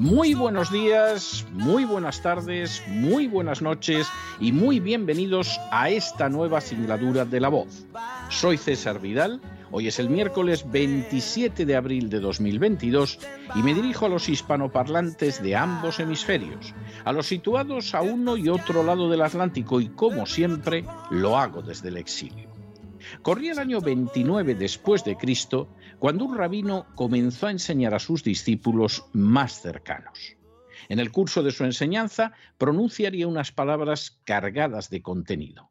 Muy buenos días, muy buenas tardes, muy buenas noches y muy bienvenidos a esta nueva singladura de La Voz. Soy César Vidal, hoy es el miércoles 27 de abril de 2022 y me dirijo a los hispanoparlantes de ambos hemisferios, a los situados a uno y otro lado del Atlántico y como siempre lo hago desde el exilio. Corría el año 29 después de Cristo cuando un rabino comenzó a enseñar a sus discípulos más cercanos. En el curso de su enseñanza pronunciaría unas palabras cargadas de contenido.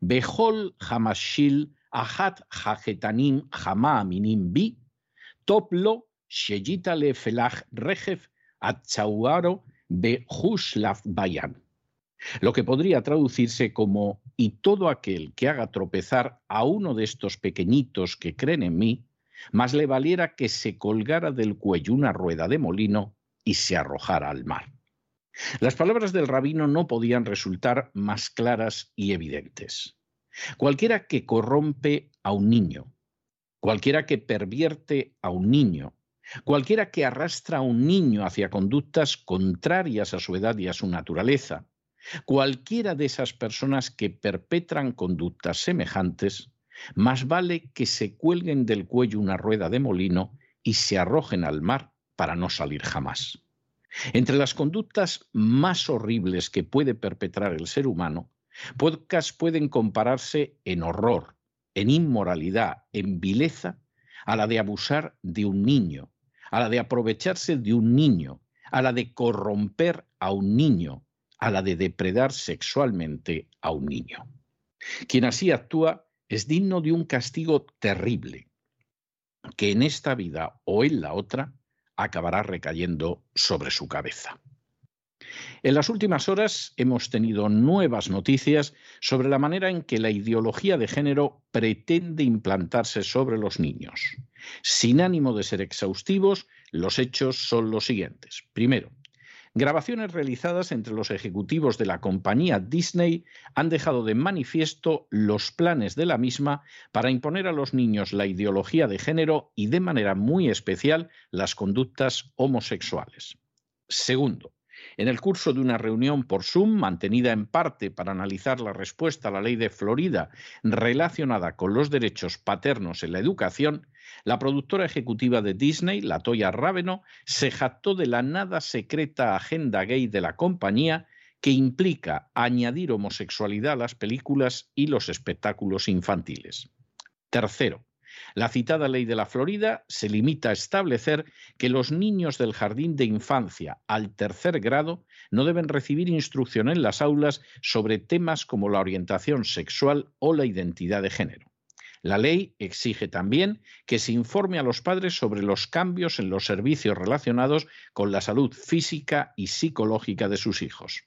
Behol hamashil ahat hajetanim hama aminim bi, toplo sheyitale felach rejef atzauaro be bayan. Lo que podría traducirse como y todo aquel que haga tropezar a uno de estos pequeñitos que creen en mí, más le valiera que se colgara del cuello una rueda de molino y se arrojara al mar. Las palabras del rabino no podían resultar más claras y evidentes. Cualquiera que corrompe a un niño, cualquiera que pervierte a un niño, cualquiera que arrastra a un niño hacia conductas contrarias a su edad y a su naturaleza, cualquiera de esas personas que perpetran conductas semejantes, más vale que se cuelguen del cuello una rueda de molino y se arrojen al mar para no salir jamás. Entre las conductas más horribles que puede perpetrar el ser humano, pocas pueden compararse en horror, en inmoralidad, en vileza, a la de abusar de un niño, a la de aprovecharse de un niño, a la de corromper a un niño, a la de depredar sexualmente a un niño. Quien así actúa es digno de un castigo terrible, que en esta vida o en la otra acabará recayendo sobre su cabeza. En las últimas horas hemos tenido nuevas noticias sobre la manera en que la ideología de género pretende implantarse sobre los niños. Sin ánimo de ser exhaustivos, los hechos son los siguientes. Primero, Grabaciones realizadas entre los ejecutivos de la compañía Disney han dejado de manifiesto los planes de la misma para imponer a los niños la ideología de género y de manera muy especial las conductas homosexuales. Segundo, en el curso de una reunión por Zoom, mantenida en parte para analizar la respuesta a la ley de Florida relacionada con los derechos paternos en la educación, la productora ejecutiva de Disney, Latoya Raveno, se jactó de la nada secreta agenda gay de la compañía que implica añadir homosexualidad a las películas y los espectáculos infantiles. Tercero, la citada ley de la Florida se limita a establecer que los niños del jardín de infancia al tercer grado no deben recibir instrucción en las aulas sobre temas como la orientación sexual o la identidad de género. La ley exige también que se informe a los padres sobre los cambios en los servicios relacionados con la salud física y psicológica de sus hijos.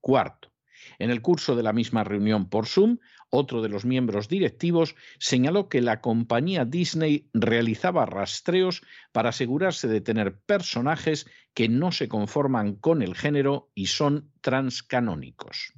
Cuarto, en el curso de la misma reunión por Zoom, otro de los miembros directivos señaló que la compañía Disney realizaba rastreos para asegurarse de tener personajes que no se conforman con el género y son transcanónicos.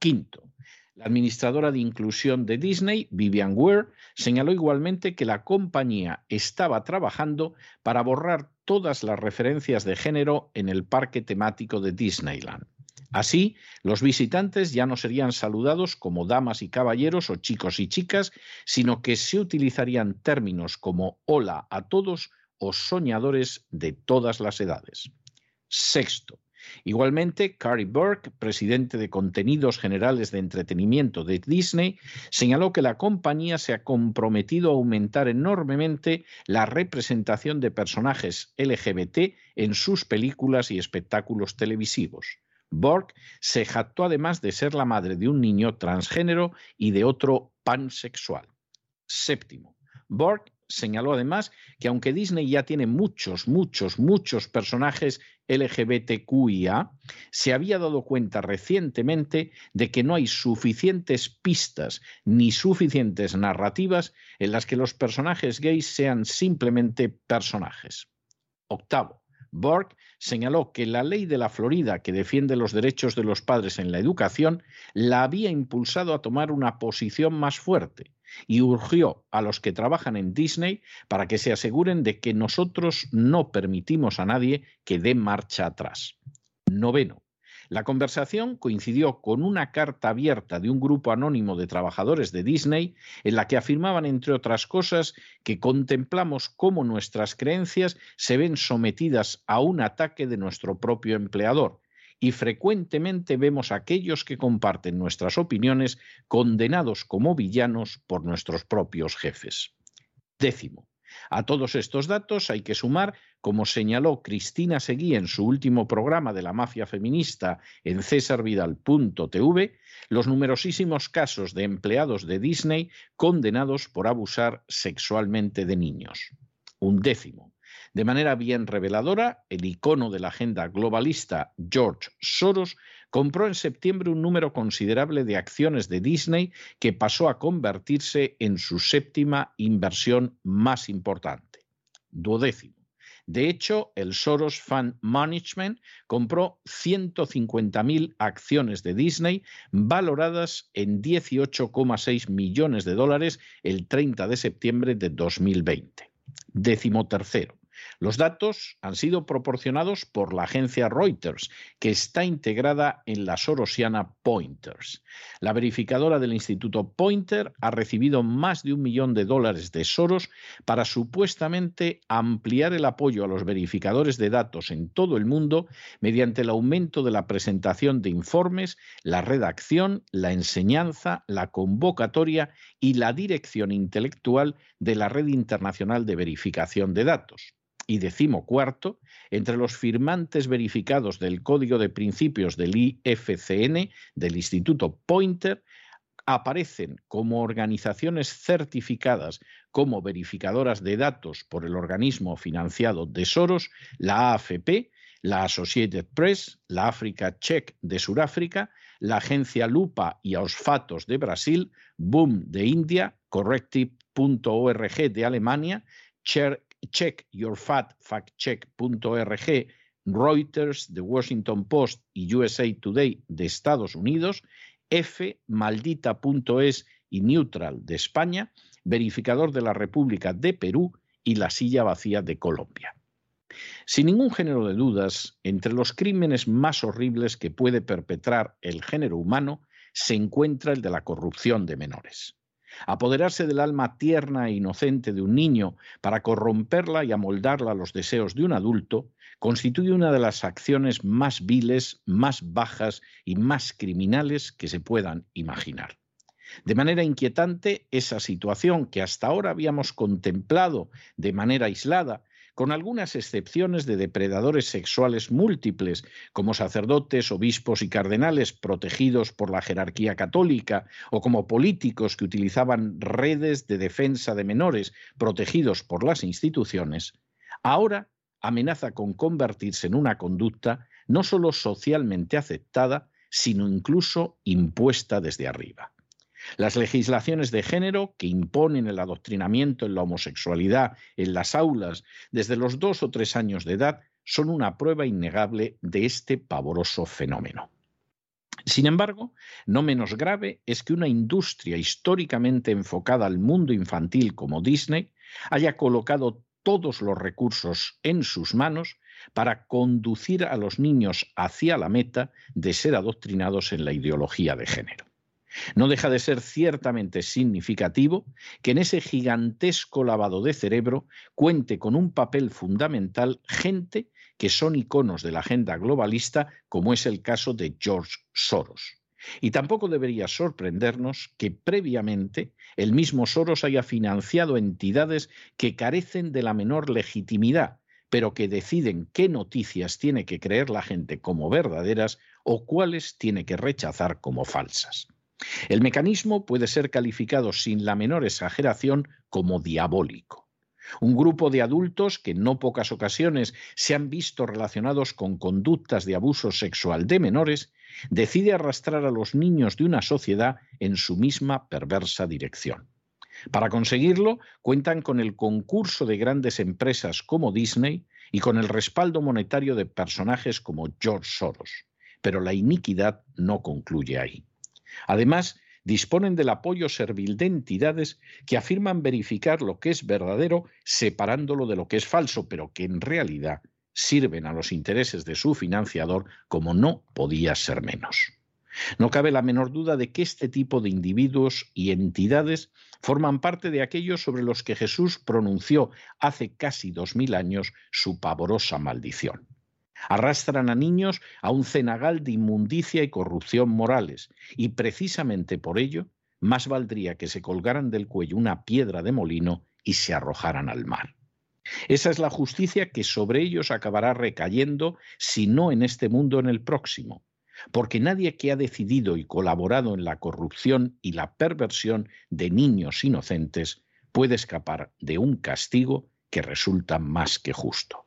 Quinto, la administradora de inclusión de Disney, Vivian Ware, señaló igualmente que la compañía estaba trabajando para borrar todas las referencias de género en el parque temático de Disneyland. Así, los visitantes ya no serían saludados como damas y caballeros o chicos y chicas, sino que se utilizarían términos como hola a todos o soñadores de todas las edades. Sexto, Igualmente, Cary Burke, presidente de contenidos generales de entretenimiento de Disney, señaló que la compañía se ha comprometido a aumentar enormemente la representación de personajes LGBT en sus películas y espectáculos televisivos. Burke se jactó además de ser la madre de un niño transgénero y de otro pansexual. Séptimo, Burke señaló además que aunque Disney ya tiene muchos, muchos, muchos personajes LGBTQIA, se había dado cuenta recientemente de que no hay suficientes pistas ni suficientes narrativas en las que los personajes gays sean simplemente personajes. Octavo, Borg señaló que la ley de la Florida que defiende los derechos de los padres en la educación la había impulsado a tomar una posición más fuerte y urgió a los que trabajan en Disney para que se aseguren de que nosotros no permitimos a nadie que dé marcha atrás. Noveno. La conversación coincidió con una carta abierta de un grupo anónimo de trabajadores de Disney en la que afirmaban, entre otras cosas, que contemplamos cómo nuestras creencias se ven sometidas a un ataque de nuestro propio empleador y frecuentemente vemos a aquellos que comparten nuestras opiniones condenados como villanos por nuestros propios jefes. Décimo. A todos estos datos hay que sumar, como señaló Cristina Seguí en su último programa de la mafia feminista en cesarvidal.tv, los numerosísimos casos de empleados de Disney condenados por abusar sexualmente de niños. Un décimo. De manera bien reveladora, el icono de la agenda globalista George Soros compró en septiembre un número considerable de acciones de Disney que pasó a convertirse en su séptima inversión más importante. Duodécimo. De hecho, el Soros Fund Management compró 150.000 acciones de Disney valoradas en 18,6 millones de dólares el 30 de septiembre de 2020. Décimo tercero. Los datos han sido proporcionados por la agencia Reuters, que está integrada en la sorosiana Pointers. La verificadora del Instituto Pointer ha recibido más de un millón de dólares de Soros para supuestamente ampliar el apoyo a los verificadores de datos en todo el mundo mediante el aumento de la presentación de informes, la redacción, la enseñanza, la convocatoria y la dirección intelectual de la Red Internacional de Verificación de Datos y decimocuarto, entre los firmantes verificados del Código de Principios del IFCN, del Instituto Pointer, aparecen como organizaciones certificadas como verificadoras de datos por el organismo financiado de Soros, la AFP, la Associated Press, la Africa Check de Sudáfrica, la agencia Lupa y Ausfatos de Brasil, Boom de India, Corrective.org de Alemania, checkyourfat.factcheck.org, Reuters, The Washington Post y USA Today de Estados Unidos, F, maldita.es y Neutral de España, verificador de la República de Perú y la silla vacía de Colombia. Sin ningún género de dudas, entre los crímenes más horribles que puede perpetrar el género humano se encuentra el de la corrupción de menores. Apoderarse del alma tierna e inocente de un niño para corromperla y amoldarla a los deseos de un adulto constituye una de las acciones más viles, más bajas y más criminales que se puedan imaginar. De manera inquietante, esa situación que hasta ahora habíamos contemplado de manera aislada con algunas excepciones de depredadores sexuales múltiples, como sacerdotes, obispos y cardenales protegidos por la jerarquía católica, o como políticos que utilizaban redes de defensa de menores protegidos por las instituciones, ahora amenaza con convertirse en una conducta no solo socialmente aceptada, sino incluso impuesta desde arriba. Las legislaciones de género que imponen el adoctrinamiento en la homosexualidad en las aulas desde los dos o tres años de edad son una prueba innegable de este pavoroso fenómeno. Sin embargo, no menos grave es que una industria históricamente enfocada al mundo infantil como Disney haya colocado todos los recursos en sus manos para conducir a los niños hacia la meta de ser adoctrinados en la ideología de género. No deja de ser ciertamente significativo que en ese gigantesco lavado de cerebro cuente con un papel fundamental gente que son iconos de la agenda globalista, como es el caso de George Soros. Y tampoco debería sorprendernos que previamente el mismo Soros haya financiado entidades que carecen de la menor legitimidad, pero que deciden qué noticias tiene que creer la gente como verdaderas o cuáles tiene que rechazar como falsas. El mecanismo puede ser calificado sin la menor exageración como diabólico. Un grupo de adultos que en no pocas ocasiones se han visto relacionados con conductas de abuso sexual de menores, decide arrastrar a los niños de una sociedad en su misma perversa dirección. Para conseguirlo, cuentan con el concurso de grandes empresas como Disney y con el respaldo monetario de personajes como George Soros. Pero la iniquidad no concluye ahí. Además, disponen del apoyo servil de entidades que afirman verificar lo que es verdadero separándolo de lo que es falso, pero que en realidad sirven a los intereses de su financiador como no podía ser menos. No cabe la menor duda de que este tipo de individuos y entidades forman parte de aquellos sobre los que Jesús pronunció hace casi dos mil años su pavorosa maldición. Arrastran a niños a un cenagal de inmundicia y corrupción morales, y precisamente por ello más valdría que se colgaran del cuello una piedra de molino y se arrojaran al mar. Esa es la justicia que sobre ellos acabará recayendo, si no en este mundo, en el próximo. Porque nadie que ha decidido y colaborado en la corrupción y la perversión de niños inocentes puede escapar de un castigo que resulta más que justo.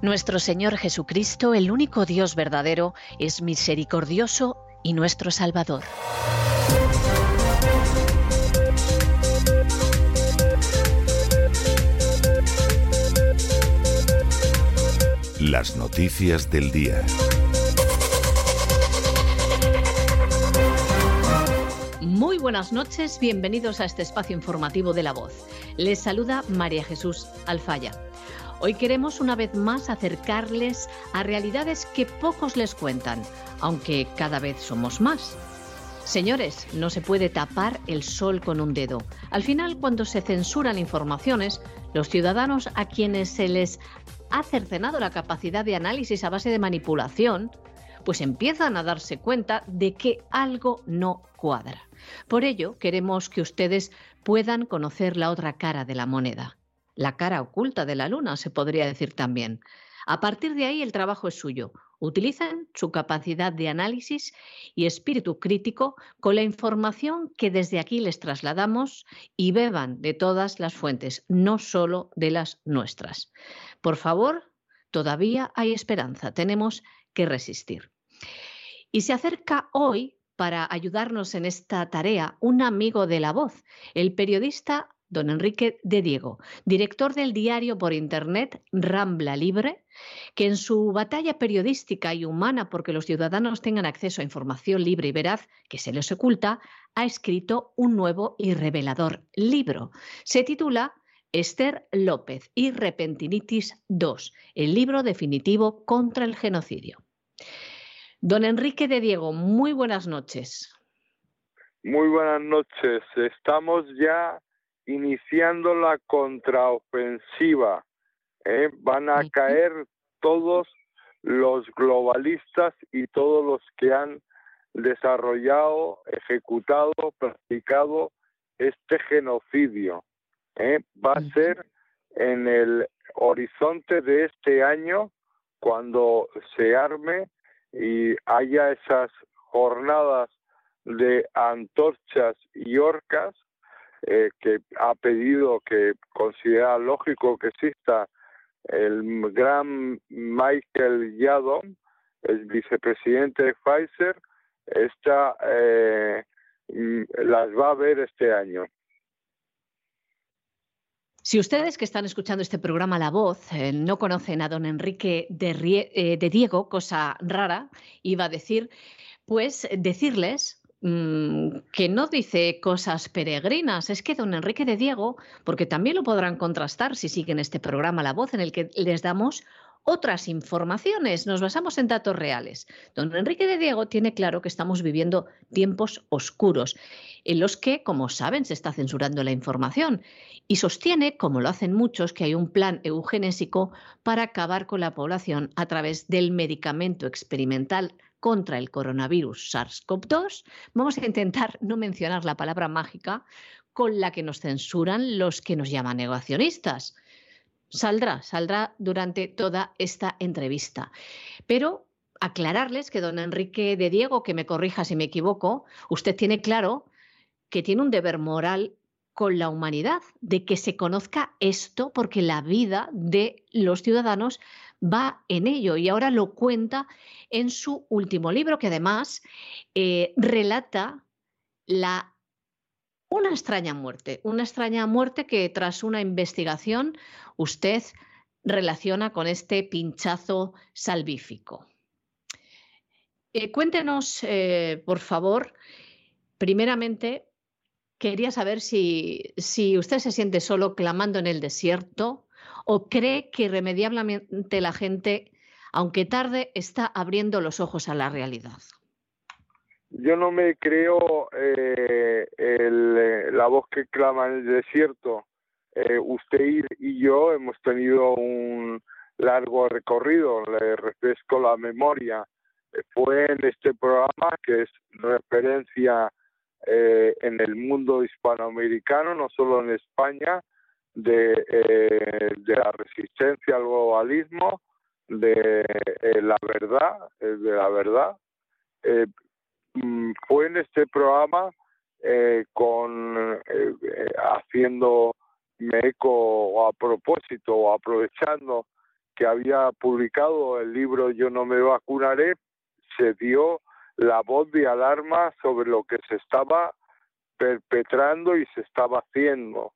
Nuestro Señor Jesucristo, el único Dios verdadero, es misericordioso y nuestro Salvador. Las noticias del día. Muy buenas noches, bienvenidos a este espacio informativo de la voz. Les saluda María Jesús Alfaya. Hoy queremos una vez más acercarles a realidades que pocos les cuentan, aunque cada vez somos más. Señores, no se puede tapar el sol con un dedo. Al final, cuando se censuran informaciones, los ciudadanos a quienes se les ha cercenado la capacidad de análisis a base de manipulación, pues empiezan a darse cuenta de que algo no cuadra. Por ello, queremos que ustedes puedan conocer la otra cara de la moneda la cara oculta de la luna, se podría decir también. A partir de ahí el trabajo es suyo. Utilicen su capacidad de análisis y espíritu crítico con la información que desde aquí les trasladamos y beban de todas las fuentes, no solo de las nuestras. Por favor, todavía hay esperanza, tenemos que resistir. Y se acerca hoy, para ayudarnos en esta tarea, un amigo de la voz, el periodista don Enrique de Diego, director del diario por Internet Rambla Libre, que en su batalla periodística y humana porque los ciudadanos tengan acceso a información libre y veraz que se les oculta, ha escrito un nuevo y revelador libro. Se titula Esther López y Repentinitis II, el libro definitivo contra el genocidio. Don Enrique de Diego, muy buenas noches. Muy buenas noches. Estamos ya iniciando la contraofensiva. ¿eh? Van a caer todos los globalistas y todos los que han desarrollado, ejecutado, practicado este genocidio. ¿eh? Va a ser en el horizonte de este año cuando se arme y haya esas jornadas de antorchas y orcas eh, que ha pedido que considera lógico que exista el gran Michael Yadon, el vicepresidente de Pfizer, esta, eh, mm, las va a ver este año. Si ustedes que están escuchando este programa La Voz eh, no conocen a don Enrique de, de Diego, cosa rara, iba a decir, pues decirles Mm, que no dice cosas peregrinas. Es que don Enrique de Diego, porque también lo podrán contrastar si siguen este programa La Voz, en el que les damos otras informaciones, nos basamos en datos reales. Don Enrique de Diego tiene claro que estamos viviendo tiempos oscuros, en los que, como saben, se está censurando la información y sostiene, como lo hacen muchos, que hay un plan eugenésico para acabar con la población a través del medicamento experimental contra el coronavirus SARS-CoV-2, vamos a intentar no mencionar la palabra mágica con la que nos censuran los que nos llaman negacionistas. Saldrá, saldrá durante toda esta entrevista. Pero aclararles que don Enrique de Diego, que me corrija si me equivoco, usted tiene claro que tiene un deber moral con la humanidad, de que se conozca esto, porque la vida de los ciudadanos va en ello y ahora lo cuenta en su último libro, que además eh, relata la, una extraña muerte, una extraña muerte que tras una investigación usted relaciona con este pinchazo salvífico. Eh, cuéntenos, eh, por favor, primeramente, quería saber si, si usted se siente solo clamando en el desierto o cree que irremediablemente la gente, aunque tarde, está abriendo los ojos a la realidad? Yo no me creo eh, eh, la voz que clama en el desierto. Eh, usted y yo hemos tenido un largo recorrido, le refresco la memoria. Fue en este programa que es referencia en el mundo hispanoamericano, no solo en España, de, eh, de la resistencia al globalismo, de eh, la verdad, eh, de la verdad. Mm, fue en este programa con haciendo eco o a propósito o aprovechando que había publicado el libro Yo no me vacunaré, se dio la voz de alarma sobre lo que se estaba perpetrando y se estaba haciendo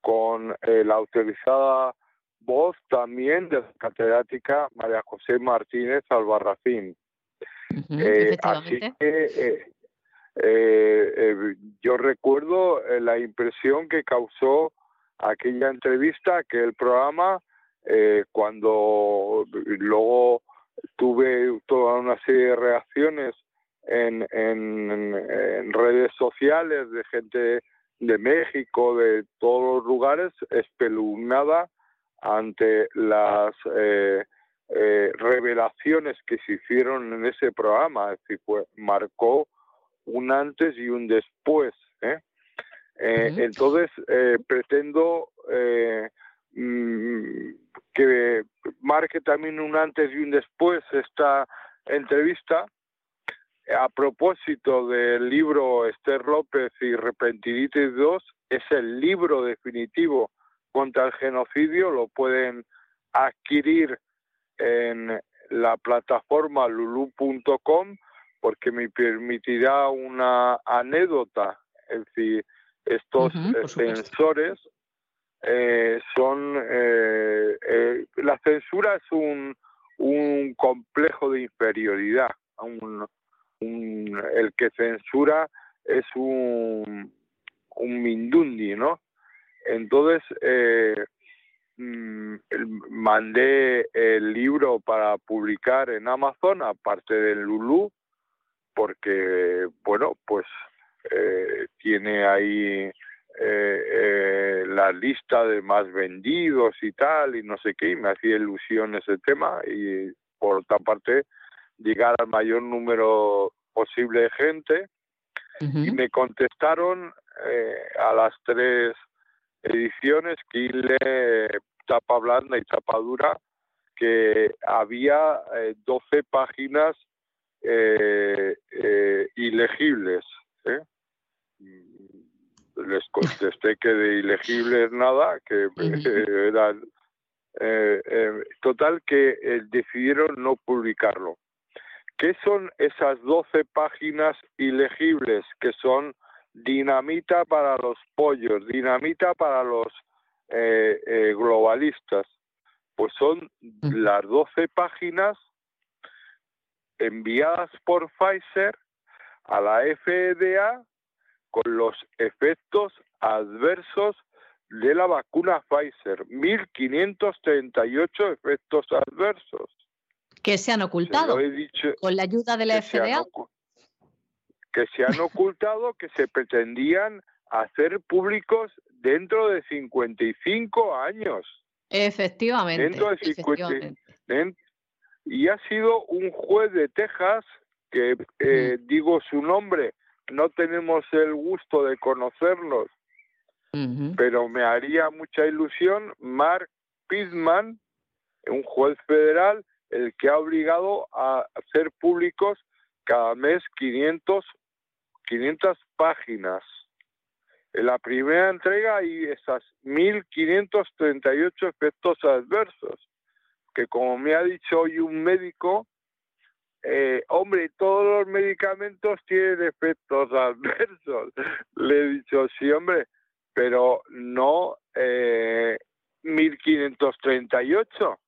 con eh, la autorizada voz también de la catedrática María José Martínez Albarracín. Eh, así que eh, yo recuerdo la impresión que causó aquella entrevista, aquel programa, cuando luego tuve toda una serie de reacciones en, en redes sociales de gente de México, de todos los lugares, espeluznada ante las eh, eh, revelaciones que se hicieron en ese programa, es decir, marcó un antes y un después. ¿eh? Entonces, pretendo mm, que marque también un antes y un después esta entrevista a propósito del libro Esther López y Repentinitis 2, es el libro definitivo contra el genocidio, lo pueden adquirir en la plataforma lulu.com porque me permitirá una anécdota, es decir, estos censores eh, son eh, eh, la censura es un, un complejo de inferioridad, un, el que censura es un, un mindundi, ¿no? Entonces, eh, mm, mandé el libro para publicar en Amazon, aparte del Lulu, porque, bueno, pues eh, tiene ahí eh, la lista de más vendidos y tal, y no sé qué, y me hacía ilusión ese tema, y por otra parte, llegar al mayor número posible de gente y me contestaron eh, a las tres ediciones Quile, tapa blanda y tapa dura que había 12 eh, páginas eh, eh, ilegibles. Les contesté que de ilegibles nada, que eran... total que decidieron no publicarlo. ¿Qué son esas 12 páginas ilegibles que son dinamita para los pollos, dinamita para los eh, eh, globalistas? Pues son las 12 páginas enviadas por Pfizer a la FDA con los efectos adversos de la vacuna Pfizer, 1.538 efectos adversos que se han ocultado con la ayuda de la FDA. que se han ocultado, que se pretendían hacer públicos dentro de 55 años. Efectivamente. Dentro de y ha sido un juez de Texas, que eh, digo su nombre, no tenemos el gusto de conocerlos, pero me haría mucha ilusión, Mark Pittman, un juez federal, el que ha obligado a hacer públicos cada mes 500, 500 páginas. En la primera entrega hay esas 1.538 efectos adversos, que como me ha dicho hoy un médico, eh, hombre, todos los medicamentos tienen efectos adversos. Le he dicho, sí, hombre, pero no eh, 1538.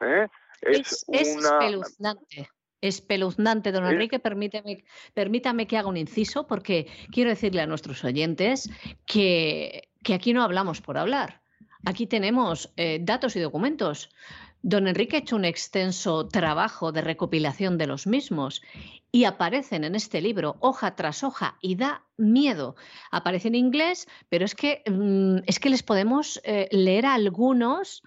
¿eh? Es, espeluznante. Espeluznante, don Enrique, permíteme, permítame que haga un inciso porque quiero decirle a nuestros oyentes que, aquí no hablamos por hablar. Aquí tenemos eh, datos y documentos. Don Enrique ha hecho un extenso trabajo de recopilación de los mismos y aparecen en este libro hoja tras hoja y da miedo. Aparece en inglés, pero es que, mm, es que les podemos eh, leer algunos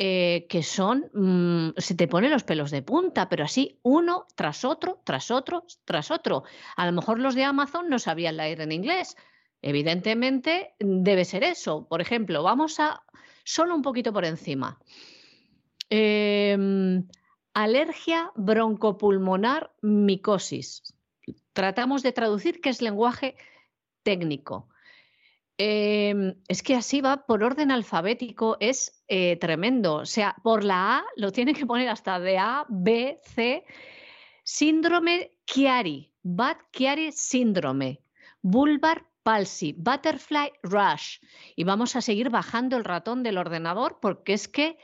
eh, que son, mm, se te ponen los pelos de punta, pero así uno tras otro, tras otro, tras otro. A lo mejor los de Amazon no sabían leer en inglés. Evidentemente debe ser eso. Por ejemplo, vamos a solo un poquito por encima. Em, alergia broncopulmonar micosis. Tratamos de traducir qué es lenguaje técnico. Em, es que así va por orden alfabético, es eh, tremendo. O sea, por la A lo tiene que poner hasta de A, B, C. Síndrome Chiari, Bad Chiari síndrome, Bulbar palsy, Butterfly rush. Y vamos a seguir bajando el ratón del ordenador porque es que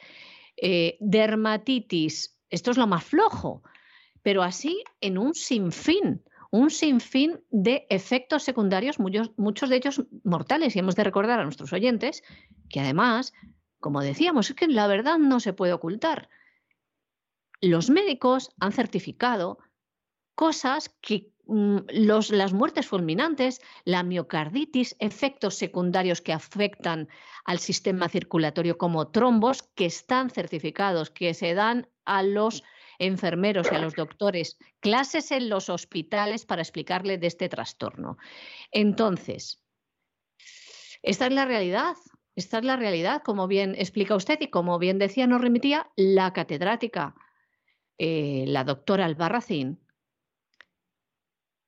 eh, dermatitis, esto es lo más flojo, pero así en un sinfín un sinfín de efectos secundarios, muchos, de ellos mortales. Y hemos de recordar a nuestros oyentes que además, como decíamos, es que la verdad no se puede ocultar. Los médicos han certificado cosas que mm, las muertes fulminantes, la miocarditis, efectos secundarios que afectan al sistema circulatorio como trombos, que están certificados, que se dan a los enfermeros y a los doctores clases en los hospitales para explicarle de este trastorno. Entonces, esta es la realidad. Esta es la realidad, como bien explica usted y como bien decía, nos remitía la catedrática, eh, la doctora Albarracín,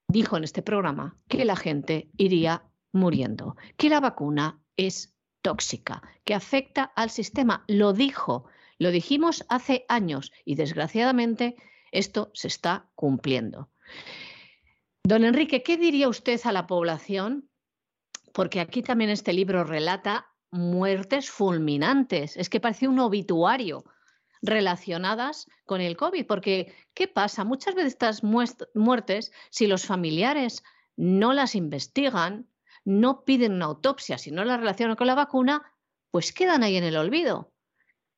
dijo en este programa que la gente iría muriendo, que la vacuna es tóxica, que afecta al sistema. Lo dijo lo dijimos hace años y desgraciadamente esto se está cumpliendo. Don Enrique, ¿qué diría usted a la población? Porque aquí también este libro relata muertes fulminantes. Es que parece un obituario relacionadas con el COVID. Porque, ¿qué pasa? Muchas veces estas muertes, si los familiares no las investigan, no piden una autopsia, si no las relacionan con la vacuna, pues quedan ahí en el olvido.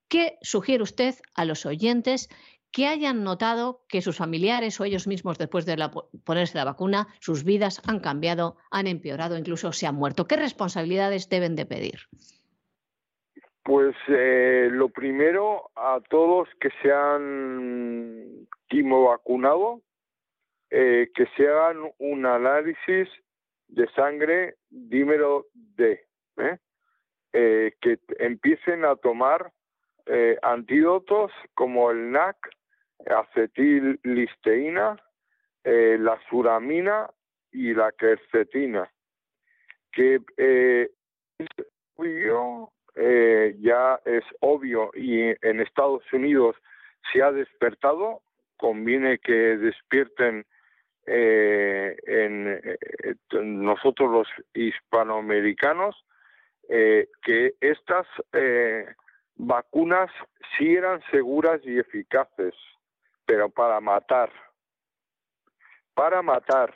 ¿Qué sugiere usted a los oyentes que hayan notado que sus familiares o ellos mismos después de ponerse la vacuna, sus vidas han cambiado, han empeorado, incluso se han muerto? ¿Qué responsabilidades deben de pedir? Pues eh, lo primero a todos que se han quimo eh, que se hagan un análisis de sangre dímero D, ¿eh? que empiecen a tomar eh, antídotos como el NAC, acetillisteína, eh, la suramina y la quercetina, que eh, ya es obvio y en Estados Unidos se ha despertado, conviene que despierten en, nosotros los hispanoamericanos que estas vacunas sí eran seguras y eficaces, pero para matar, para matar,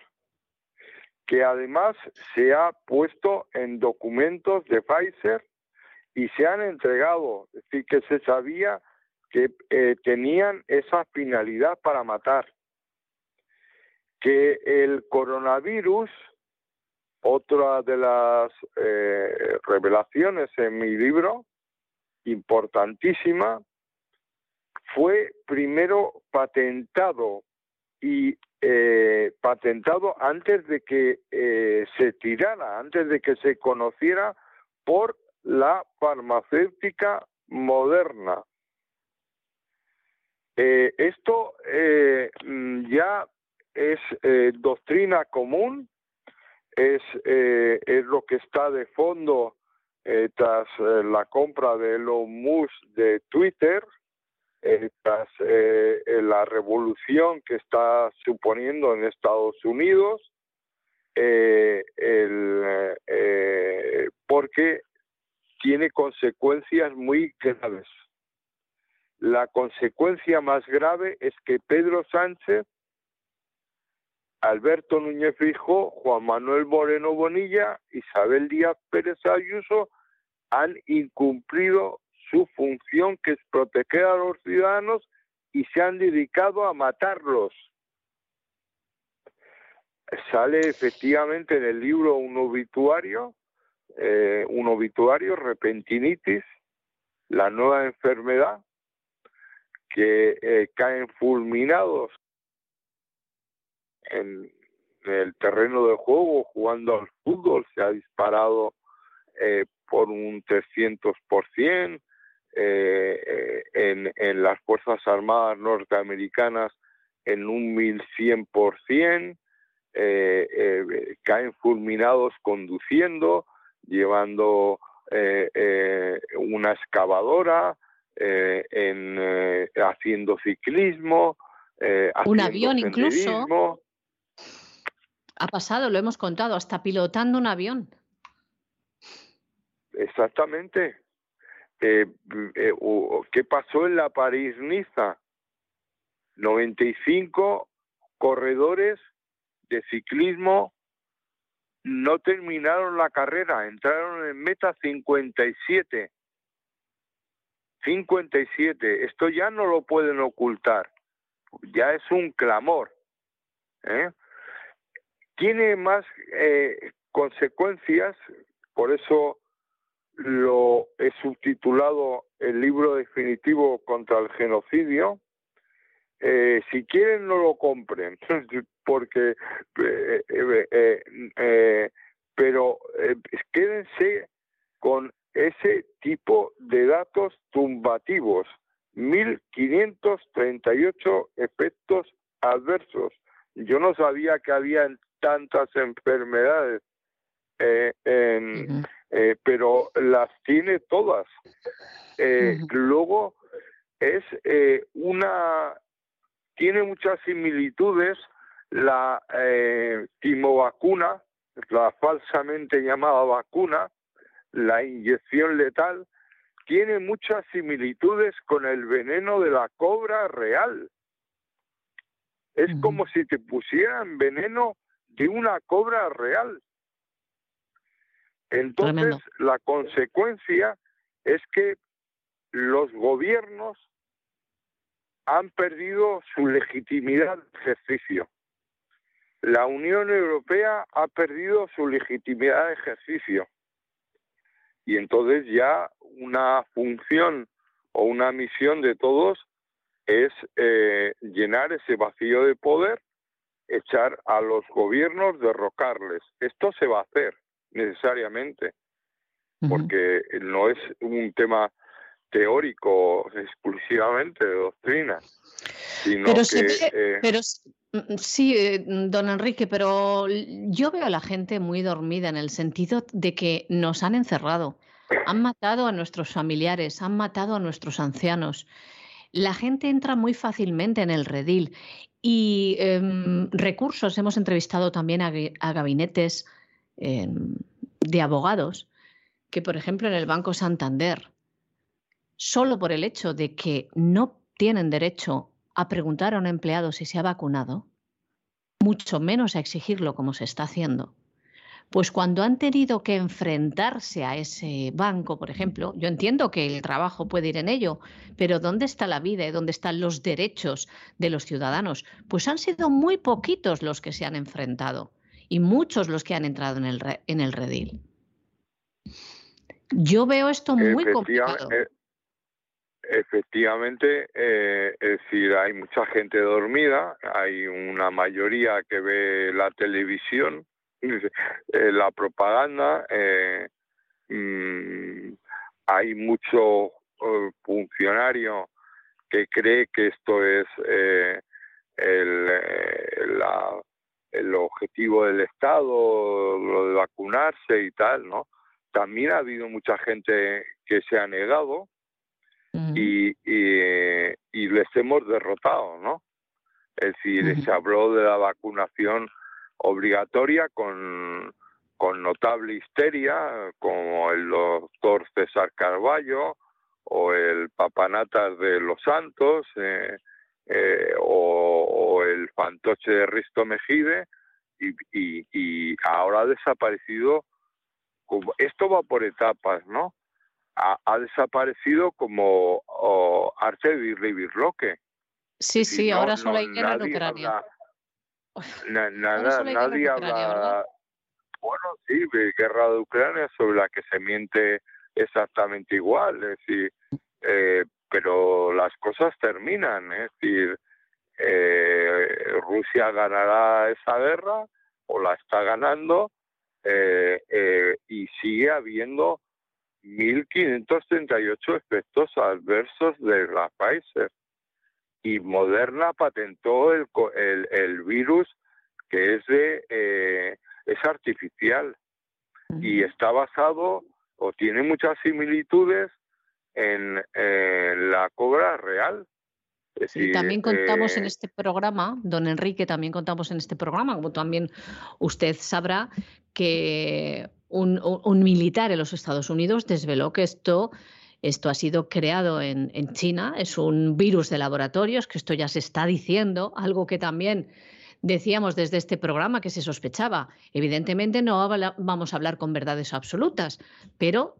que además se ha puesto en documentos de Pfizer y se han entregado, es decir, que se sabía que eh, tenían esa finalidad para matar, que el coronavirus otra de las eh, revelaciones en mi libro, importantísima, fue primero patentado y eh, patentado antes de que eh, se tirara, antes de que se conociera por la farmacéutica moderna. esto ya es doctrina común es, eh, lo que está de fondo eh, tras eh, la compra de Elon Musk de Twitter, tras la revolución que está suponiendo en Estados Unidos, porque tiene consecuencias muy graves. La consecuencia más grave es que Pedro Sánchez Alberto Núñez Fijo, Juan Manuel Moreno Bonilla, Isabel Díaz Pérez Ayuso han incumplido su función que es proteger a los ciudadanos y se han dedicado a matarlos. Sale efectivamente en el libro un obituario, eh, un obituario, repentinitis, la nueva enfermedad, que eh, caen fulminados en el terreno de juego jugando al fútbol se ha disparado eh, por un 300% eh, eh, en, en las Fuerzas Armadas norteamericanas en un 1100%, eh, eh, caen fulminados conduciendo, llevando eh, una excavadora, en, haciendo ciclismo, un avión incluso. Ha pasado, lo hemos contado, hasta pilotando un avión. Exactamente. Eh, eh, ¿Qué pasó en la París-Niza? 95 corredores de ciclismo no terminaron la carrera, entraron en meta 57. 57. Esto ya no lo pueden ocultar. Ya es un clamor. ¿eh? Tiene más eh, consecuencias, por eso lo he subtitulado el libro definitivo contra el genocidio. Eh, si quieren no lo compren, porque eh, pero quédense con ese tipo de datos tumbativos, 1538 efectos adversos. Yo no sabía que había tantas enfermedades, eh, eh, pero las tiene todas. Eh, luego es una, tiene muchas similitudes la timovacuna, la falsamente llamada vacuna, la inyección letal, tiene muchas similitudes con el veneno de la cobra real. Es como si te pusieran veneno de una cobra real. Entonces, la consecuencia es que los gobiernos han perdido su legitimidad de ejercicio. La Unión Europea ha perdido su legitimidad de ejercicio. Y entonces ya una función o una misión de todos es eh, llenar ese vacío de poder echar a los gobiernos, derrocarles. Esto se va a hacer necesariamente, porque no es un tema teórico exclusivamente de doctrina, sino pero que... Eh, pero mm, sí, eh, don Enrique, pero yo veo a la gente muy dormida en el sentido de que nos han encerrado, han matado a nuestros familiares, han matado a nuestros ancianos. La gente entra muy fácilmente en el redil y em, recursos, hemos entrevistado también a, gabinetes em, de abogados que, por ejemplo, en el Banco Santander solo por el hecho de que no tienen derecho a preguntar a un empleado si se ha vacunado, mucho menos a exigirlo como se está haciendo, pues cuando han tenido que enfrentarse a ese banco, por ejemplo, yo entiendo que el trabajo puede ir en ello, pero ¿dónde está la vida y dónde están los derechos de los ciudadanos? Pues han sido muy poquitos los que se han enfrentado y muchos los que han entrado en el, en el redil. Yo veo esto muy complicado. Eh, Efectivamente, eh, es decir, hay mucha gente dormida, hay una mayoría que ve la televisión, la propaganda, eh, mm, hay mucho funcionario que cree que esto es el, el objetivo del Estado, lo de vacunarse y tal, ¿no? También ha habido mucha gente que se ha negado, y, y, les hemos derrotado, ¿no? Es decir, se habló de la vacunación obligatoria con, con notable histeria, como el doctor César Carballo o el Papanatas de los Santos eh, eh, o, el fantoche de Risto Mejide, y, y, y ahora ha desaparecido. Esto va por etapas, ¿no? ha, desaparecido como Birloque. Sí, sí, ahora solo hay guerra en Ucrania. nada, nadie habla. Bueno, sí, guerra de Ucrania sobre la que se miente exactamente igual, es decir, eh, pero las cosas terminan, es decir, eh, Rusia ganará esa guerra o la está ganando eh, y sigue habiendo 1.538 efectos adversos de la Pfizer. Y Moderna patentó el, el, virus que es, de, eh, es artificial y está basado o tiene muchas similitudes en la cobra real. Sí, también contamos en eh, este programa, don Enrique, también contamos en este programa, como también usted sabrá, que un, militar en los Estados Unidos desveló que esto, esto ha sido creado en, China, es un virus de laboratorios, que esto ya se está diciendo, algo que también decíamos desde este programa que se sospechaba. Evidentemente no vamos a hablar con verdades absolutas, pero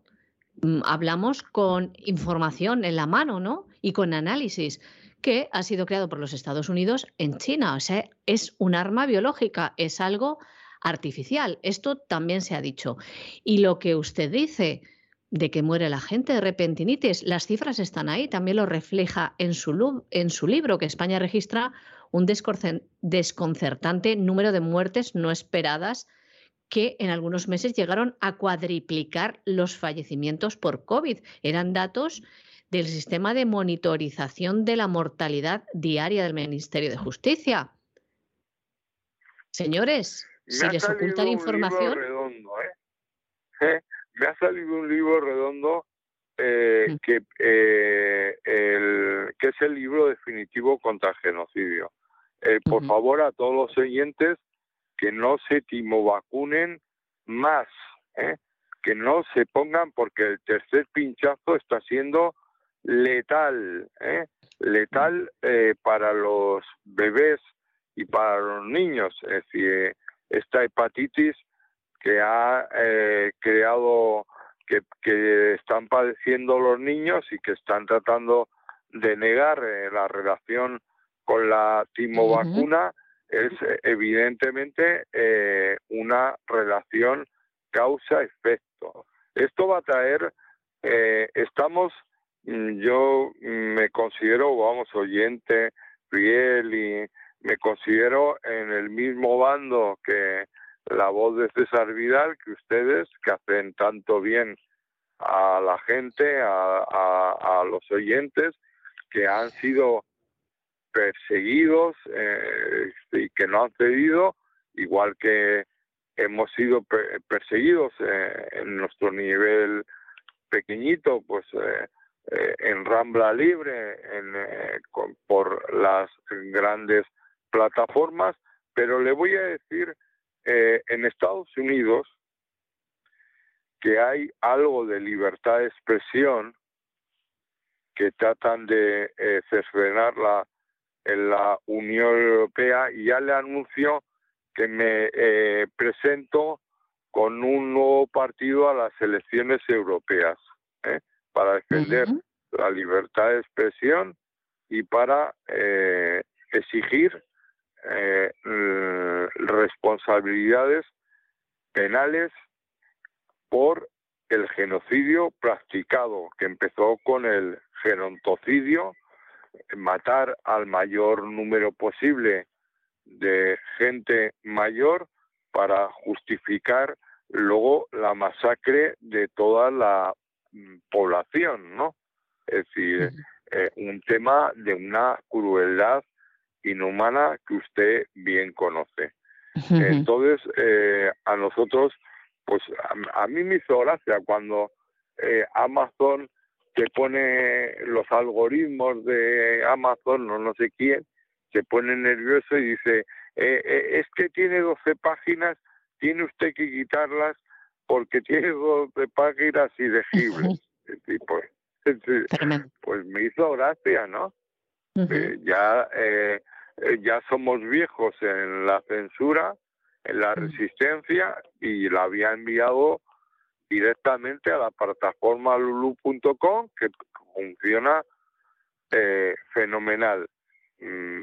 mm, hablamos con información en la mano, ¿no? Y con análisis que ha sido creado por los Estados Unidos en China. O sea, es un arma biológica, es algo artificial. Esto también se ha dicho. Y lo que usted dice de que muere la gente de repentinitis, las cifras están ahí, también lo refleja en su, en su libro, que España registra un desconcertante número de muertes no esperadas que en algunos meses llegaron a cuadriplicar los fallecimientos por COVID. Eran datos del sistema de monitorización de la mortalidad diaria del Ministerio de Justicia. Señores, si les ocultan información. ¿eh? Me ha salido un libro redondo eh, que, eh, el, que es el libro definitivo contra el genocidio. por favor, a todos los oyentes que no se timovacunen más, que no se pongan porque el tercer pinchazo está siendo letal, letal para los bebés y para los niños. Es decir, esta hepatitis que ha eh, creado, que, que, están padeciendo los niños y que están tratando de negar eh, la relación con la timovacuna, es evidentemente eh, una relación causa-efecto. Esto va a traer, estamos, mm, yo me considero, vamos, oyente fiel y me considero en el mismo bando que la voz de César Vidal, que ustedes, que hacen tanto bien a la gente, a, los oyentes que han sido perseguidos eh, y que no han cedido, igual que hemos sido perseguidos eh, en nuestro nivel pequeñito, pues eh, en Rambla Libre, en, por las grandes plataformas, pero le voy a decir, en Estados Unidos que hay algo de libertad de expresión que tratan de eh, en la Unión Europea y ya le anuncio que me eh, presento con un nuevo partido a las elecciones europeas ¿eh? para defender la libertad de expresión y para eh, exigir responsabilidades penales por el genocidio practicado, que empezó con el gerontocidio, matar al mayor número posible de gente mayor para justificar luego la masacre de toda la mm, población, ¿no? Es decir, eh, un tema de una crueldad inhumana que usted bien conoce. Entonces, eh, a nosotros pues a, mí me hizo gracia cuando eh, Amazon te pone los algoritmos de Amazon o no sé quién, se pone nervioso y dice, eh, eh, es que tiene 12 páginas, tiene usted que quitarlas porque tiene 12 páginas ilegibles. pues, pues me hizo gracia, ¿no? Ya, ya somos viejos en la censura en la resistencia y la había enviado directamente a la plataforma lulu.com que funciona eh, fenomenal. Mm,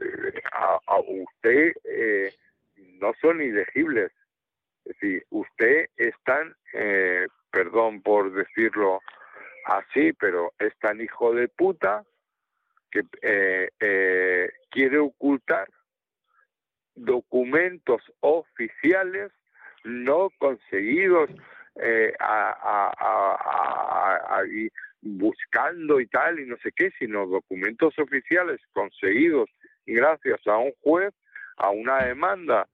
eh, a, usted eh, no son elegibles. Es decir, usted es tan, perdón por decirlo así, pero es tan hijo de puta que quiere ocultar documentos oficiales no conseguidos eh, buscando y tal y no sé qué, sino documentos oficiales conseguidos gracias a un juez, a una demanda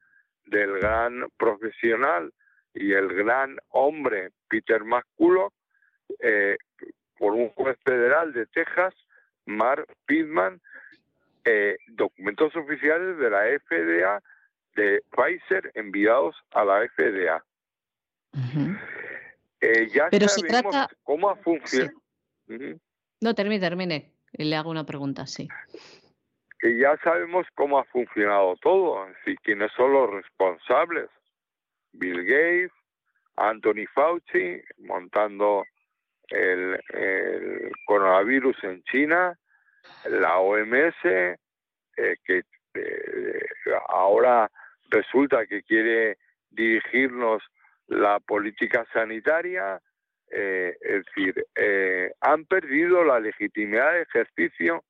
del gran profesional y el gran hombre Peter McCulloch eh, por un juez federal de Texas, Mark Pittman, eh, documentos oficiales de la FDA de Pfizer enviados a la FDA. Eh, ya Pero se trata... cómo ha funcionado. No, termine, termine. Le hago una pregunta, sí. Que ya sabemos cómo ha funcionado todo, y quiénes son los responsables. Bill Gates, Anthony Fauci, montando el coronavirus en China, la OMS, eh, que eh, ahora resulta que quiere dirigirnos la política sanitaria, eh, es decir, han perdido la legitimidad de ejercicio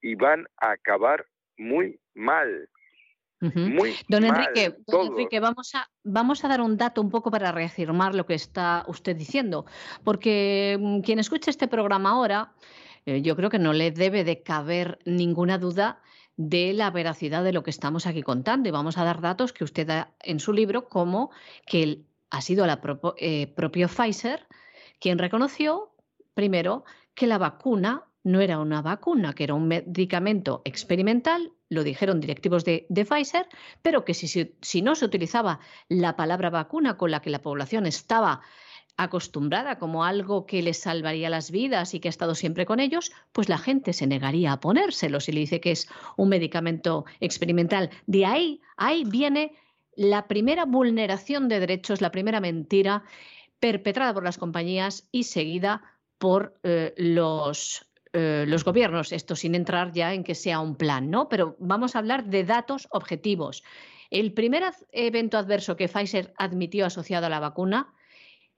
y van a acabar muy mal. Muy don Enrique, don Enrique, vamos a, vamos a dar un dato un poco para reafirmar lo que está usted diciendo, porque mm, quien escucha este programa ahora eh, yo creo que no le debe de caber ninguna duda de la veracidad de lo que estamos aquí contando. Y vamos a dar datos que usted da en su libro, como que ha sido la eh, propio Pfizer quien reconoció, primero, que la vacuna no era una vacuna, que era un medicamento experimental, lo dijeron directivos de, Pfizer, pero que si, si, no se utilizaba la palabra vacuna con la que la población estaba acostumbrada como algo que les salvaría las vidas y que ha estado siempre con ellos, pues la gente se negaría a ponérselo si le dice que es un medicamento experimental. De ahí, ahí viene la primera vulneración de derechos, la primera mentira perpetrada por las compañías y seguida por eh, los, eh, los gobiernos. Esto sin entrar ya en que sea un plan, ¿no? Pero vamos a hablar de datos objetivos. El primer evento adverso que Pfizer admitió asociado a la vacuna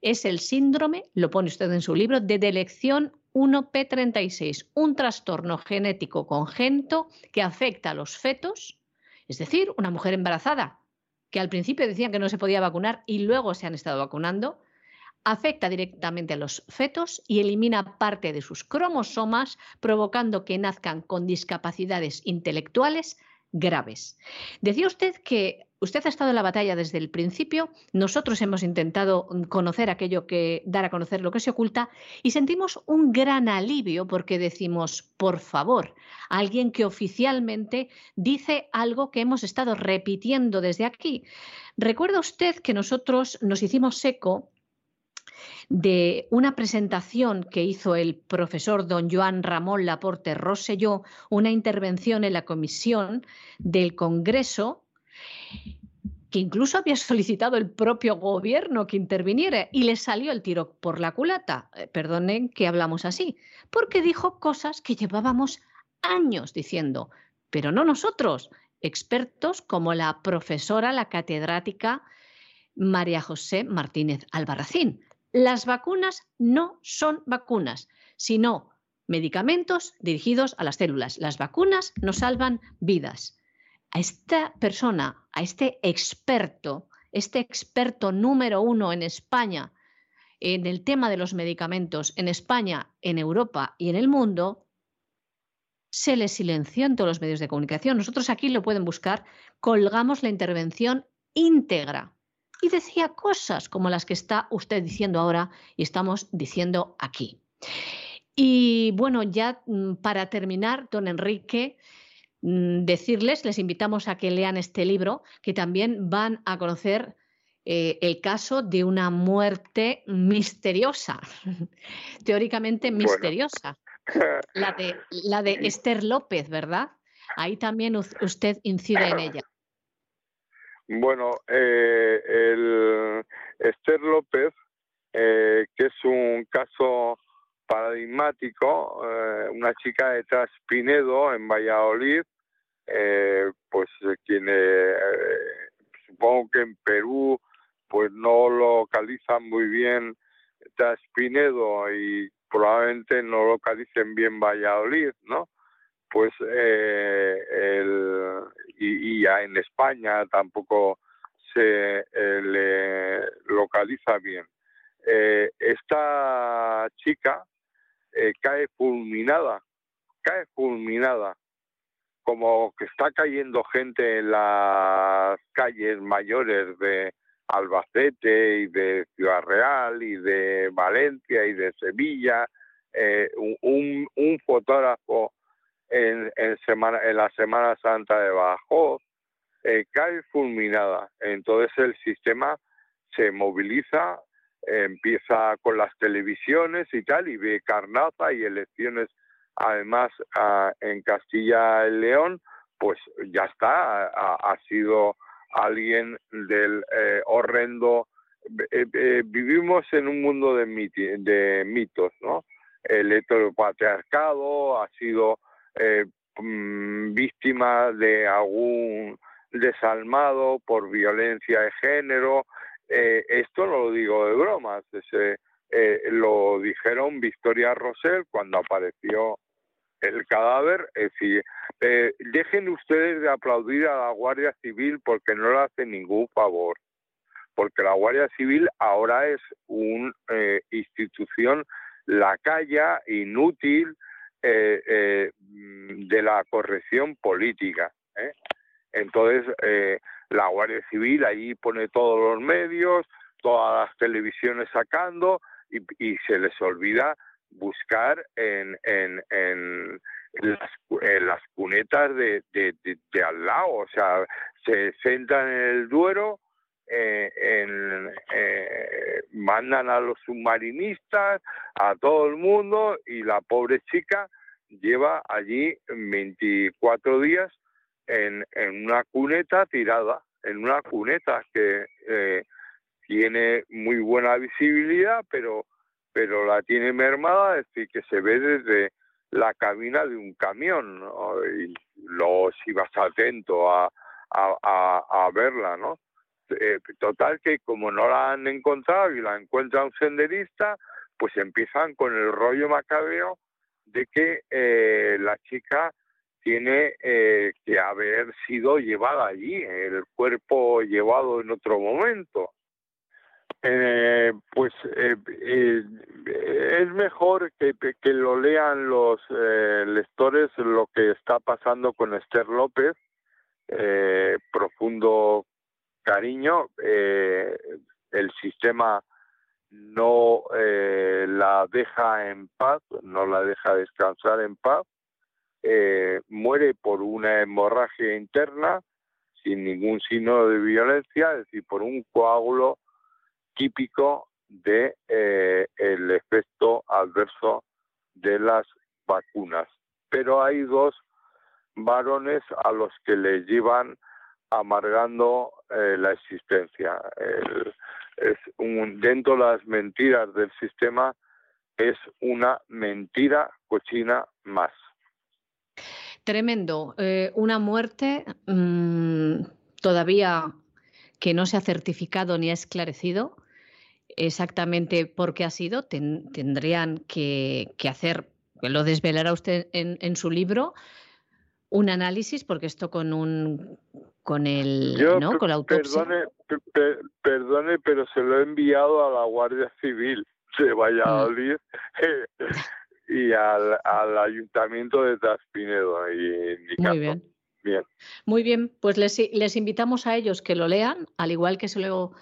es el síndrome, lo pone usted en su libro, de delección 1P36, un trastorno genético congénito que afecta a los fetos, es decir, una mujer embarazada, que al principio decían que no se podía vacunar y luego se han estado vacunando, afecta directamente a los fetos y elimina parte de sus cromosomas, provocando que nazcan con discapacidades intelectuales graves. Decía usted que usted ha estado en la batalla desde el principio, nosotros hemos intentado conocer aquello que dar a conocer lo que se oculta y sentimos un gran alivio porque decimos, por favor, alguien que oficialmente dice algo que hemos estado repitiendo desde aquí. Recuerda usted que nosotros nos hicimos eco de una presentación que hizo el profesor don Joan Ramón Laporte Rosselló, una intervención en la comisión del Congreso que incluso había solicitado el propio gobierno que interviniera y le salió el tiro por la culata. Eh, perdonen que hablamos así, porque dijo cosas que llevábamos años diciendo, pero no nosotros, expertos como la profesora, la catedrática María José Martínez Albarracín. Las vacunas no son vacunas, sino medicamentos dirigidos a las células. Las vacunas no salvan vidas. A esta persona, a este experto, este experto número uno en España en el tema de los medicamentos, en España, en Europa y en el mundo, se le silenció en todos los medios de comunicación. Nosotros aquí lo pueden buscar, colgamos la intervención íntegra y decía cosas como las que está usted diciendo ahora y estamos diciendo aquí. Y bueno, ya mm, para terminar, don Enrique, mm, decirles, les invitamos a que lean este libro, que también van a conocer eh, el caso de una muerte misteriosa, teóricamente misteriosa, la, de, la de Esther López, ¿verdad? Ahí también usted incide en ella. Bueno, eh, el Esther López, eh, que es un caso paradigmático, eh, una chica de Traspinedo en Valladolid, eh, pues quien supongo que en Perú pues no localizan muy bien Traspinedo y probablemente no localicen bien Valladolid, ¿no? Pues eh, y, ya en España tampoco se eh, le localiza bien. Eh, esta chica cae fulminada, cae fulminada, como que está cayendo gente en las calles mayores de Albacete y de Ciudad Real y de Valencia y de Sevilla, un, un fotógrafo en, semana, en la Semana Santa de Badajoz, eh, cae fulminada. Entonces el sistema se moviliza, empieza con las televisiones y tal, y ve carnaza y elecciones además en Castilla y León, pues ya está, ha, sido alguien del eh, horrendo. Eh, vivimos en un mundo de, de mitos, ¿no? El heteropatriarcado ha sido eh, mm, víctima de algún desalmado por violencia de género. Eh, esto no lo digo de bromas, eh, lo dijeron Victoria Rosell cuando apareció el cadáver. Es decir, dejen ustedes de aplaudir a la Guardia Civil porque no le hace ningún favor, porque la Guardia Civil ahora es una institución lacaya, inútil, eh, eh, de la corrección política. ¿eh? Entonces, la Guardia Civil ahí pone todos los medios, todas las televisiones sacando y, se les olvida buscar en, en, en, las, cunetas de, de, de, al lado, o sea, se sentan en el Duero eh, en, eh, mandan a los submarinistas, a todo el mundo, y la pobre chica lleva allí 24 días en, en una cuneta tirada, en una cuneta que eh, tiene muy buena visibilidad, pero, pero la tiene mermada, es decir, que se ve desde la cabina de un camión, y luego si vas atento a, a, a verla, ¿no? Eh, total que como no la han encontrado y la encuentra un senderista, pues empiezan con el rollo macabeo de que eh, la chica tiene eh, que haber sido llevada allí, el cuerpo llevado en otro momento. Eh, pues eh, eh, es mejor que, que, lo lean los lectores lo que está pasando con Esther López, profundo cariño, el sistema no la deja en paz, no la deja descansar en paz, muere por una hemorragia interna sin ningún signo de violencia, es decir, por un coágulo típico de eh, el efecto adverso de las vacunas. Pero hay dos varones a los que les llevan amargando eh, la existencia. dentro de las mentiras del sistema es una mentira cochina más. Tremendo. Eh, una muerte mm, todavía que no se ha certificado ni ha esclarecido exactamente por qué ha sido. tendrían que, hacer, lo desvelará usted en, su libro, un análisis, porque esto con un con el ¿no? con la autopsia. Perdone, perdone, pero se lo he enviado a la Guardia Civil de Valladolid. Mm. y al, al Ayuntamiento de Taspinedo. Y Muy bien. bien. Muy bien, pues les, les invitamos a ellos que lo lean, al igual que se lo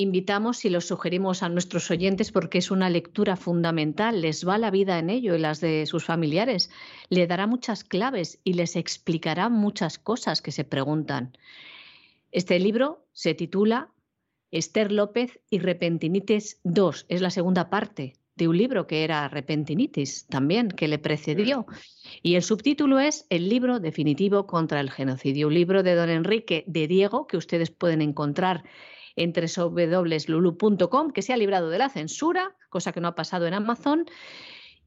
invitamos y lo sugerimos a nuestros oyentes porque es una lectura fundamental, les va la vida en ello y las de sus familiares, le dará muchas claves y les explicará muchas cosas que se preguntan. Este libro se titula Esther López y Repentinites 2, es la segunda parte de un libro que era Repentinitis también, que le precedió. Y el subtítulo es El libro definitivo contra el genocidio, un libro de don Enrique de Diego que ustedes pueden encontrar en www.lulu.com, que se ha librado de la censura, cosa que no ha pasado en Amazon,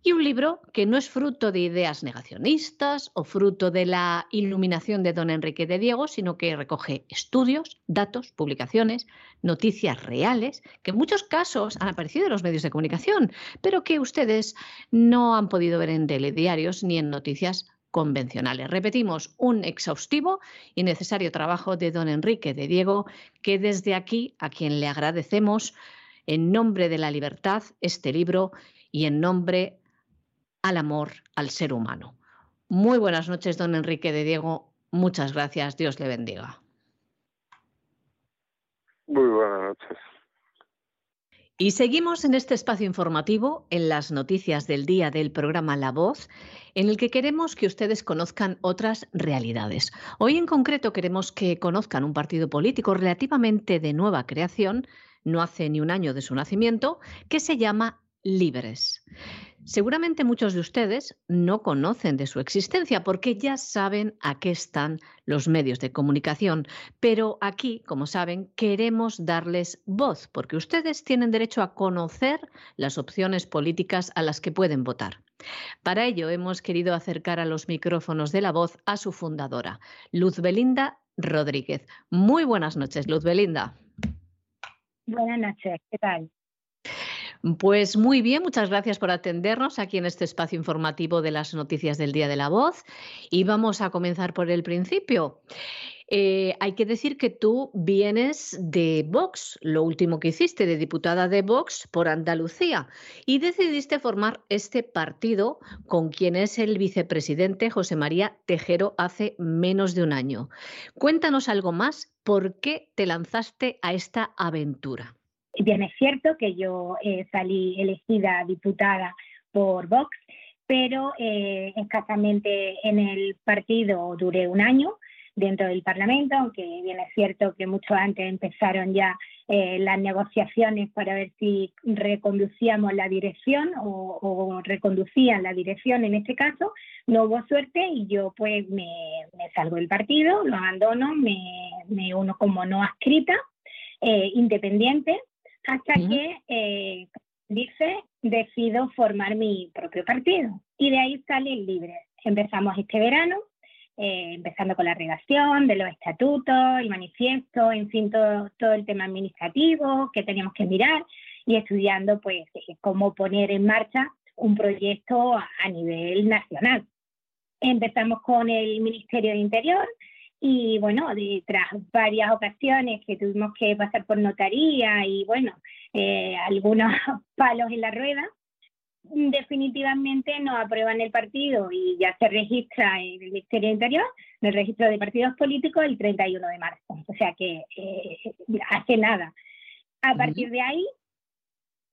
y un libro que no es fruto de ideas negacionistas o fruto de la iluminación de don Enrique de Diego, sino que recoge estudios, datos, publicaciones, noticias reales, que en muchos casos han aparecido en los medios de comunicación, pero que ustedes no han podido ver en telediarios ni en noticias convencionales. Repetimos, un exhaustivo y necesario trabajo de don Enrique de Diego, que desde aquí, a quien le agradecemos, en nombre de la libertad, este libro y en nombre al amor al ser humano. Muy buenas noches, don Enrique de Diego. Muchas gracias. Dios le bendiga. Muy buenas noches. Y seguimos en este espacio informativo, en las noticias del día del programa La Voz, en el que queremos que ustedes conozcan otras realidades. Hoy en concreto queremos que conozcan un partido político relativamente de nueva creación, no hace ni un año de su nacimiento, que se llama Libres. Seguramente muchos de ustedes no conocen de su existencia porque ya saben a qué están los medios de comunicación, pero aquí, como saben, queremos darles voz porque ustedes tienen derecho a conocer las opciones políticas a las que pueden votar. Para ello hemos querido acercar a los micrófonos de la voz a su fundadora, Luz Belinda Rodríguez. Muy buenas noches, Luz Belinda. Buenas noches, ¿qué tal? Pues muy bien, muchas gracias por atendernos aquí en este espacio informativo de las noticias del Día de la Voz. Y vamos a comenzar por el principio. Eh, hay que decir que tú vienes de Vox, lo último que hiciste, de diputada de Vox por Andalucía, y decidiste formar este partido con quien es el vicepresidente José María Tejero hace menos de un año. Cuéntanos algo más, ¿por qué te lanzaste a esta aventura? Bien, es cierto que yo eh, salí elegida diputada por Vox, pero eh, escasamente en el partido duré un año dentro del Parlamento, aunque bien es cierto que mucho antes empezaron ya eh, las negociaciones para ver si reconducíamos la dirección o, reconducían la dirección en este caso, no hubo suerte y yo pues me, salgo del partido, lo abandono, me, uno como no adscrita, independiente, hasta que, eh, dice, decido formar mi propio partido. Y de ahí sale el Libre. Empezamos este verano, eh, empezando con la redacción de los estatutos, el manifiesto, en fin, todo, todo el tema administrativo que teníamos que mirar y estudiando pues eh, cómo poner en marcha un proyecto a nivel nacional. Empezamos con el Ministerio de Interior, Y bueno, tras varias ocasiones que tuvimos que pasar por notaría y bueno, eh, algunos palos en la rueda, definitivamente no aprueban el partido y ya se registra en el Ministerio de Interior, en el registro de partidos políticos, el 31 de marzo. O sea que eh, hace nada. A partir de ahí,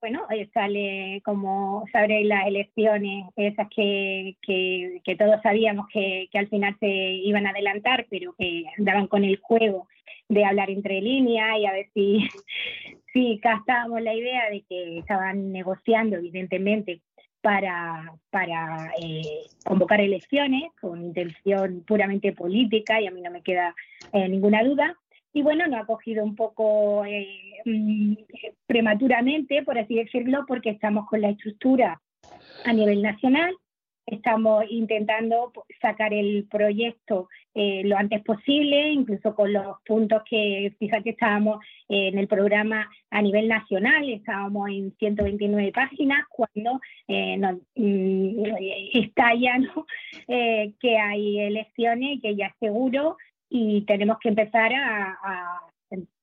bueno, eh, sale como sobre las elecciones, esas que, que, todos sabíamos que, que, al final se iban a adelantar, pero que andaban con el juego de hablar entre líneas y a ver si, si captábamos la idea de que estaban negociando, evidentemente, para, para eh, convocar elecciones con intención puramente política y a mí no me queda eh, ninguna duda. Y bueno, nos ha cogido un poco eh, mm, prematuramente, por así decirlo, porque estamos con la estructura a nivel nacional. Estamos intentando sacar el proyecto eh, lo antes posible, incluso con los puntos que, fíjate, estábamos en el programa a nivel nacional, estábamos en 129 páginas cuando eh, nos, mm, estalla eh, que hay elecciones, que ya seguro y tenemos que empezar a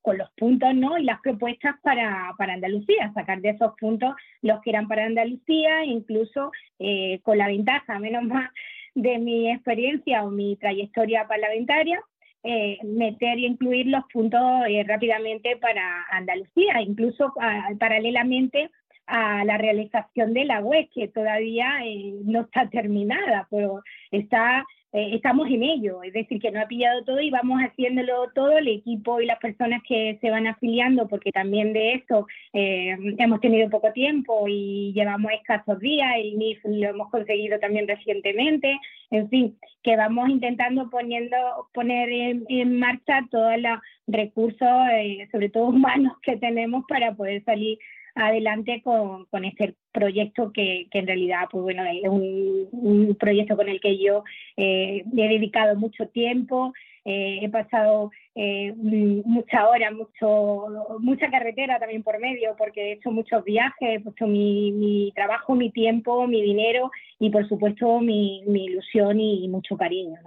con los puntos ¿no? y las propuestas para, para, Andalucía, sacar de esos puntos los que eran para Andalucía, incluso eh, con la ventaja, menos más de mi experiencia o mi trayectoria parlamentaria, eh, meter y incluir los puntos eh, rápidamente para Andalucía, incluso paralelamente a la realización de la web, que todavía no está terminada, pero está eh, estamos en ello, es decir, que no ha pillado todo y vamos haciéndolo todo, el equipo y las personas que se van afiliando, porque también de esto eh, hemos tenido poco tiempo y llevamos escasos días, el NIF lo hemos conseguido también recientemente, en fin, que vamos intentando poniendo, poner en, marcha todos los recursos, eh, sobre todo humanos, que tenemos para poder salir adelante con, con este proyecto que, que, en realidad pues bueno es un, proyecto con el que yo eh, he dedicado mucho tiempo eh, he pasado eh, mucha hora mucho mucha carretera también por medio porque he hecho muchos viajes he puesto mi, mi trabajo mi tiempo mi dinero y por supuesto mi, mi ilusión y mucho cariño.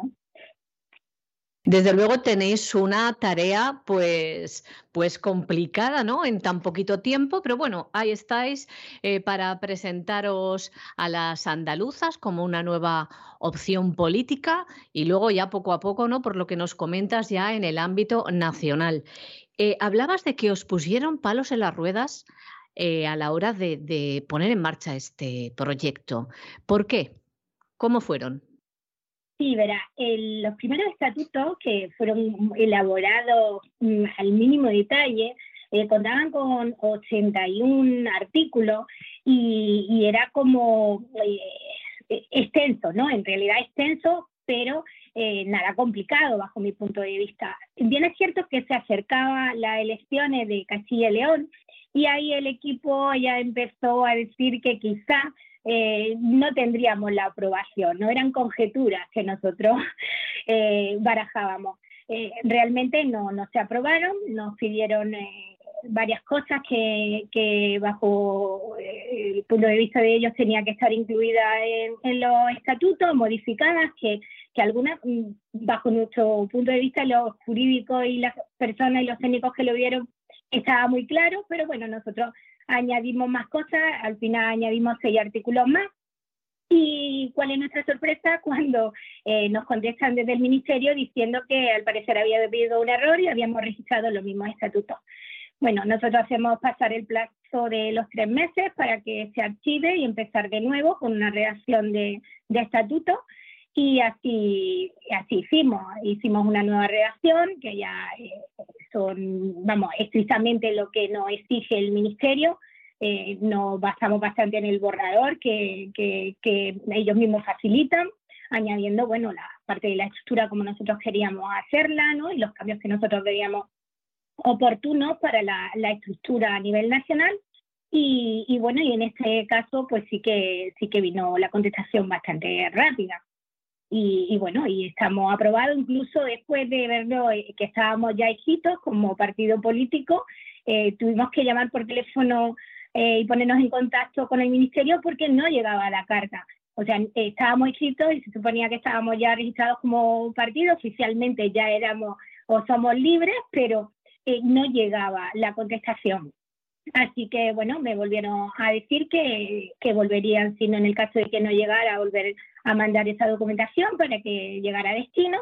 Desde luego tenéis una tarea pues, pues complicada, ¿no? En tan poquito tiempo, pero bueno, ahí estáis eh, para presentaros a las andaluzas como una nueva opción política y luego ya poco a poco, ¿no? Por lo que nos comentas ya en el ámbito nacional. Eh, hablabas de que os pusieron palos en las ruedas eh, a la hora de, de poner en marcha este proyecto. ¿Por qué? ¿Cómo fueron? Sí, verá, los primeros estatutos que fueron elaborados mm, al mínimo detalle eh, contaban con 81 artículos y, era como eh, extenso, ¿no? En realidad extenso, pero eh, nada complicado bajo mi punto de vista. Bien es cierto que se acercaba las elecciones de Castilla y León y ahí el equipo ya empezó a decir que quizá eh, no tendríamos la aprobación, no eran conjeturas que nosotros eh, barajábamos. Eh, realmente no, no se aprobaron, nos pidieron varias cosas que, bajo el punto de vista de ellos tenía que estar incluida en, los estatutos, modificadas, que, que algunas, mm, bajo nuestro punto de vista, los jurídicos y las personas y los técnicos que lo vieron, estaba muy claro, pero bueno, nosotros añadimos más cosas, al final añadimos seis artículos más. ¿Y cuál es nuestra sorpresa? Cuando eh, nos contestan desde el Ministerio diciendo que al parecer había habido un error y habíamos registrado los mismos estatutos. Bueno, nosotros hacemos pasar el plazo de los tres meses para que se archive y empezar de nuevo con una redacción de, de estatuto. Y así, así hicimos, hicimos una nueva redacción que ya eh, son, vamos, estrictamente lo que nos exige el Ministerio. Eh, nos basamos bastante en el borrador que, que, ellos mismos facilitan, añadiendo, bueno, la parte de la estructura como nosotros queríamos hacerla, ¿no? Y los cambios que nosotros veíamos oportunos para la, la estructura a nivel nacional. Y, y, bueno, y en este caso, pues sí que sí que vino la contestación bastante rápida. Y, bueno, y estamos aprobados incluso después de verlo eh, que estábamos ya hijitos como partido político, eh, tuvimos que llamar por teléfono eh, y ponernos en contacto con el ministerio porque no llegaba la carta. O sea, estábamos inscritos y se suponía que estábamos ya registrados como partido, oficialmente ya éramos o somos libres, pero no llegaba la contestación. Así que, bueno, me volvieron a decir que, que volverían, sino en el caso de que no llegara, a volver a mandar esa documentación para que llegara a destino.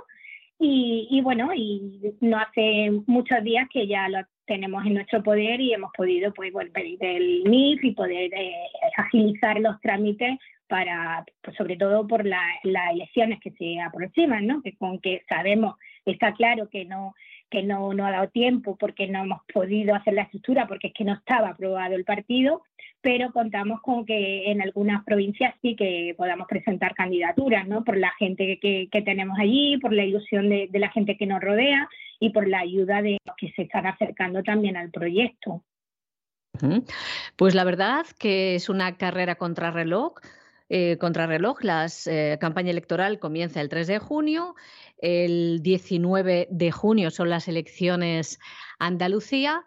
Y, y, bueno, y no hace muchos días que ya lo tenemos en nuestro poder y hemos podido pues pedir el MIF y poder eh, agilizar los trámites para, pues, sobre todo por las elecciones que se aproximan, ¿no? Que con que sabemos, está claro que no que no, no ha dado tiempo porque no hemos podido hacer la estructura porque es que no estaba aprobado el partido, pero contamos con que en algunas provincias sí que podamos presentar candidaturas, ¿no? Por la gente que, que tenemos allí, por la ilusión de, de, la gente que nos rodea y por la ayuda de los que se están acercando también al proyecto. Pues la verdad que es una carrera contrarreloj. Eh, contrarreloj, la eh, campaña electoral comienza el 3 de junio, el 19 de junio son las elecciones Andalucía.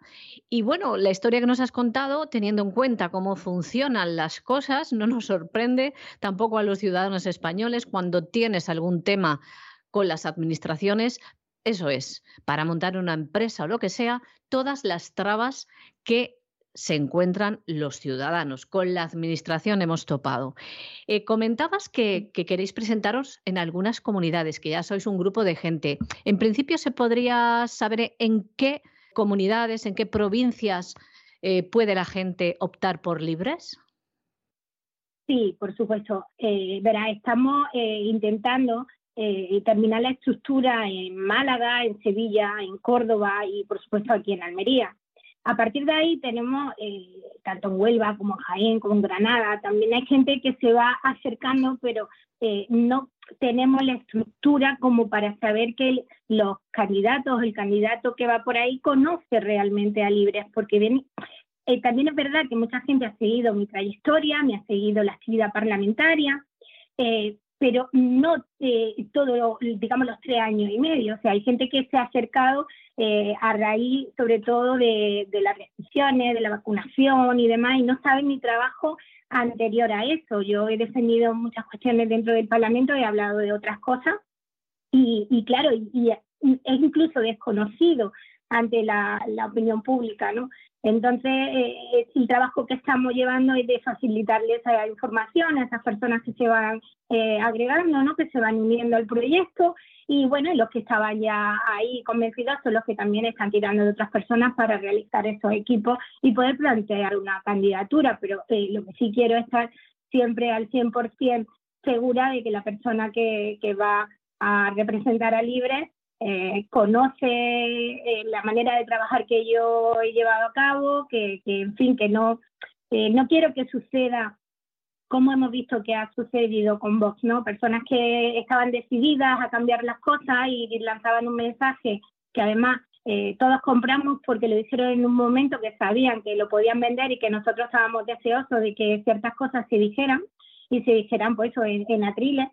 Y bueno, la historia que nos has contado, teniendo en cuenta cómo funcionan las cosas, no nos sorprende tampoco a los ciudadanos españoles cuando tienes algún tema con las administraciones. Eso es, para montar una empresa o lo que sea, todas las trabas que se encuentran los ciudadanos. Con la administración hemos topado. Eh, comentabas que, queréis presentaros en algunas comunidades, que ya sois un grupo de gente. En principio, ¿se podría saber en qué comunidades, en qué provincias eh, puede la gente optar por libres? Sí, por supuesto. Eh, verá, estamos intentando terminar la estructura en Málaga, en Sevilla, en Córdoba y, por supuesto, aquí en Almería. A partir de ahí tenemos, eh, tanto en Huelva como en Jaén, como en Granada, también hay gente que se va acercando, pero eh, no tenemos la estructura como para saber que los candidatos, el candidato que va por ahí conoce realmente a Libres, porque eh, también es verdad que mucha gente ha seguido mi trayectoria, me ha seguido la actividad parlamentaria, pero no eh, todo, digamos, los tres años y medio. O sea, hay gente que se ha acercado eh, a raíz, sobre todo, de, las restricciones, de la vacunación y demás, y no saben mi trabajo anterior a eso. Yo he defendido muchas cuestiones dentro del Parlamento, he hablado de otras cosas, y, claro, y, es incluso desconocido ante la, opinión pública, ¿no? Entonces, eh, el trabajo que estamos llevando es de facilitarles esa información a esas personas que se van eh, agregando, ¿no? que se van uniendo al proyecto. Y bueno, los que estaban ya ahí convencidos son los que también están tirando de otras personas para realizar esos equipos y poder plantear una candidatura. Pero eh, lo que sí quiero es estar siempre al 100% segura de que la persona que, que va a representar a Libre eh, conoce eh, la manera de trabajar que yo he llevado a cabo, que, en fin, que no, no quiero que suceda como hemos visto que ha sucedido con Vox, ¿no? Personas que estaban decididas a cambiar las cosas y lanzaban un mensaje que además eh, todos compramos porque lo hicieron en un momento que sabían que lo podían vender y que nosotros estábamos deseosos de que ciertas cosas se dijeran y se dijeran pues eso en, en atriles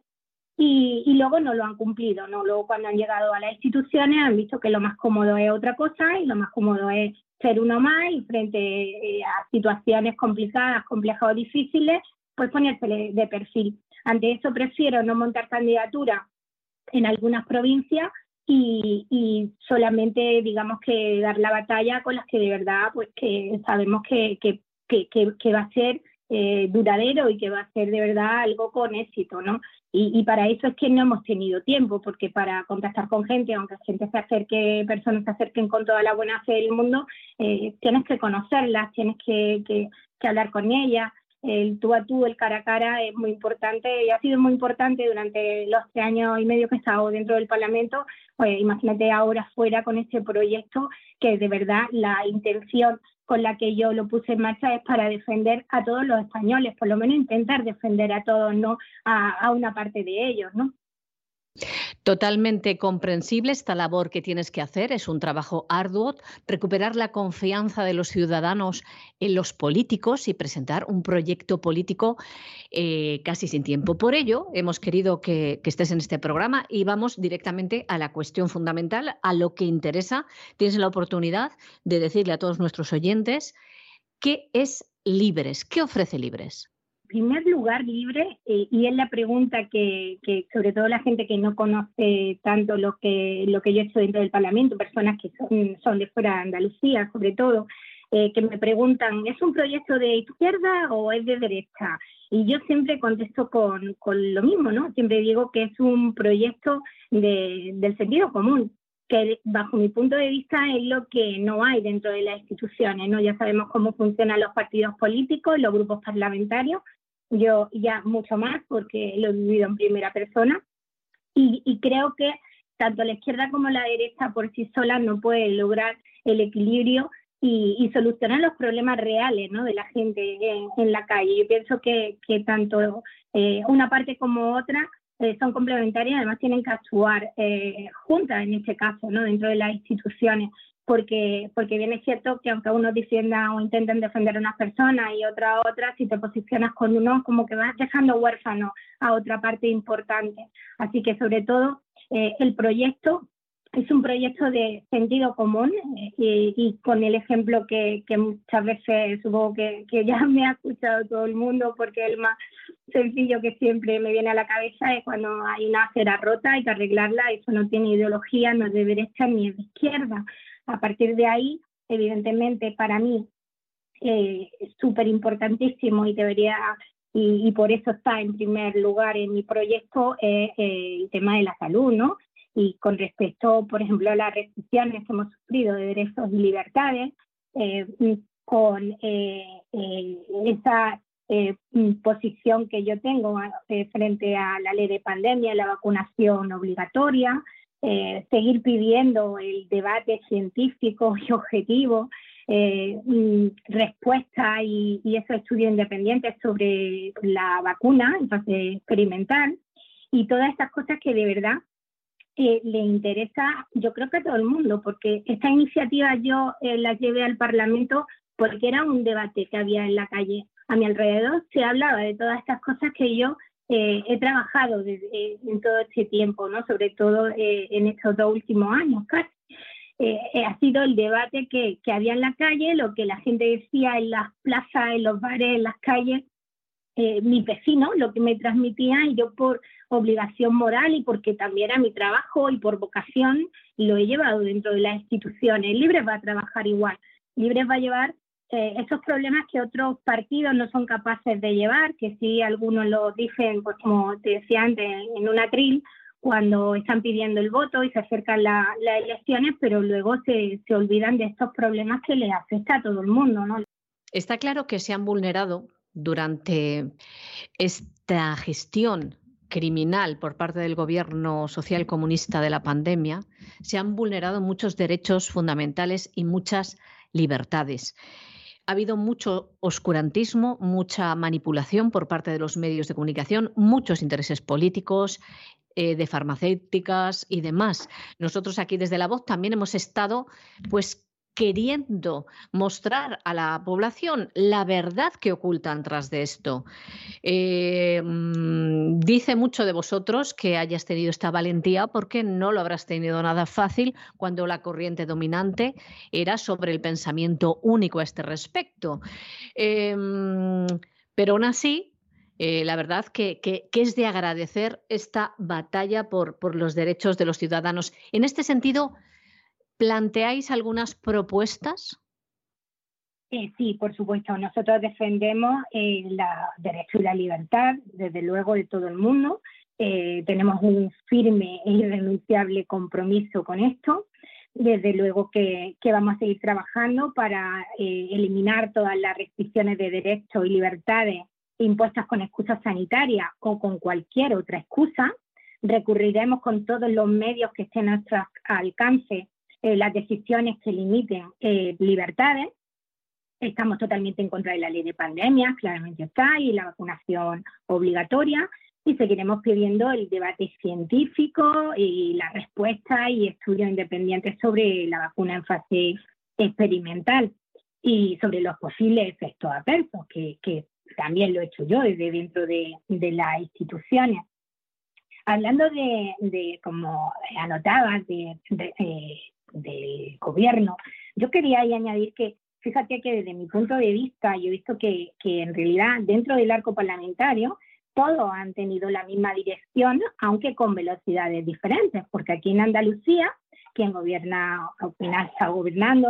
y, luego no lo han cumplido, ¿no? Luego cuando han llegado a las instituciones han visto que lo más cómodo es otra cosa y lo más cómodo es ser uno más y frente eh, a situaciones complicadas, complejas o difíciles, pues ponerse de perfil. Ante eso prefiero no montar candidatura en algunas provincias y, y, solamente digamos que dar la batalla con las que de verdad pues que sabemos que, que va a ser eh, duradero y que va a ser de verdad algo con éxito, ¿no? Y, para eso es que no hemos tenido tiempo, porque para contactar con gente, aunque gente se acerque, personas se acerquen con toda la buena fe del mundo, eh, tienes que conocerlas, tienes que, que, hablar con ellas. El tú a tú, el cara a cara es muy importante y ha sido muy importante durante los tres años y medio que he estado dentro del Parlamento. Pues imagínate ahora fuera con este proyecto que de verdad la intención con la que yo lo puse en marcha es para defender a todos los españoles, por lo menos intentar defender a todos, no a, a una parte de ellos, ¿no? Totalmente comprensible esta labor que tienes que hacer, es un trabajo arduo, recuperar la confianza de los ciudadanos en los políticos y presentar un proyecto político eh, casi sin tiempo. Por ello, hemos querido que, que, estés en este programa y vamos directamente a la cuestión fundamental, a lo que interesa. Tienes la oportunidad de decirle a todos nuestros oyentes qué es Libres, qué ofrece Libres. Primer lugar, libre, eh, y es la pregunta que, sobre todo la gente que no conoce tanto lo que, lo que yo he hecho dentro del Parlamento, personas que son, son de fuera de Andalucía, sobre todo, eh, que me preguntan, ¿es un proyecto de izquierda o es de derecha? Y yo siempre contesto con, con lo mismo, ¿no? Siempre digo que es un proyecto de, del sentido común, que bajo mi punto de vista es lo que no hay dentro de las instituciones, ¿no? Ya sabemos cómo funcionan los partidos políticos, los grupos parlamentarios, yo ya mucho más porque lo he vivido en primera persona y, y creo que tanto la izquierda como la derecha por sí solas no pueden lograr el equilibrio y, y, solucionar los problemas reales ¿no? de la gente en, en la calle. Yo pienso que, que tanto eh, una parte como otra eh, son complementarias, además tienen que actuar eh, juntas en este caso, ¿no? dentro de las instituciones, porque, porque bien es cierto que aunque unos defiendan o intenten defender a unas personas y otra a otras, si te posicionas con uno, como que vas dejando huérfano a otra parte importante. Así que sobre todo eh, el proyecto es un proyecto de sentido común eh, y, con el ejemplo que, muchas veces supongo que, ya me ha escuchado todo el mundo porque el más sencillo que siempre me viene a la cabeza es cuando hay una acera rota, hay que arreglarla, eso no tiene ideología, no es de derecha ni de izquierda. A partir de ahí, evidentemente, para mí eh, súper importantísimo y debería y, por eso está en primer lugar en mi proyecto eh, el tema de la salud, ¿no? y con respecto, por ejemplo, a las restricciones que hemos sufrido de derechos y libertades, eh, con eh, eh, esa posición que yo tengo frente a la ley de pandemia, la vacunación obligatoria, seguir pidiendo el debate científico y objetivo, mm, respuesta y, y, esos estudios independientes sobre la vacuna en fase experimental y todas estas cosas que de verdad le interesa, yo creo que a todo el mundo, porque esta iniciativa yo eh, la llevé al Parlamento porque era un debate que había en la calle. A mi alrededor se hablaba de todas estas cosas que yo eh, he trabajado desde, en todo este tiempo, ¿no? sobre todo eh, en estos dos últimos años casi. ha sido el debate que, que había en la calle, lo que la gente decía en las plazas, en los bares, en las calles, eh, mis vecinos, lo que me transmitían, y yo por obligación moral y porque también era mi trabajo y por vocación lo he llevado dentro de las instituciones. Libres va a trabajar igual, Libres va a llevar eh, esos problemas que otros partidos no son capaces de llevar, que sí algunos lo dicen, pues como te decía antes, en un atril, cuando están pidiendo el voto y se acercan las elecciones, pero luego se, olvidan de estos problemas que les afecta a todo el mundo. Está claro que se han vulnerado durante esta gestión criminal por parte del gobierno social comunista de la pandemia, se han vulnerado muchos derechos fundamentales y muchas libertades. Ha habido mucho oscurantismo, mucha manipulación por parte de los medios de comunicación, muchos intereses políticos, eh, de farmacéuticas y demás. Nosotros aquí desde La Voz también hemos estado pues queriendo mostrar a la población la verdad que ocultan tras de esto. Eh, mm, dice mucho de vosotros que hayas tenido esta valentía porque no lo habrás tenido nada fácil cuando la corriente dominante era sobre el pensamiento único a este respecto. Mm, pero aún así, eh, la verdad que, es de agradecer esta batalla por los derechos de los ciudadanos. En este sentido, ¿Planteáis algunas propuestas? Eh, sí, por supuesto. Nosotros defendemos el derecho y la libertad, desde luego, de todo el mundo. Eh, tenemos un firme e irrenunciable compromiso con esto. Desde luego que, vamos a seguir trabajando para eh, eliminar todas las restricciones de derechos y libertades impuestas con excusas sanitarias o con cualquier otra excusa. Recurriremos con todos los medios que estén a nuestro alcance eh, las decisiones que limiten eh, libertades. Estamos totalmente en contra de la ley de pandemia, claramente está, y la vacunación obligatoria. Y seguiremos pidiendo el debate científico y la respuesta y estudios independientes sobre la vacuna en fase experimental y sobre los posibles efectos adversos, que, que también lo he hecho yo desde dentro de, de las instituciones. Hablando de, de como anotabas, de, de, eh, del gobierno. Yo quería ahí añadir que fíjate que desde mi punto de vista yo he visto que, que en realidad dentro del arco parlamentario todos han tenido la misma dirección, aunque con velocidades diferentes, porque aquí en Andalucía quien gobierna, al final está gobernando,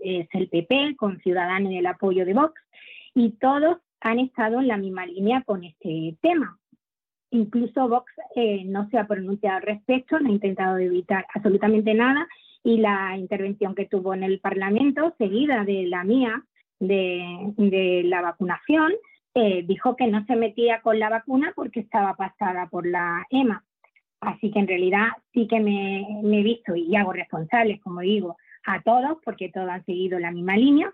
es, el PP, con Ciudadanos y el apoyo de Vox, y todos han estado en la misma línea con este tema. Incluso Vox eh, no se ha pronunciado al respecto, no ha intentado evitar absolutamente nada, y la intervención que tuvo en el Parlamento, seguida de la mía, de, la vacunación, eh, dijo que no se metía con la vacuna porque estaba pasada por la EMA. Así que en realidad sí que me, he visto y hago responsables, como digo, a todos, porque todos han seguido la misma línea.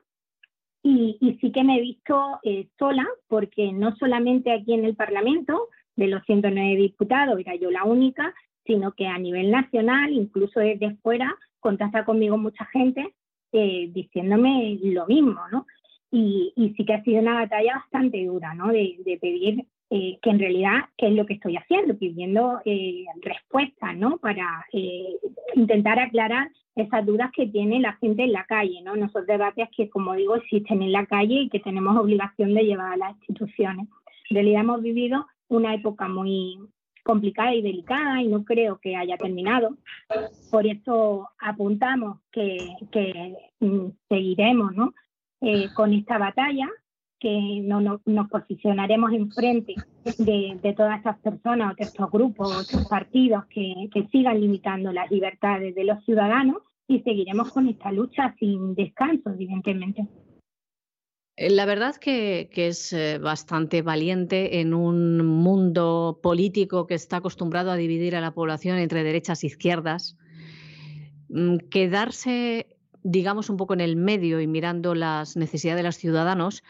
Y, sí que me he visto eh, sola, porque no solamente aquí en el Parlamento, de los 109 diputados, era yo la única, sino que a nivel nacional, incluso desde fuera, contacta conmigo mucha gente eh, diciéndome lo mismo, ¿no? Y, sí que ha sido una batalla bastante dura, ¿no? de pedir eh, que en realidad qué es lo que estoy haciendo, pidiendo eh, respuestas, ¿no? Para eh, intentar aclarar esas dudas que tiene la gente en la calle, ¿no? Esos debates que, como digo, existen en la calle y que tenemos obligación de llevar a las instituciones. En realidad hemos vivido una época muy complicada y delicada y no creo que haya terminado. Por eso apuntamos que, que mm, seguiremos ¿no? con esta batalla que no, nos posicionaremos enfrente de, de todas estas personas o de estos grupos o estos partidos que, que sigan limitando las libertades de los ciudadanos y seguiremos con esta lucha sin descanso, evidentemente. Eh, la verdad que, es eh, bastante valiente en un mundo político que está acostumbrado a dividir a la población entre derechas e izquierdas. Mm, quedarse, digamos, un poco en el medio y mirando las necesidades de los ciudadanos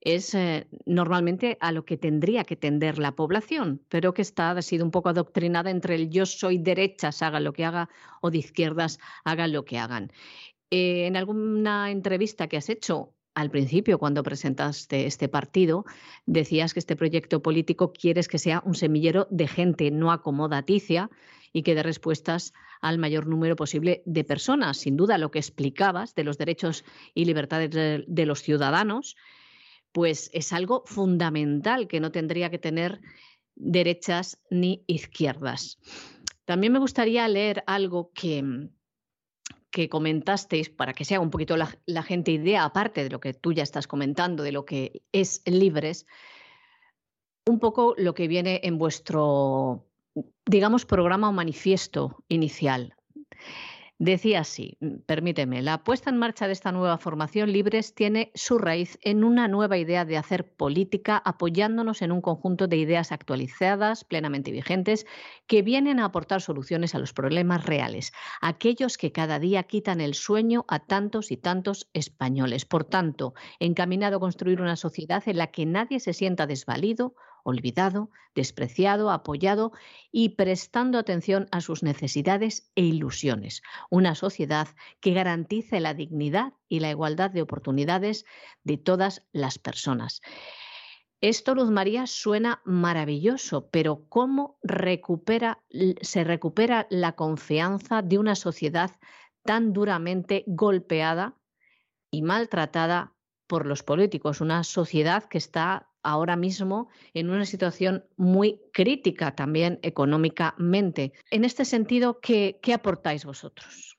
es eh, normalmente a lo que tendría que tender la población, pero que está, ha sido un poco adoctrinada entre el yo soy derechas, haga lo que haga, o de izquierdas, haga lo que hagan. En alguna entrevista que has hecho al principio, cuando presentaste este partido, decías que este proyecto político quieres que sea un semillero de gente no acomodaticia y que dé respuestas al mayor número posible de personas. Sin duda, lo que explicabas de los derechos y libertades de los ciudadanos pues es algo fundamental que no tendría que tener derechas ni izquierdas. También me gustaría leer algo que, que comentasteis para que sea un poquito la, la, gente idea, aparte de lo que tú ya estás comentando, de lo que es Libres, un poco lo que viene en vuestro, digamos, programa o manifiesto inicial. Decía así, mm, permíteme, la puesta en marcha de esta nueva formación Libres tiene su raíz en una nueva idea de hacer política apoyándonos en un conjunto de ideas actualizadas, plenamente vigentes, que vienen a aportar soluciones a los problemas reales, aquellos que cada día quitan el sueño a tantos y tantos españoles. Por tanto, encaminado a construir una sociedad en la que nadie se sienta desvalido olvidado, despreciado, apoyado y prestando atención a sus necesidades e ilusiones. Una sociedad que garantice la dignidad y la igualdad de oportunidades de todas las personas. Esto, Luz María, suena maravilloso, pero ¿cómo se recupera la confianza de una sociedad tan duramente golpeada y maltratada por los políticos? Una sociedad que está ahora mismo en una situación muy crítica también económicamente. En este sentido, ¿qué, aportáis vosotros?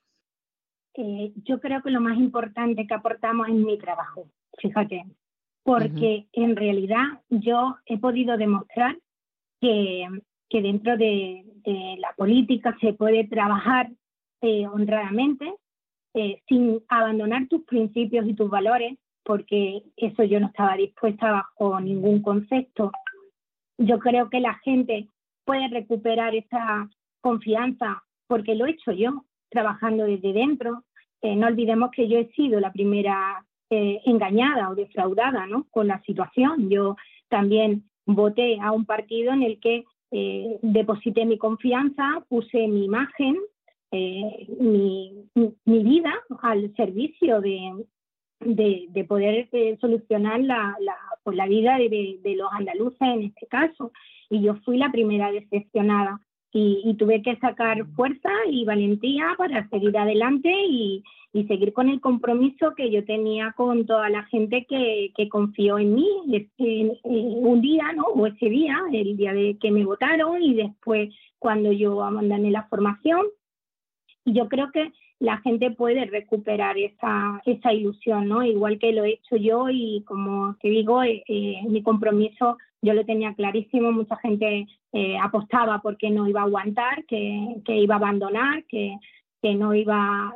Eh, yo creo que lo más importante que aportamos es mi trabajo, fíjate, porque en realidad yo he podido demostrar que, dentro de, la política se puede trabajar eh, honradamente eh, sin abandonar tus principios y tus valores porque eso yo no estaba dispuesta bajo ningún concepto. Yo creo que la gente puede recuperar esa confianza porque lo he hecho yo, trabajando desde dentro. Eh, no olvidemos que yo he sido la primera eh, engañada o defraudada ¿no? con la situación. Yo también voté a un partido en el que eh, deposité mi confianza, puse mi imagen, mi, mi, vida al servicio de, de, poder eh, solucionar la, la, pues, vida de, los andaluces en este caso. Y yo fui la primera decepcionada. y, tuve que sacar fuerza y valentía para seguir adelante y, seguir con el compromiso que yo tenía con toda la gente que, confió en mí un día, ¿no? O ese día, el día de que me votaron y después cuando yo abandoné la formación. Y yo creo que la gente puede recuperar esa, esa ilusión, ¿no? Igual que lo he hecho yo y como te digo, eh, eh, mi compromiso yo lo tenía clarísimo, mucha gente eh, apostaba porque no iba a aguantar, que, iba a abandonar, que, que no iba a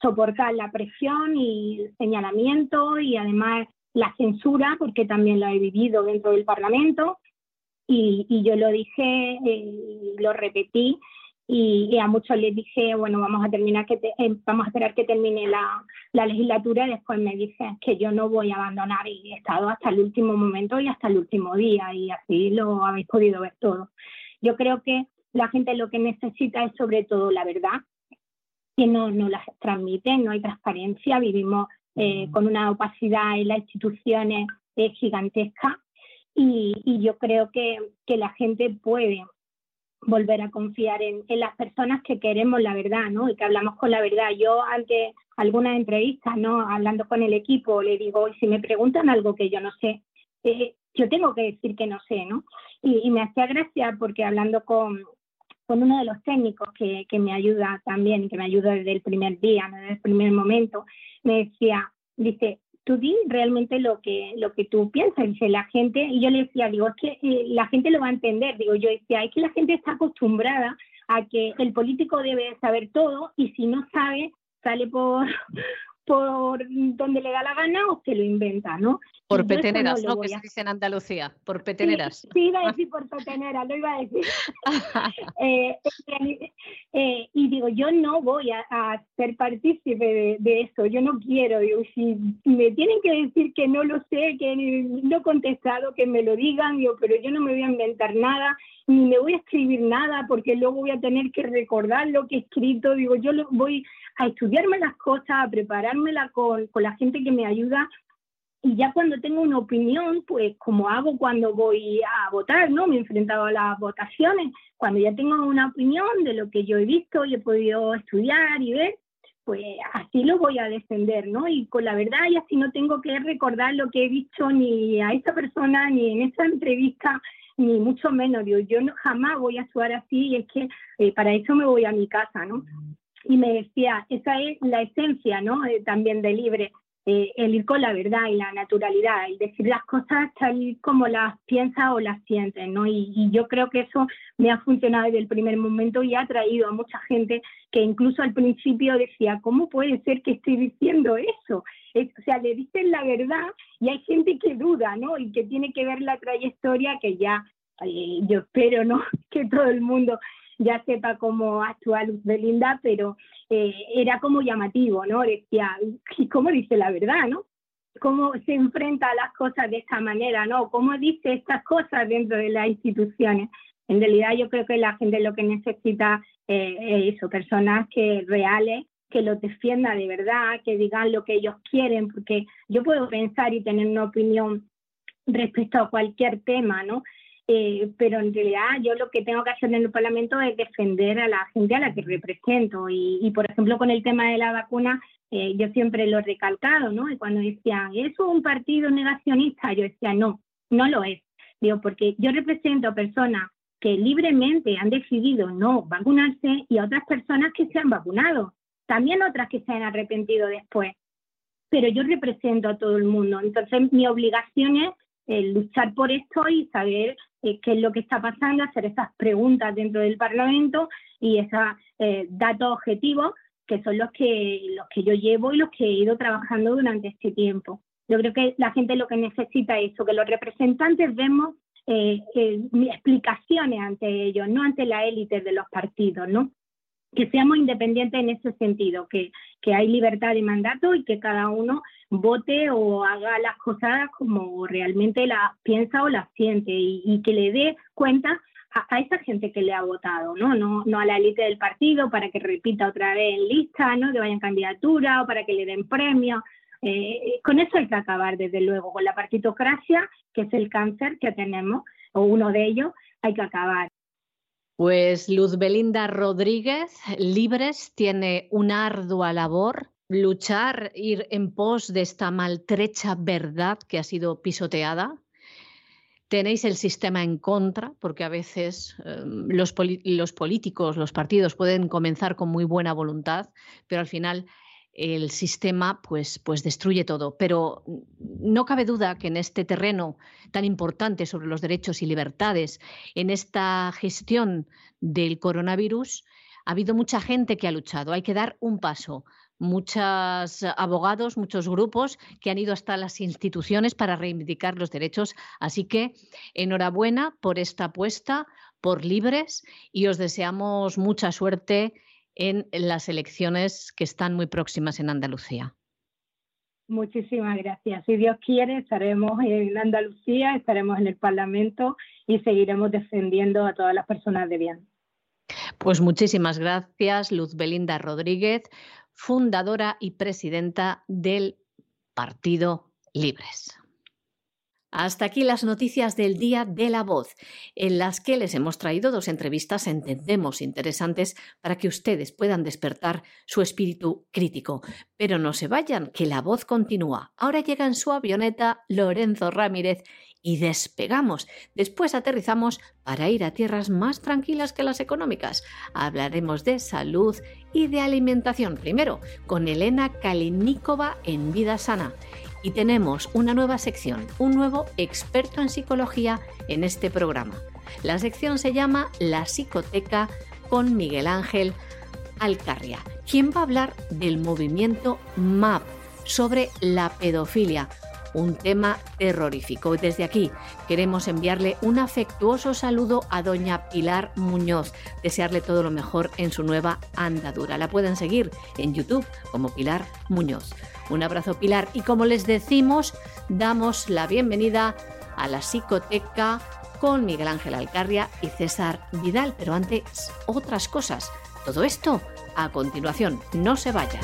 soportar la presión y el señalamiento y además la censura, porque también lo he vivido dentro del Parlamento. Y, y yo lo dije y lo repetí y, a muchos les dije, bueno, vamos a terminar que eh, vamos a esperar que termine la, la, legislatura y después me dije que yo no voy a abandonar y he estado hasta el último momento y hasta el último día y así lo habéis podido ver todo. Yo creo que la gente lo que necesita es sobre todo la verdad, que no, no las transmiten, no hay transparencia, vivimos eh, con una opacidad en las instituciones eh, gigantesca y, y, yo creo que, que la gente puede volver a confiar en, las personas que queremos la verdad, ¿no? Y que hablamos con la verdad. Yo ante algunas entrevistas, ¿no? Hablando con el equipo, le digo, y si me preguntan algo que yo no sé, eh, yo tengo que decir que no sé, ¿no? Y, me hacía gracia porque hablando con, con uno de los técnicos que, que me ayuda también, que me ayuda desde el primer día, desde el primer momento, me decía, dice, tú di realmente lo que, lo que tú piensas, dice la gente, y yo le decía, digo, es que eh, la gente lo va a entender, digo, yo decía, es que la gente está acostumbrada a que el político debe saber todo y si no sabe, sale por, por donde le da la gana o se lo inventa, ¿no? Por peteneras, ¿no? Que se dice en Andalucía, por peteneras. Sí, iba a decir por peteneras, lo iba a decir. Eh, eh, y digo, yo no voy a, ser partícipe de, eso, yo no quiero, digo, si me tienen que decir que no lo sé, que no he contestado, que me lo digan, digo, pero yo no me voy a inventar nada, ni me voy a escribir nada, porque luego voy a tener que recordar lo que he escrito, digo, yo lo, voy a estudiarme las cosas, a preparármela con, con la gente que me ayuda y ya cuando tengo una opinión, pues como hago cuando voy a votar, ¿no? Me he enfrentado a las votaciones, cuando ya tengo una opinión de lo que yo he visto y he podido estudiar y ver, pues así lo voy a defender, ¿no? Y con la verdad y así no tengo que recordar lo que he visto ni a esa persona, ni en esa entrevista, ni mucho menos. Yo, yo no, jamás voy a actuar así y es que eh, para eso me voy a mi casa, ¿no? Y me decía, esa es la esencia, ¿no? Eh, también de Libre eh, el ir con la verdad y la naturalidad y decir las cosas tal como las piensa o las siente, ¿no? Y, yo creo que eso me ha funcionado desde el primer momento y ha traído a mucha gente que incluso al principio decía, ¿cómo puede ser que estoy diciendo eso? o sea, le dicen la verdad y hay gente que duda, ¿no? Y que tiene que ver la trayectoria que ya, eh, yo espero, ¿no? Que todo el mundo ya sepa cómo actúa Luz Belinda, pero eh, era como llamativo, ¿no? Decía, ¿y cómo dice la verdad, no? ¿Cómo se enfrenta a las cosas de esta manera, no? ¿Cómo dice estas cosas dentro de las instituciones? En realidad yo creo que la gente lo que necesita eh, es eso, personas que reales que lo defiendan de verdad, que digan lo que ellos quieren, porque yo puedo pensar y tener una opinión respecto a cualquier tema, ¿no? Eh, pero en realidad yo lo que tengo que hacer en el Parlamento es defender a la gente a la que represento. Y, por ejemplo, con el tema de la vacuna, eh, yo siempre lo he recalcado, ¿no? Y cuando decían, ¿es un partido negacionista? Yo decía, no, no lo es. Digo, porque yo represento a personas que libremente han decidido no vacunarse y a otras personas que se han vacunado. También otras que se han arrepentido después. Pero yo represento a todo el mundo. Entonces, mi obligación es luchar por esto y saber eh, qué es lo que está pasando, hacer esas preguntas dentro del Parlamento y esos eh, datos objetivos que son los que, los que yo llevo y los que he ido trabajando durante este tiempo. Yo creo que la gente lo que necesita es eso, que los representantes vemos eh, explicaciones ante ellos, no ante la élite de los partidos, ¿no? Que seamos independientes en ese sentido, que, que hay libertad de mandato y que cada uno vote o haga las cosas como realmente las piensa o las siente y, que le dé cuenta a, esa gente que le ha votado, ¿no? ¿no? No a la élite del partido para que repita otra vez en lista, ¿no? Que vaya en candidatura o para que le den premio. Eh, con eso hay que acabar, desde luego, con la partitocracia, que es el cáncer que tenemos, o uno de ellos, hay que acabar. Pues Luz Belinda Rodríguez, Libres, tiene una ardua labor luchar, ir en pos de esta maltrecha verdad que ha sido pisoteada. Tenéis el sistema en contra, porque a veces em, los, los políticos, los partidos pueden comenzar con muy buena voluntad, pero al final el sistema pues, pues destruye todo. Pero no cabe duda que en este terreno tan importante sobre los derechos y libertades, en esta gestión del coronavirus, ha habido mucha gente que ha luchado. Hay que dar un paso. Muchos abogados, muchos grupos que han ido hasta las instituciones para reivindicar los derechos. Así que enhorabuena por esta apuesta, por libres, y os deseamos mucha suerte en las elecciones que están muy próximas en Andalucía. Muchísimas gracias. Si Dios quiere, estaremos en Andalucía, estaremos en el Parlamento y seguiremos defendiendo a todas las personas de bien. Pues muchísimas gracias, Luz Belinda Rodríguez, fundadora y presidenta del Partido Libres. Hasta aquí las noticias del día de la voz, en las que les hemos traído dos entrevistas, entendemos, interesantes para que ustedes puedan despertar su espíritu crítico. Pero no se vayan, que la voz continúa. Ahora llega en su avioneta Lorenzo Ramírez y despegamos. Después aterrizamos para ir a tierras más tranquilas que las económicas. Hablaremos de salud y de alimentación. Primero, con Elena Kalinikova en Vida Sana y tenemos una nueva sección, un nuevo experto en psicología en este programa. La sección se llama La Psicoteca con Miguel Ángel Alcarria, quien va a hablar del movimiento MAP sobre la pedofilia, un tema terrorífico. Desde aquí queremos enviarle un afectuoso saludo a doña Pilar Muñoz, desearle todo lo mejor en su nueva andadura. La pueden seguir en YouTube como Pilar Muñoz. Un abrazo Pilar y como les decimos, damos la bienvenida a la psicoteca con Miguel Ángel Alcarria y César Vidal, pero antes otras cosas. Todo esto a continuación, no se vayan.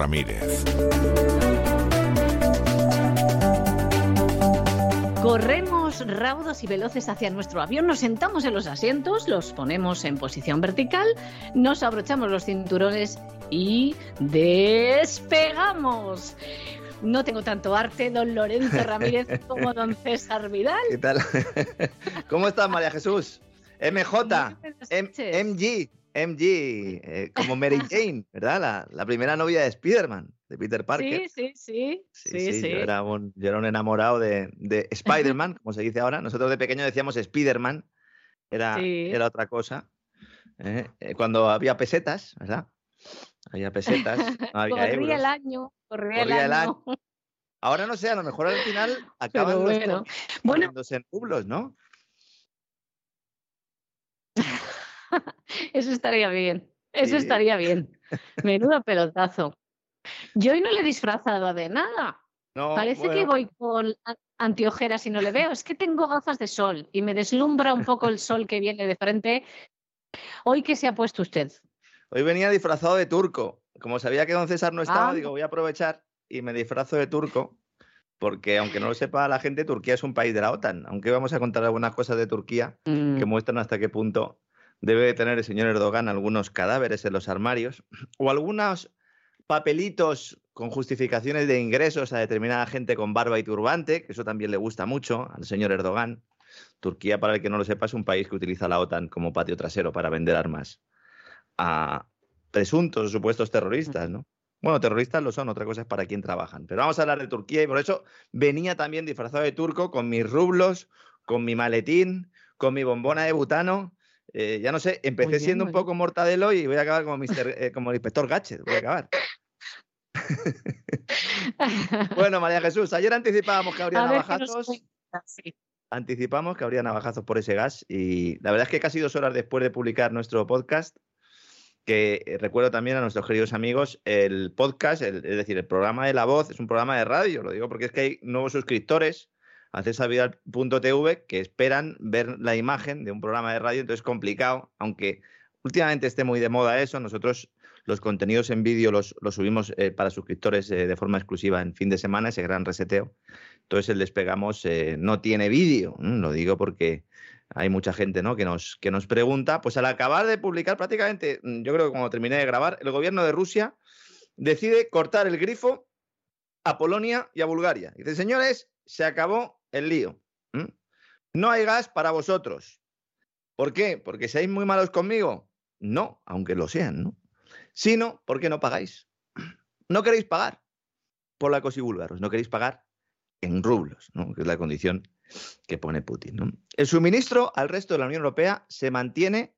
Ramírez. Corremos raudos y veloces hacia nuestro avión, nos sentamos en los asientos, los ponemos en posición vertical, nos abrochamos los cinturones y despegamos. No tengo tanto arte, don Lorenzo Ramírez, como don César Vidal. ¿Qué tal? ¿Cómo estás, María Jesús? MJ, MG, MG, eh, como Mary Jane, ¿verdad? La, primera novia de Spider-Man, de Peter Parker. Sí, sí, sí. sí, Yo, era un, enamorado de, de Spider-Man, como se dice ahora. Nosotros de pequeño decíamos Spider-Man, era, era otra cosa. ¿eh? Eh, cuando había pesetas, ¿verdad? Había pesetas, no había corría el año, corría, el, año. Ahora no sé, a lo mejor al final acaban bueno. los en rublos, ¿no? Eso estaría bien. Eso estaría bien. Menudo pelotazo. Yo hoy no le he disfrazado de nada. Parece que voy con antiojeras y no le veo. Es que tengo gafas de sol y me deslumbra un poco el sol que viene de frente. Hoy, ¿qué se ha puesto usted? Hoy venía disfrazado de turco. Como sabía que don César no estaba, ah. digo, voy a aprovechar y me disfrazo de turco. Porque aunque no lo sepa la gente, Turquía es un país de la OTAN. Aunque vamos a contar algunas cosas de Turquía que mm. muestran hasta qué punto debe tener el señor Erdogan algunos cadáveres en los armarios o algunos papelitos con justificaciones de ingresos a determinada gente con barba y turbante, que eso también le gusta mucho al señor Erdogan. Turquía, para el que no lo sepa, es un país que utiliza la OTAN como patio trasero para vender armas a presuntos supuestos terroristas, ¿no? Bueno, terroristas lo son, otra cosa es para quién trabajan. Pero vamos a hablar de Turquía y por eso venía también disfrazado de turco con mis rublos, con mi maletín, con mi bombona de butano Eh, ya no sé, empecé siendo un poco mortadelo y voy a acabar como, Mister, eh, como el inspector Gadget. Voy a acabar. bueno, María Jesús, ayer anticipábamos que habría navajazos. Anticipamos que habría navajazos por ese gas y la verdad es que casi dos horas después de publicar nuestro podcast, que eh, recuerdo también a nuestros queridos amigos, el podcast, es decir, el programa de La Voz, es un programa de radio, lo digo porque es que hay nuevos suscriptores a cesarvidal.tv que esperan ver la imagen de un programa de radio, entonces es complicado, aunque últimamente esté muy de moda eso, nosotros los contenidos en vídeo los, subimos eh, para suscriptores eh, de forma exclusiva en fin de semana, ese gran reseteo. Entonces el despegamos no tiene vídeo, lo digo porque hay mucha gente ¿no? que, nos, que nos pregunta, pues al acabar de publicar prácticamente, mm, yo creo que cuando terminé de grabar, el gobierno de Rusia decide cortar el grifo a Polonia y a Bulgaria. Dice, señores, se acabó el lío. No hay gas para vosotros. ¿Por qué? ¿Porque seáis muy malos conmigo? No, aunque lo sean, ¿no? Sino porque no pagáis. No queréis pagar por la y búlgaros, no queréis pagar en rublos, ¿no? que es la condición que pone Putin. El suministro al resto de la Unión Europea se mantiene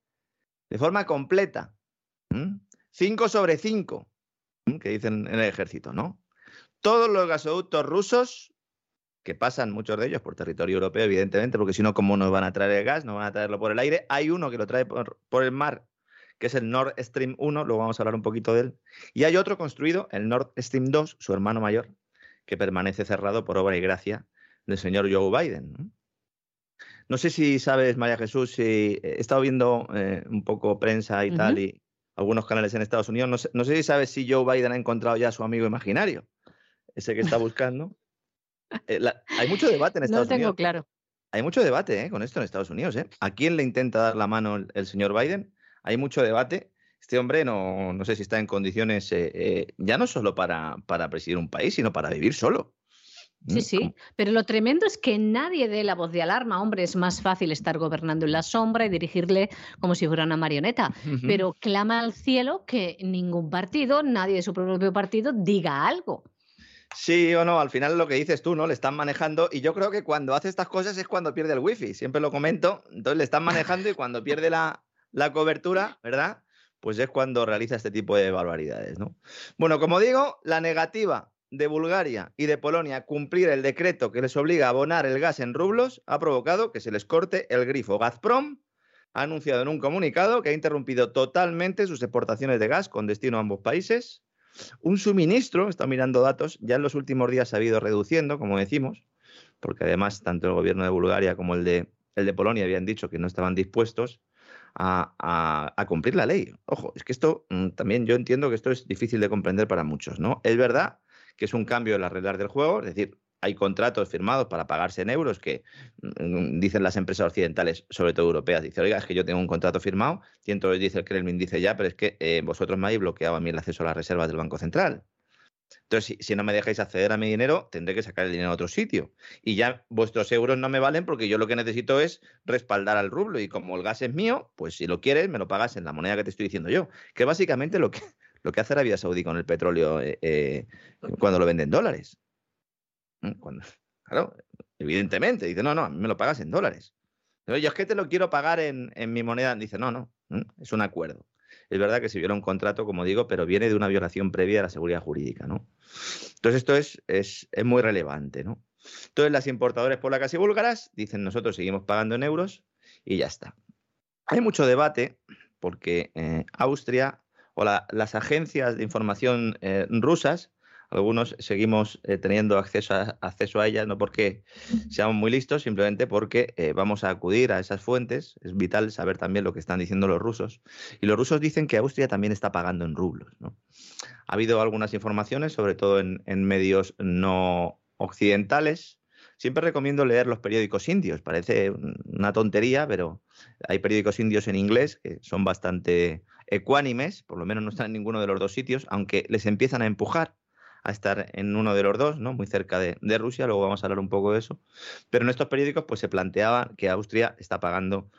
de forma completa. 5 sobre 5, que dicen en el ejército, ¿no? Todos los gasoductos rusos, que pasan muchos de ellos por territorio europeo, evidentemente, porque si no, ¿cómo nos van a traer el gas? No van a traerlo por el aire. Hay uno que lo trae por, por el mar, que es el Nord Stream 1, luego vamos a hablar un poquito de él. Y hay otro construido, el Nord Stream 2, su hermano mayor, que permanece cerrado por obra y gracia del señor Joe Biden. ¿no? sé si sabes, María Jesús, si he estado viendo eh, un poco prensa y tal, y algunos canales en Estados Unidos. No sé, si sabes si Joe Biden ha encontrado ya a su amigo imaginario, ese que está buscando. Eh, hay mucho debate en Estados Unidos. No tengo claro. Hay mucho debate eh, con esto en Estados Unidos. ¿A quién le intenta dar la mano el, señor Biden? Hay mucho debate. Este hombre no, no sé si está en condiciones ya no solo para, para presidir un país, sino para vivir solo. Sí, sí, pero lo tremendo es que nadie dé la voz de alarma. Hombre, es más fácil estar gobernando en la sombra y dirigirle como si fuera una marioneta. Pero clama al cielo que ningún partido, nadie de su propio partido, diga algo. Sí o no, al final lo que dices tú, ¿no? Le están manejando y yo creo que cuando hace estas cosas es cuando pierde el wifi, siempre lo comento, entonces le están manejando y cuando pierde la, la cobertura, ¿verdad? Pues es cuando realiza este tipo de barbaridades, ¿no? Bueno, como digo, la negativa de Bulgaria y de Polonia cumplir el decreto que les obliga a abonar el gas en rublos ha provocado que se les corte el grifo. Gazprom ha anunciado en un comunicado que ha interrumpido totalmente sus exportaciones de gas con destino a ambos países. Un suministro, está mirando datos, ya en los últimos días se ha ido reduciendo, como decimos, porque además tanto el gobierno de Bulgaria como el de, el de Polonia habían dicho que no estaban dispuestos a, a, cumplir la ley. Ojo, es que esto mm, también yo entiendo que esto es difícil de comprender para muchos, ¿no? Es verdad que es un cambio en las reglas del juego, es decir, hay contratos firmados para pagarse en euros que mm, dicen las empresas occidentales, sobre todo europeas, dice, oiga, es que yo tengo un contrato firmado, y entonces dice el Kremlin, dice ya, pero es que eh, vosotros me habéis bloqueado a mí el acceso a las reservas del Banco Central. Entonces, si, no me dejáis acceder a mi dinero, tendré que sacar el dinero a otro sitio. Y ya vuestros euros no me valen porque yo lo que necesito es respaldar al rublo. Y como el gas es mío, pues si lo quieres, me lo pagas en la moneda que te estoy diciendo yo. Que básicamente lo que, lo que hace Arabia Saudí con el petróleo eh, eh, cuando lo venden en dólares. ¿Mm? claro, evidentemente, dice, no, no, a mí me lo pagas en dólares. Pero yo es que te lo quiero pagar en, mi moneda. Dice, no, no, es un acuerdo. Es verdad que se viola un contrato, como digo, pero viene de una violación previa a la seguridad jurídica, ¿no? Entonces esto es, es, muy relevante, ¿no? Entonces las importadoras polacas y búlgaras dicen, nosotros seguimos pagando en euros y ya está. Hay mucho debate porque eh, Austria o las agencias de información eh, rusas, algunos seguimos eh, teniendo acceso a, ellas, no porque seamos muy listos, simplemente porque eh, vamos a acudir a esas fuentes. Es vital saber también lo que están diciendo los rusos. Y los rusos dicen que Austria también está pagando en rublos. Ha habido algunas informaciones, sobre todo en, en medios no occidentales, Siempre recomiendo leer los periódicos indios. Parece una tontería, pero hay periódicos indios en inglés que son bastante ecuánimes, por lo menos no están en ninguno de los dos sitios, aunque les empiezan a empujar a estar en uno de los dos, ¿no? Muy cerca de, Rusia, luego vamos a hablar un poco de eso. Pero en estos periódicos pues se planteaba que Austria está pagando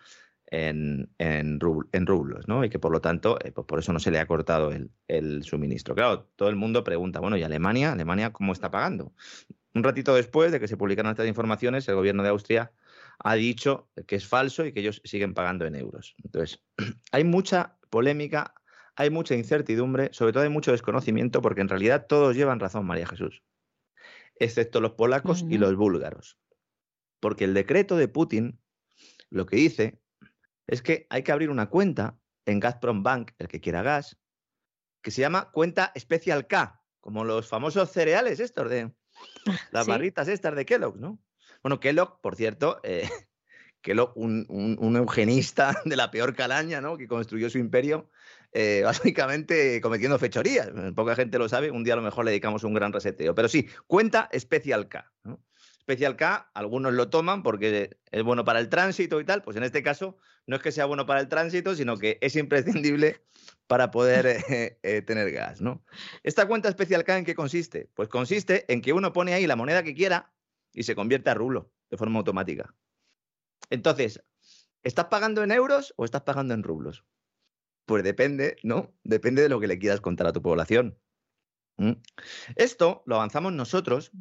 en, en, rublos, ¿no? Y que por lo tanto, eh, pues por eso no se le ha cortado el, el, suministro. Claro, todo el mundo pregunta, bueno, ¿y Alemania? ¿Alemania cómo está pagando? Un ratito después de que se publicaron estas informaciones, el gobierno de Austria ha dicho que es falso y que ellos siguen pagando en euros. Entonces, hay mucha polémica, hay mucha incertidumbre, sobre todo hay mucho desconocimiento, porque en realidad todos llevan razón, María Jesús, excepto los polacos y los búlgaros. Porque el decreto de Putin lo que dice es que hay que abrir una cuenta en Gazprom Bank, el que quiera gas, que se llama cuenta Special K, como los famosos cereales estos de las barritas estas de Kellogg, ¿no? Bueno, Kellogg, por cierto, eh, Kellogg, un, eugenista de la peor calaña, ¿no? Que construyó su imperio, eh, básicamente cometiendo fechorías. Poca gente lo sabe, un día a lo mejor le dedicamos un gran reseteo. Pero sí, cuenta Special K, ¿no? Special K, algunos lo toman porque es bueno para el tránsito y tal, pues en este caso no es que sea bueno para el tránsito, sino que es imprescindible para poder eh, eh, tener gas, ¿no? ¿Esta cuenta Special K en qué consiste? Pues consiste en que uno pone ahí la moneda que quiera y se convierte a rublo de forma automática. Entonces, ¿estás pagando en euros o estás pagando en rublos? Pues depende, ¿no? Depende de lo que le quieras contar a tu población. Esto lo avanzamos nosotros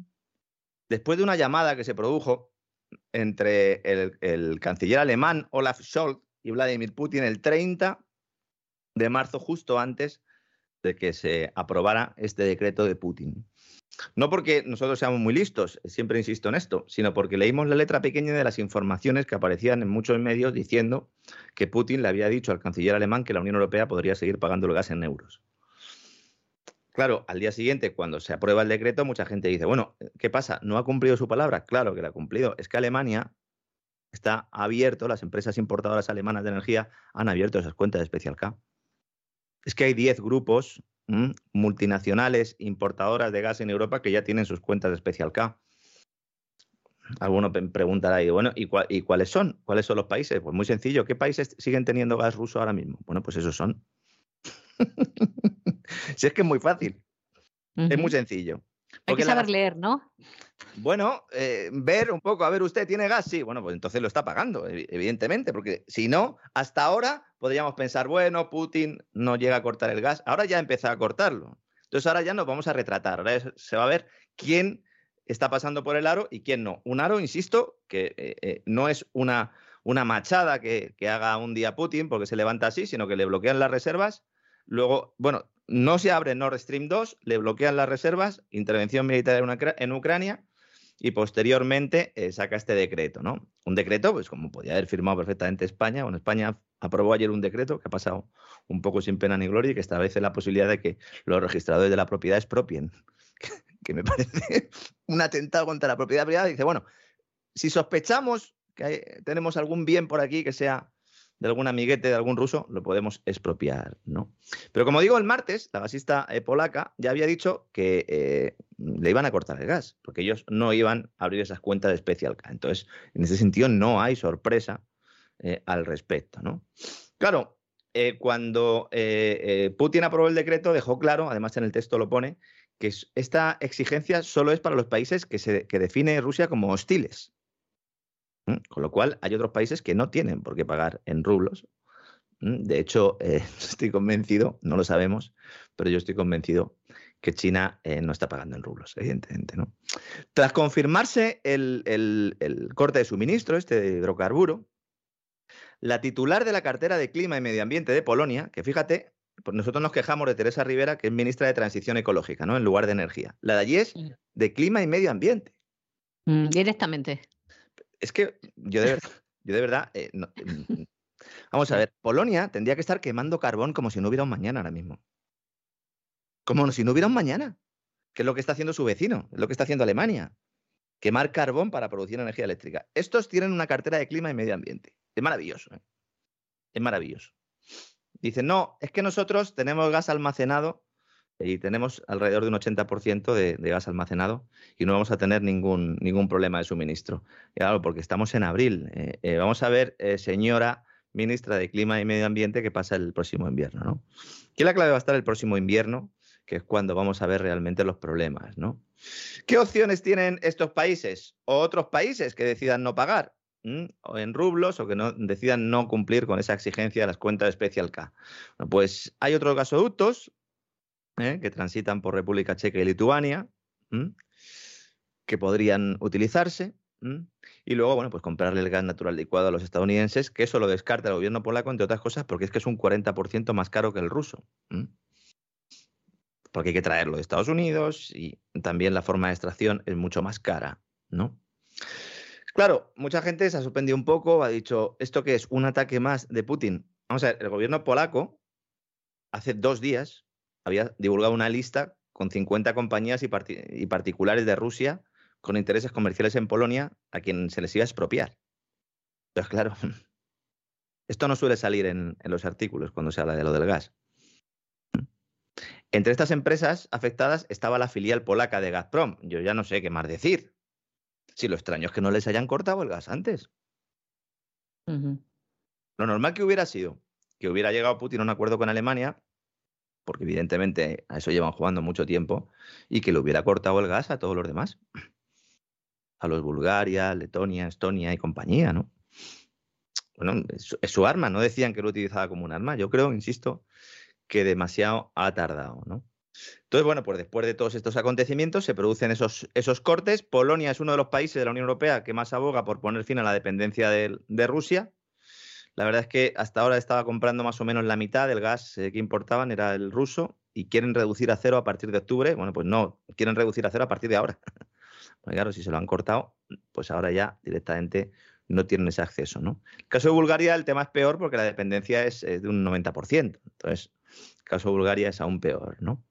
después de una llamada que se produjo entre el, canciller alemán Olaf Scholz y Vladimir Putin el 30 de marzo, justo antes de que se aprobara este decreto de Putin. No porque nosotros seamos muy listos, siempre insisto en esto, sino porque leímos la letra pequeña de las informaciones que aparecían en muchos medios diciendo que Putin le había dicho al canciller alemán que la Unión Europea podría seguir pagando el gas en euros. Claro, al día siguiente, cuando se aprueba el decreto, mucha gente dice, bueno, ¿qué pasa? ¿No ha cumplido su palabra? Claro que la ha cumplido. Es que Alemania está abierto, las empresas importadoras alemanas de energía han abierto esas cuentas de Special K. Es que hay 10 grupos multinacionales importadoras de gas en Europa que ya tienen sus cuentas de Special K. Alguno preguntará ahí, bueno, ¿y, ¿y cuáles son? ¿Cuáles son los países? Pues muy sencillo, ¿qué países siguen teniendo gas ruso ahora mismo? Bueno, pues esos son. si es que es muy fácil. Es muy sencillo. Hay que saber leer, ¿no? Bueno, eh, ver un poco, a ver, ¿usted tiene gas? Sí, bueno, pues entonces lo está pagando, evidentemente, porque si no, hasta ahora podríamos pensar, bueno, Putin no llega a cortar el gas, ahora ya empieza a cortarlo. Entonces ahora ya nos vamos a retratar, ahora se va a ver quién está pasando por el aro y quién no. Un aro, insisto, que eh, eh, no es una, una machada que, que haga un día Putin porque se levanta así, sino que le bloquean las reservas Luego, bueno, no se abre Nord Stream 2, le bloquean las reservas, intervención militar en, Ucrania y posteriormente eh, saca este decreto, ¿no? Un decreto, pues como podía haber firmado perfectamente España. Bueno, España aprobó ayer un decreto que ha pasado un poco sin pena ni gloria y que establece la posibilidad de que los registradores de la propiedad expropien, que me parece un atentado contra la propiedad privada. Dice, bueno, si sospechamos que tenemos algún bien por aquí que sea de algún amiguete de algún ruso, lo podemos expropiar, ¿no? Pero como digo, el martes, la gasista eh, polaca ya había dicho que eh, le iban a cortar el gas, porque ellos no iban a abrir esas cuentas de Special K. Entonces, en ese sentido, no hay sorpresa eh, al respecto, ¿no? Claro, cuando Putin aprobó el decreto, dejó claro, además en el texto lo pone, que esta exigencia solo es para los países que, se, que define Rusia como hostiles. Con lo cual, hay otros países que no tienen por qué pagar en rublos. De hecho, eh, estoy convencido, no lo sabemos, pero yo estoy convencido que China eh, no está pagando en rublos, evidentemente. ¿no? Tras confirmarse el, corte de suministro, este de hidrocarburo, la titular de la cartera de Clima y Medio Ambiente de Polonia, que fíjate, pues nosotros nos quejamos de Teresa Rivera, que es ministra de Transición Ecológica, ¿no? En lugar de energía. La de allí es de Clima y Medio Ambiente. Mm, directamente. Es que yo de verdad, yo de verdad eh, mm, mm, vamos a ver, Polonia tendría que estar quemando carbón como si no hubiera un mañana ahora mismo. Como si no hubiera un mañana. Que es lo que está haciendo su vecino, es lo que está haciendo Alemania. Quemar carbón para producir energía eléctrica. Estos tienen una cartera de clima y medio ambiente. Es maravilloso. ¿eh? Es maravilloso. Dicen, no, es que nosotros tenemos gas almacenado y tenemos alrededor de un 80% de, gas almacenado y no vamos a tener ningún, ningún problema de suministro. claro, porque estamos en abril. Eh, eh, vamos a ver, eh, señora ministra de Clima y Medio Ambiente, qué pasa el próximo invierno. ¿no? ¿Qué la clave va a estar el próximo invierno? que es cuando vamos a ver realmente los problemas, ¿no? ¿Qué opciones tienen estos países o otros países que decidan no pagar? o en rublos o que no decidan no cumplir con esa exigencia de las cuentas de Special K. pues hay otros gasoductos ¿eh? que transitan por República Checa y Lituania, que podrían utilizarse. Y luego, bueno, pues comprarle el gas natural licuado a los estadounidenses, que eso lo descarta el gobierno polaco, entre otras cosas, porque es que es un 40% más caro que el ruso. Porque hay que traerlo de Estados Unidos y también la forma de extracción es mucho más cara, ¿no? Claro, mucha gente se ha sorprendido un poco, ha dicho, ¿esto qué es? ¿Un ataque más de Putin? Vamos a ver, el gobierno polaco hace dos días había divulgado una lista con 50 compañías y, y particulares de Rusia con intereses comerciales en Polonia a quien se les iba a expropiar. Pues claro, esto no suele salir en, los artículos cuando se habla de lo del gas. Entre estas empresas afectadas estaba la filial polaca de Gazprom. Yo ya no sé qué más decir. Si lo extraño es que no les hayan cortado el gas antes. Lo normal que hubiera sido que hubiera llegado Putin a un acuerdo con Alemania, porque evidentemente a eso llevan jugando mucho tiempo, y que le hubiera cortado el gas a todos los demás a los Bulgaria, Letonia, Estonia y compañía, ¿no? Bueno, es, su arma, no decían que lo utilizaba como un arma. Yo creo, insisto, que demasiado ha tardado, ¿no? Entonces, bueno, pues después de todos estos acontecimientos se producen esos, esos cortes. Polonia es uno de los países de la Unión Europea que más aboga por poner fin a la dependencia de, Rusia. La verdad es que hasta ahora estaba comprando más o menos la mitad del gas eh, que importaban, era el ruso, y quieren reducir a cero a partir de octubre. Bueno, pues no, quieren reducir a cero a partir de ahora. claro, si se lo han cortado, pues ahora ya directamente no tienen ese acceso. ¿no? El caso de Bulgaria, el tema es peor porque la dependencia es, de un 90%. Entonces, el caso de Bulgaria es aún peor. ¿no?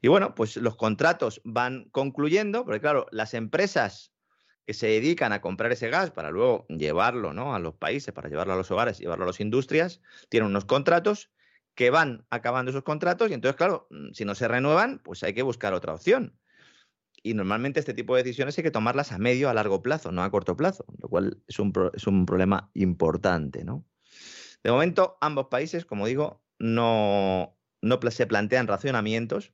Y bueno, pues los contratos van concluyendo, porque claro, las empresas que se dedican a comprar ese gas para luego llevarlo ¿no? a los países, para llevarlo a los hogares, llevarlo a las industrias, tienen unos contratos que van acabando esos contratos y entonces, claro, si no se renuevan, pues hay que buscar otra opción. Y normalmente este tipo de decisiones hay que tomarlas a medio, a largo plazo, no a corto plazo, lo cual es un, es un problema importante. ¿no? De momento, ambos países, como digo, no, no se plantean racionamientos.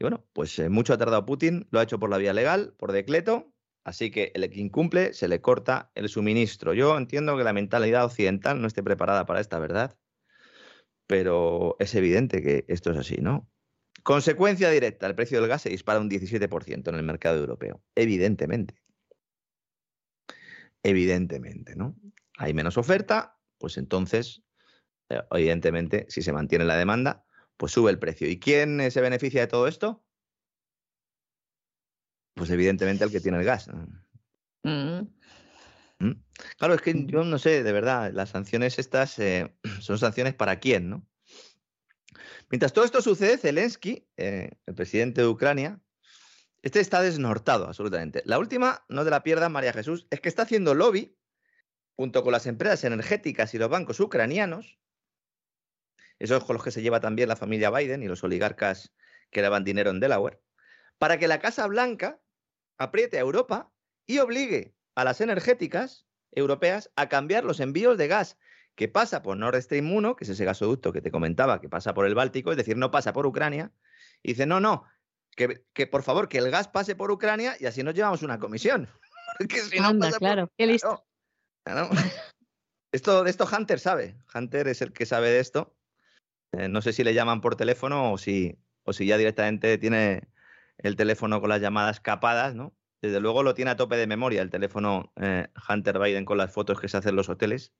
Y bueno, pues eh, mucho ha tardado Putin, lo ha hecho por la vía legal, por decreto, así que el que incumple se le corta el suministro. Yo entiendo que la mentalidad occidental no esté preparada para esta verdad, pero es evidente que esto es así, ¿no? Consecuencia directa, el precio del gas se dispara un 17% en el mercado europeo. Evidentemente. Evidentemente, ¿no? Hay menos oferta, pues entonces, eh, evidentemente, si se mantiene la demanda, pues sube el precio. ¿Y quién se beneficia de todo esto? Pues evidentemente el que tiene el gas. Mm. ¿Mm? Claro, es que yo no sé, de verdad, las sanciones estas eh, son sanciones para quién, ¿no? Mientras todo esto sucede, Zelensky, eh, el presidente de Ucrania, este está desnortado absolutamente. La última, no de la pierda, María Jesús, es que está haciendo lobby junto con las empresas energéticas y los bancos ucranianos, esos con los que se lleva también la familia Biden y los oligarcas que daban dinero en Delaware, para que la Casa Blanca apriete a Europa y obligue a las energéticas europeas a cambiar los envíos de gas que pasa por Nord Stream 1, que es ese gasoducto que te comentaba, que pasa por el Báltico, es decir, no pasa por Ucrania, y dice, no, no, que, que por favor, que el gas pase por Ucrania y así nos llevamos una comisión. Porque si no pasa claro, qué listo. Esto, de esto Hunter sabe. Hunter es el que sabe de esto. Eh, no sé si le llaman por teléfono o si, o si ya directamente tiene el teléfono con las llamadas capadas, ¿no? Desde luego lo tiene a tope de memoria el teléfono eh, Hunter Biden con las fotos que se hacen en los hoteles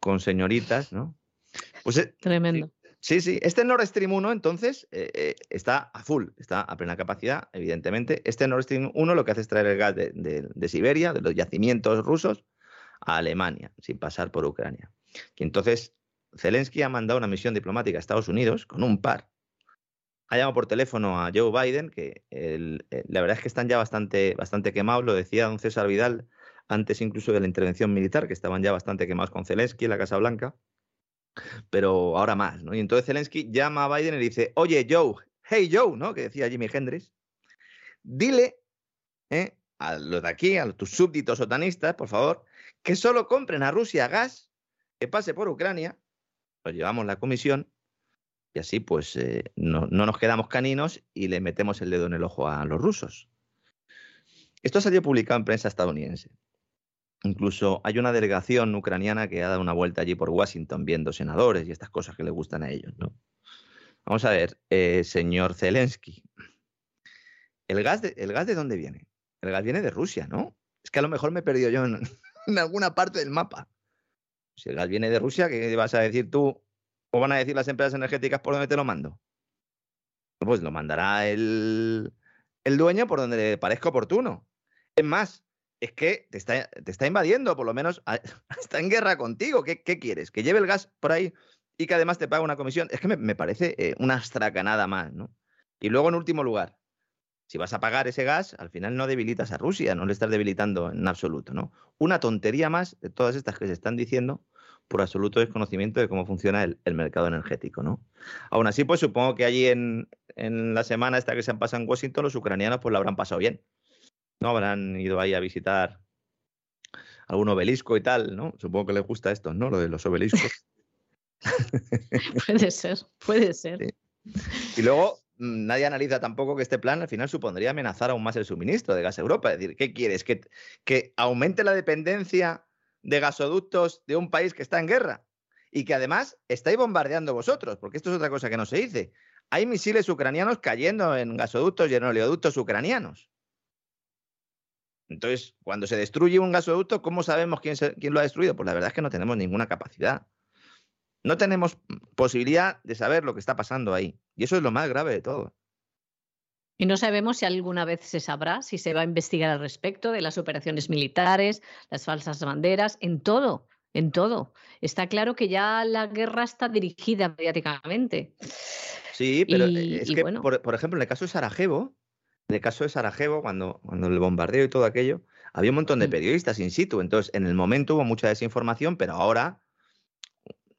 con señoritas, ¿no? Pues, eh, Tremendo. Sí, sí. Este Nord Stream 1, entonces, eh, está a full, está a plena capacidad, evidentemente. Este Nord Stream 1 lo que hace es traer el gas de, Siberia, de los yacimientos rusos, a Alemania, sin pasar por Ucrania. Y entonces, Zelensky ha mandado una misión diplomática a Estados Unidos con un par. Ha llamado por teléfono a Joe Biden, que la verdad es que están ya bastante, bastante quemados, lo decía don César Vidal antes incluso de la intervención militar, que estaban ya bastante quemados con Zelensky en la Casa Blanca, pero ahora más, ¿no? Y entonces Zelensky llama a Biden y dice, oye Joe, hey Joe, ¿no? Que decía Jimmy Hendrix, dile ¿eh? a los de aquí, a tus súbditos otanistas, por favor, que solo compren a Rusia gas, que pase por Ucrania, lo llevamos la comisión y así pues eh, no, no, nos quedamos caninos y le metemos el dedo en el ojo a los rusos. Esto salió publicado en prensa estadounidense. Incluso hay una delegación ucraniana que ha dado una vuelta allí por Washington viendo senadores y estas cosas que le gustan a ellos, ¿no? Vamos a ver, eh, señor Zelensky, ¿el gas, de, ¿el gas de dónde viene? El gas viene de Rusia, ¿no? Es que a lo mejor me he perdido yo en, alguna parte del mapa. Si el gas viene de Rusia, ¿qué vas a decir tú? ¿O van a decir las empresas energéticas por dónde te lo mando? Pues lo mandará el, el dueño por donde le parezca oportuno. Es más, es que te está, te está invadiendo, por lo menos está en guerra contigo. ¿Qué, ¿Qué, quieres? ¿Que lleve el gas por ahí y que además te pague una comisión? Es que me, me parece eh, una astracanada más, ¿no? Y luego, en último lugar, si vas a pagar ese gas, al final no debilitas a Rusia, no le estás debilitando en absoluto, ¿no? Una tontería más de todas estas que se están diciendo por absoluto desconocimiento de cómo funciona el, el mercado energético, ¿no? Aún así, pues supongo que allí en, en, la semana esta que se han pasado en Washington, los ucranianos pues lo habrán pasado bien. No habrán ido ahí a visitar algún obelisco y tal, ¿no? Supongo que les gusta esto, ¿no? Lo de los obeliscos. puede ser, puede ser. Sí. Y luego, mm, nadie analiza tampoco que este plan al final supondría amenazar aún más el suministro de gas a Europa. Es decir, ¿qué quieres? ¿Que, que aumente la dependencia de gasoductos de un país que está en guerra y que además estáis bombardeando vosotros, porque esto es otra cosa que no se dice. Hay misiles ucranianos cayendo en gasoductos y en oleoductos ucranianos. Entonces, cuando se destruye un gasoducto, ¿cómo sabemos quién, quién lo ha destruido? Pues la verdad es que no tenemos ninguna capacidad. No tenemos posibilidad de saber lo que está pasando ahí. Y eso es lo más grave de todo. Y no sabemos si alguna vez se sabrá, si se va a investigar al respecto de las operaciones militares, las falsas banderas, en todo, en todo. Está claro que ya la guerra está dirigida mediáticamente. Sí, pero y, es que, bueno. por, por, ejemplo, en el caso de Sarajevo, en el caso de Sarajevo, cuando, cuando el bombardeo y todo aquello, había un montón de periodistas in situ. Entonces, en el momento hubo mucha desinformación, pero ahora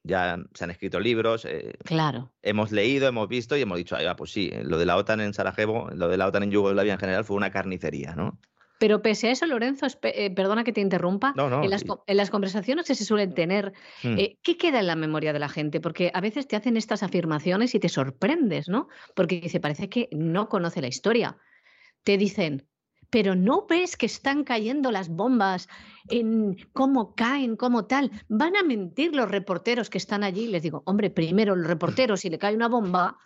ya se han escrito libros. Eh, claro. Hemos leído, hemos visto y hemos dicho, ah, pues sí, lo de la OTAN en Sarajevo, lo de la OTAN en Yugoslavia en general fue una carnicería, ¿no? Pero pese a eso, Lorenzo, eh, perdona que te interrumpa, no, no, en, las, sí. en, las, conversaciones que se suelen tener, eh, ¿qué queda en la memoria de la gente? Porque a veces te hacen estas afirmaciones y te sorprendes, ¿no? Porque dice, parece que no conoce la historia. Te dicen, pero no ves que están cayendo las bombas, en cómo caen, cómo tal. Van a mentir los reporteros que están allí. Les digo, hombre, primero el reportero, si le cae una bomba,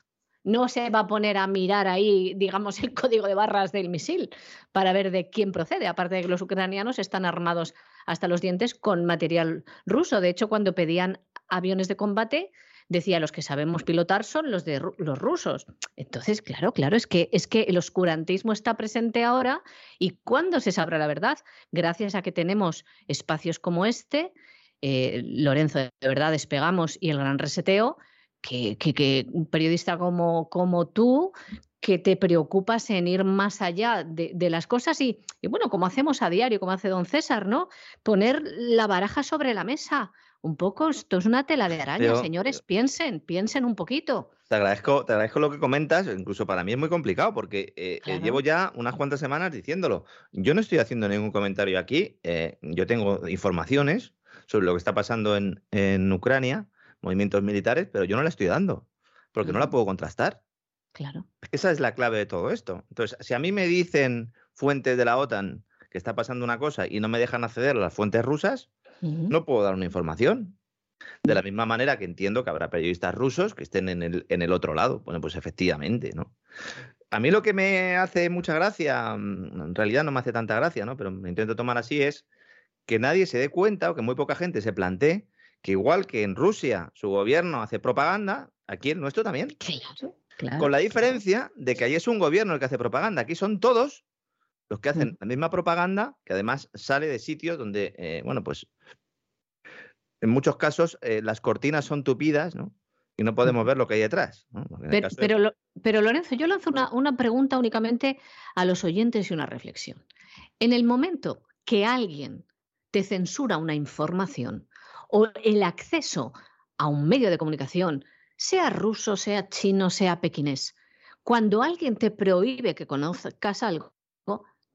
no se va a poner a mirar ahí, digamos, el código de barras del misil para ver de quién procede. Aparte de que los ucranianos están armados hasta los dientes con material ruso. De hecho, cuando pedían aviones de combate, decía los que sabemos pilotar son los de los rusos. Entonces, claro, claro, es que es que el oscurantismo está presente ahora y ¿cuándo se sabrá la verdad? Gracias a que tenemos espacios como este, eh, Lorenzo, de verdad despegamos y el gran reseteo, que, que, un periodista como, como tú que te preocupas en ir más allá de, las cosas y, bueno, como hacemos a diario, como hace don César, ¿no? Poner la baraja sobre la mesa. Un poco, esto es una tela de araña, señores, piensen, piensen un poquito. Te agradezco, te agradezco lo que comentas, incluso para mí es muy complicado porque eh, eh, llevo ya unas cuantas semanas diciéndolo. Yo no estoy haciendo ningún comentario aquí, eh, yo tengo informaciones sobre lo que está pasando en, en Ucrania, movimientos militares, pero yo no la estoy dando porque no la puedo contrastar. Claro. Esa es la clave de todo esto. Entonces, si a mí me dicen fuentes de la OTAN que está pasando una cosa y no me dejan acceder a las fuentes rusas, No puedo dar una información. De la misma manera que entiendo que habrá periodistas rusos que estén en el, en el otro lado. Bueno, pues efectivamente, ¿no? A mí lo que me hace mucha gracia, mm, en realidad no me hace tanta gracia, ¿no? Pero me intento tomar así, es que nadie se dé cuenta o que muy poca gente se plantee que igual que en Rusia su gobierno hace propaganda, aquí el nuestro también. Claro, claro. Con la diferencia de que ahí es un gobierno el que hace propaganda. Aquí son todos los que hacen Mm. la misma propaganda, que además sale de sitios donde, eh, bueno, pues en muchos casos eh, las cortinas son tupidas, ¿no? Y no podemos ver lo que hay detrás. Pero, de- Lo- pero, Lorenzo, yo lanzo una, una pregunta únicamente a los oyentes y una reflexión. En el momento que alguien te censura una información o el acceso a un medio de comunicación, sea ruso, sea chino, sea pequinés, cuando alguien te prohíbe que conozcas algo,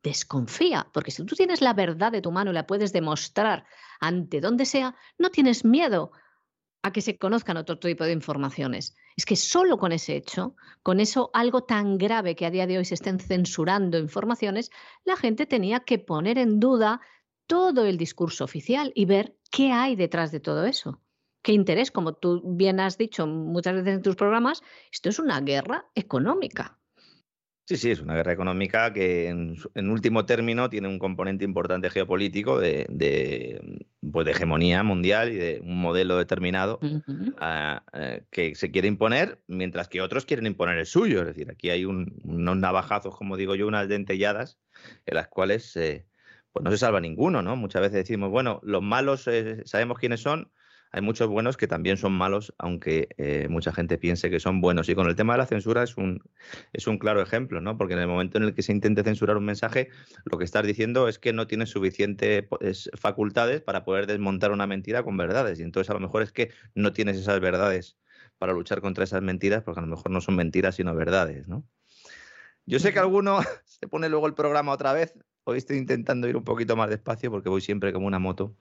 desconfía, porque si tú tienes la verdad de tu mano y la puedes demostrar ante donde sea, no tienes miedo a que se conozcan otro tipo de informaciones. Es que solo con ese hecho, con eso algo tan grave que a día de hoy se estén censurando informaciones, la gente tenía que poner en duda todo el discurso oficial y ver qué hay detrás de todo eso. ¿Qué interés? Como tú bien has dicho muchas veces en tus programas, esto es una guerra económica. Sí, sí, es una guerra económica que en, último término tiene un componente importante geopolítico de, pues de hegemonía mundial y de un modelo determinado ah, eh, que se quiere imponer, mientras que otros quieren imponer el suyo. Es decir, aquí hay unos navajazos, como digo yo, unas dentelladas en las cuales eh, pues no se salva ninguno, ¿no? Muchas veces decimos, bueno, los malos eh, sabemos quiénes son, hay muchos buenos que también son malos, aunque eh, mucha gente piense que son buenos. Y con el tema de la censura es un, es un claro ejemplo, ¿no? Porque en el momento en el que se intente censurar un mensaje, lo que estás diciendo es que no tienes suficientes facultades para poder desmontar una mentira con verdades. Y entonces a lo mejor es que no tienes esas verdades para luchar contra esas mentiras, porque a lo mejor no son mentiras, sino verdades, ¿no? Yo sé que alguno se pone luego el programa otra vez Hoy estoy intentando ir un poquito más despacio porque voy siempre como una moto.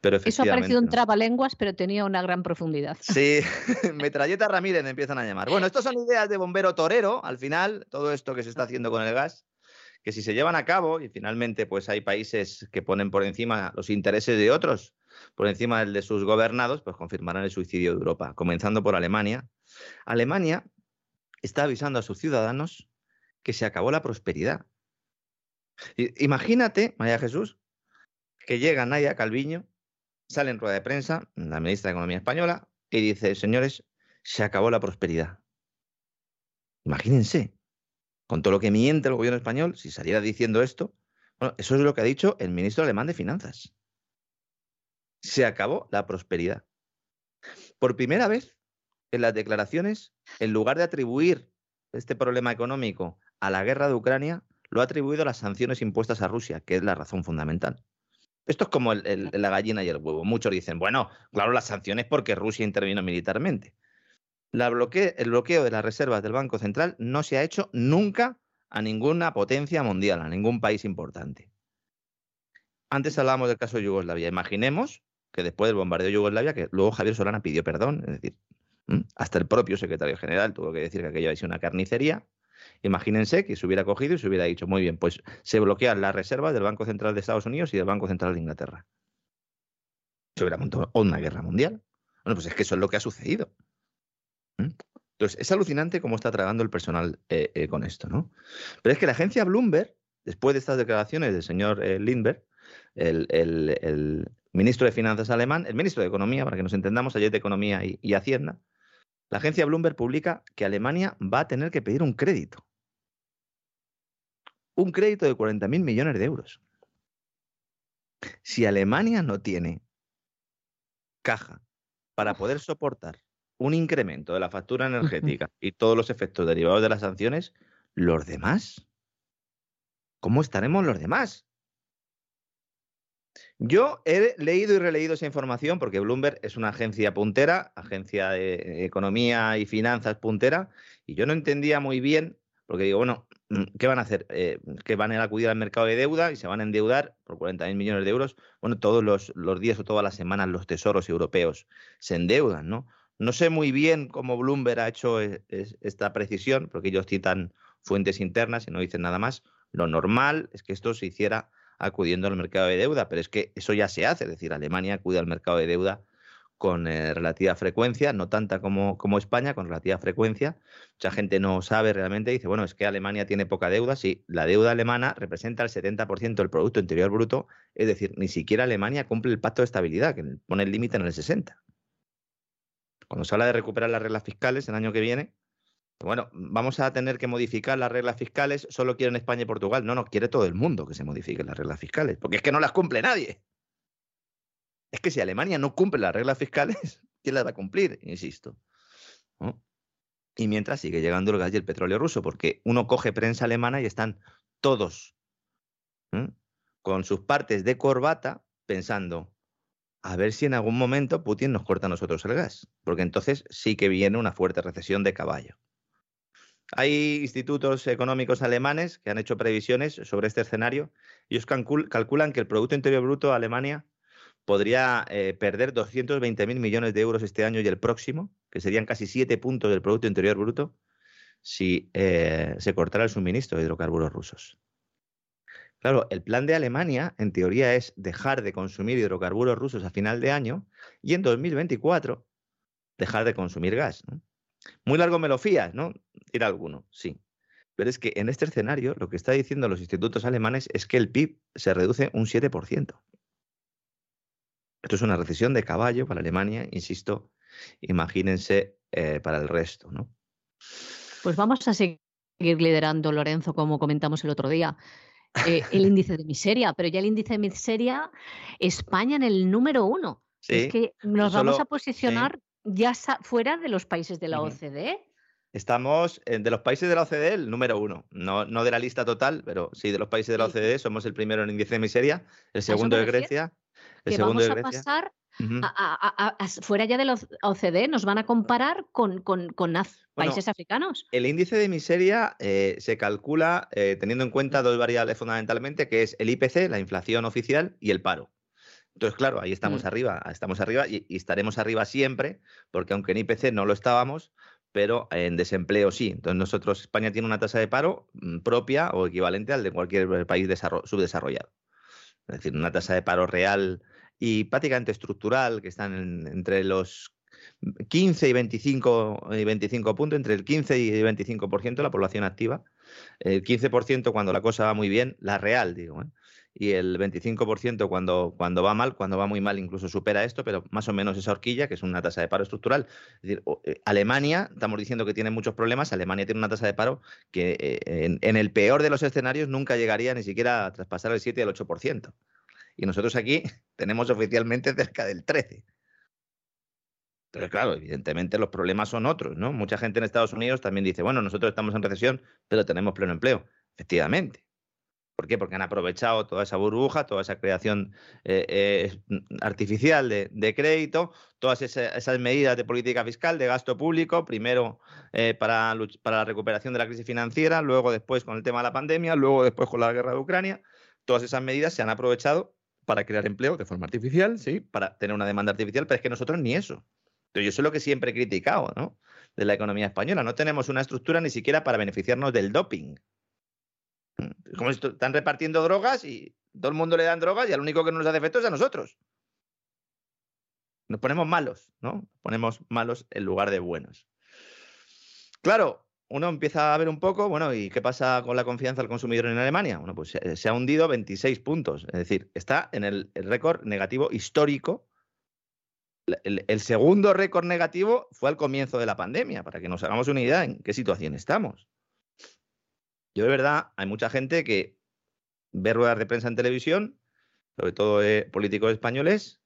Pero Eso ha parecido un trabalenguas, pero tenía una gran profundidad. Sí, Metralleta Ramírez me empiezan a llamar. Bueno, estas son ideas de bombero torero, al final, todo esto que se está haciendo con el gas, que si se llevan a cabo, y finalmente pues hay países que ponen por encima los intereses de otros, por encima del de sus gobernados, pues confirmarán el suicidio de Europa, comenzando por Alemania. Alemania está avisando a sus ciudadanos que se acabó la prosperidad Imagínate, María Jesús, que llega Nadia Calviño, sale en rueda de prensa, la ministra de Economía española, y dice, señores, se acabó la prosperidad. Imagínense, con todo lo que miente el gobierno español, si saliera diciendo esto, bueno, eso es lo que ha dicho el ministro alemán de Finanzas. Se acabó la prosperidad. Por primera vez en las declaraciones, en lugar de atribuir este problema económico a la guerra de Ucrania, lo ha atribuido a las sanciones impuestas a Rusia, que es la razón fundamental. Esto es como la gallina y el huevo. Muchos dicen, bueno, claro, las sanciones porque Rusia intervino militarmente. el bloqueo de las reservas del Banco Central no se ha hecho nunca a ninguna potencia mundial, a ningún país importante. Antes hablábamos del caso de Yugoslavia. Imaginemos que después del bombardeo de Yugoslavia, que luego Javier Solana pidió perdón, es decir, hasta el propio secretario general tuvo que decir que aquello había sido una carnicería, Imagínense que se hubiera cogido y se hubiera dicho, muy bien, pues se bloquean las reservas del Banco Central de Estados Unidos y del Banco Central de Inglaterra. Se hubiera montado una guerra mundial. Bueno, pues es que eso es lo que ha sucedido. ¿Mm? Entonces, es alucinante cómo está tragando el personal eh, eh, con esto, ¿no? Pero es que la agencia Bloomberg, después de estas declaraciones del señor eh, Lindbergh, el, ministro de Finanzas alemán, el ministro de Economía, para que nos entendamos, ayer de Economía y Hacienda, la agencia Bloomberg publica que Alemania va a tener que pedir un crédito. Un crédito de 40.000 millones de euros. Si Alemania no tiene caja para poder soportar un incremento de la factura energética y todos los efectos derivados de las sanciones, los demás, ¿cómo estaremos los demás? Yo he leído y releído esa información porque Bloomberg es una agencia puntera, agencia de economía y finanzas puntera, y yo no entendía muy bien, porque digo, bueno, mm, ¿qué van a hacer? Eh, ¿Que van a acudir al mercado de deuda y se van a endeudar por 40.000 millones de euros? Bueno, todos los, días o todas las semanas los tesoros europeos se endeudan, ¿no? No sé muy bien cómo Bloomberg ha hecho e, esta precisión, porque ellos citan fuentes internas y no dicen nada más. Lo normal es que esto se hiciera acudiendo al mercado de deuda, pero es que eso ya se hace, es decir, Alemania acude al mercado de deuda con eh, relativa frecuencia, no tanta como, como España, con relativa frecuencia. Mucha gente no sabe realmente, dice, bueno, es que Alemania tiene poca deuda, sí, la deuda alemana representa el 70% del Producto Interior Bruto, es decir, ni siquiera Alemania cumple el pacto de estabilidad, que pone el límite en el 60. Cuando se habla de recuperar las reglas fiscales el año que viene, bueno, vamos a tener que modificar las reglas fiscales, solo quieren España y Portugal. No, no, quiere todo el mundo que se modifiquen las reglas fiscales, porque es que no las cumple nadie. Es que si Alemania no cumple las reglas fiscales, ¿quién las va a cumplir? Insisto. Y mientras sigue llegando el gas y el petróleo ruso, porque uno coge prensa alemana y están todos con sus partes de corbata pensando, a ver si en algún momento Putin nos corta a nosotros el gas, porque entonces sí que viene una fuerte recesión de caballo. Hay institutos económicos alemanes que han hecho previsiones sobre este escenario. Ellos calculan que el Producto Interior Bruto de Alemania podría eh, perder 220.000 millones de euros este año y el próximo, que serían casi siete puntos del Producto Interior Bruto, si eh, se cortara el suministro de hidrocarburos rusos. Claro, el plan de Alemania, en teoría, es dejar de consumir hidrocarburos rusos a final de año y en 2024 dejar de consumir gas. Muy largo me lo fías, ¿no? Ir alguno, sí. Pero es que en este escenario lo que está diciendo los institutos alemanes es que el PIB se reduce un 7%. Esto es una recesión de caballo para Alemania, insisto, imagínense eh, para el resto, ¿no? Pues vamos a seguir liderando, Lorenzo, como comentamos el otro día. Eh, el índice de miseria, pero ya el índice de miseria, España en el número uno. es que nos vamos a posicionar ya fuera de los países de la OCDE. Estamos de los países de la OCDE el número uno, no, no de la lista total, pero sí de los países de la OCDE somos el primero en índice de miseria, el segundo de Grecia, que vamos a pasar fuera ya de la OCDE, nos van a comparar con, países africanos. El índice de miseria eh, se calcula eh, teniendo en cuenta dos variables fundamentalmente, que es el IPC, la inflación oficial, y el paro. Entonces, claro, ahí estamos mm. arriba, estamos arriba y, estaremos arriba siempre, porque aunque en IPC no lo estábamos, pero en desempleo sí. Entonces, nosotros, España tiene una tasa de paro mm, propia o equivalente al de cualquier país subdesarrollado. Es decir, una tasa de paro real y prácticamente estructural, que están entre los 15 y 25, y 25 puntos, entre el 15 y 25% de la población activa. El 15% cuando la cosa va muy bien, la real, digo. ¿eh? Y el 25% cuando, cuando va mal, cuando va muy mal incluso supera esto, pero más o menos esa horquilla, que es una tasa de paro estructural. Es decir, eh, Alemania, estamos diciendo que tiene muchos problemas, Alemania tiene una tasa de paro que eh, en, en, el peor de los escenarios nunca llegaría ni siquiera a traspasar el 7 y el 8% y nosotros aquí tenemos oficialmente cerca del 13. Pero claro, evidentemente los problemas son otros, ¿no? Mucha gente en Estados Unidos también dice, bueno, nosotros estamos en recesión, pero tenemos pleno empleo. Efectivamente. ¿Por qué? Porque han aprovechado toda esa burbuja, toda esa creación eh, eh, artificial de, crédito, todas esas, medidas de política fiscal, de gasto público, primero eh, para, para la recuperación de la crisis financiera, luego después con el tema de la pandemia, luego después con la guerra de Ucrania. Todas esas medidas se han aprovechado para crear empleo de forma artificial, sí, para tener una demanda artificial, pero es que nosotros ni eso. Entonces, yo eso es lo que siempre he criticado, ¿no? De la economía española. No tenemos una estructura ni siquiera para beneficiarnos del doping. Mm, como están repartiendo drogas y todo el mundo le dan drogas y al único que nos hace efecto es a nosotros. Nos ponemos malos, ¿no? Ponemos malos en lugar de buenos. Claro, uno empieza a ver un poco, bueno, ¿y qué pasa con la confianza del consumidor en Alemania? Bueno, pues se, ha hundido 26 puntos, es decir, está en el, récord negativo histórico. El, segundo récord negativo fue al comienzo de la pandemia, para que nos hagamos una idea en qué situación estamos. Yo de verdad, hay mucha gente que ve ruedas de prensa en televisión, sobre todo políticos españoles,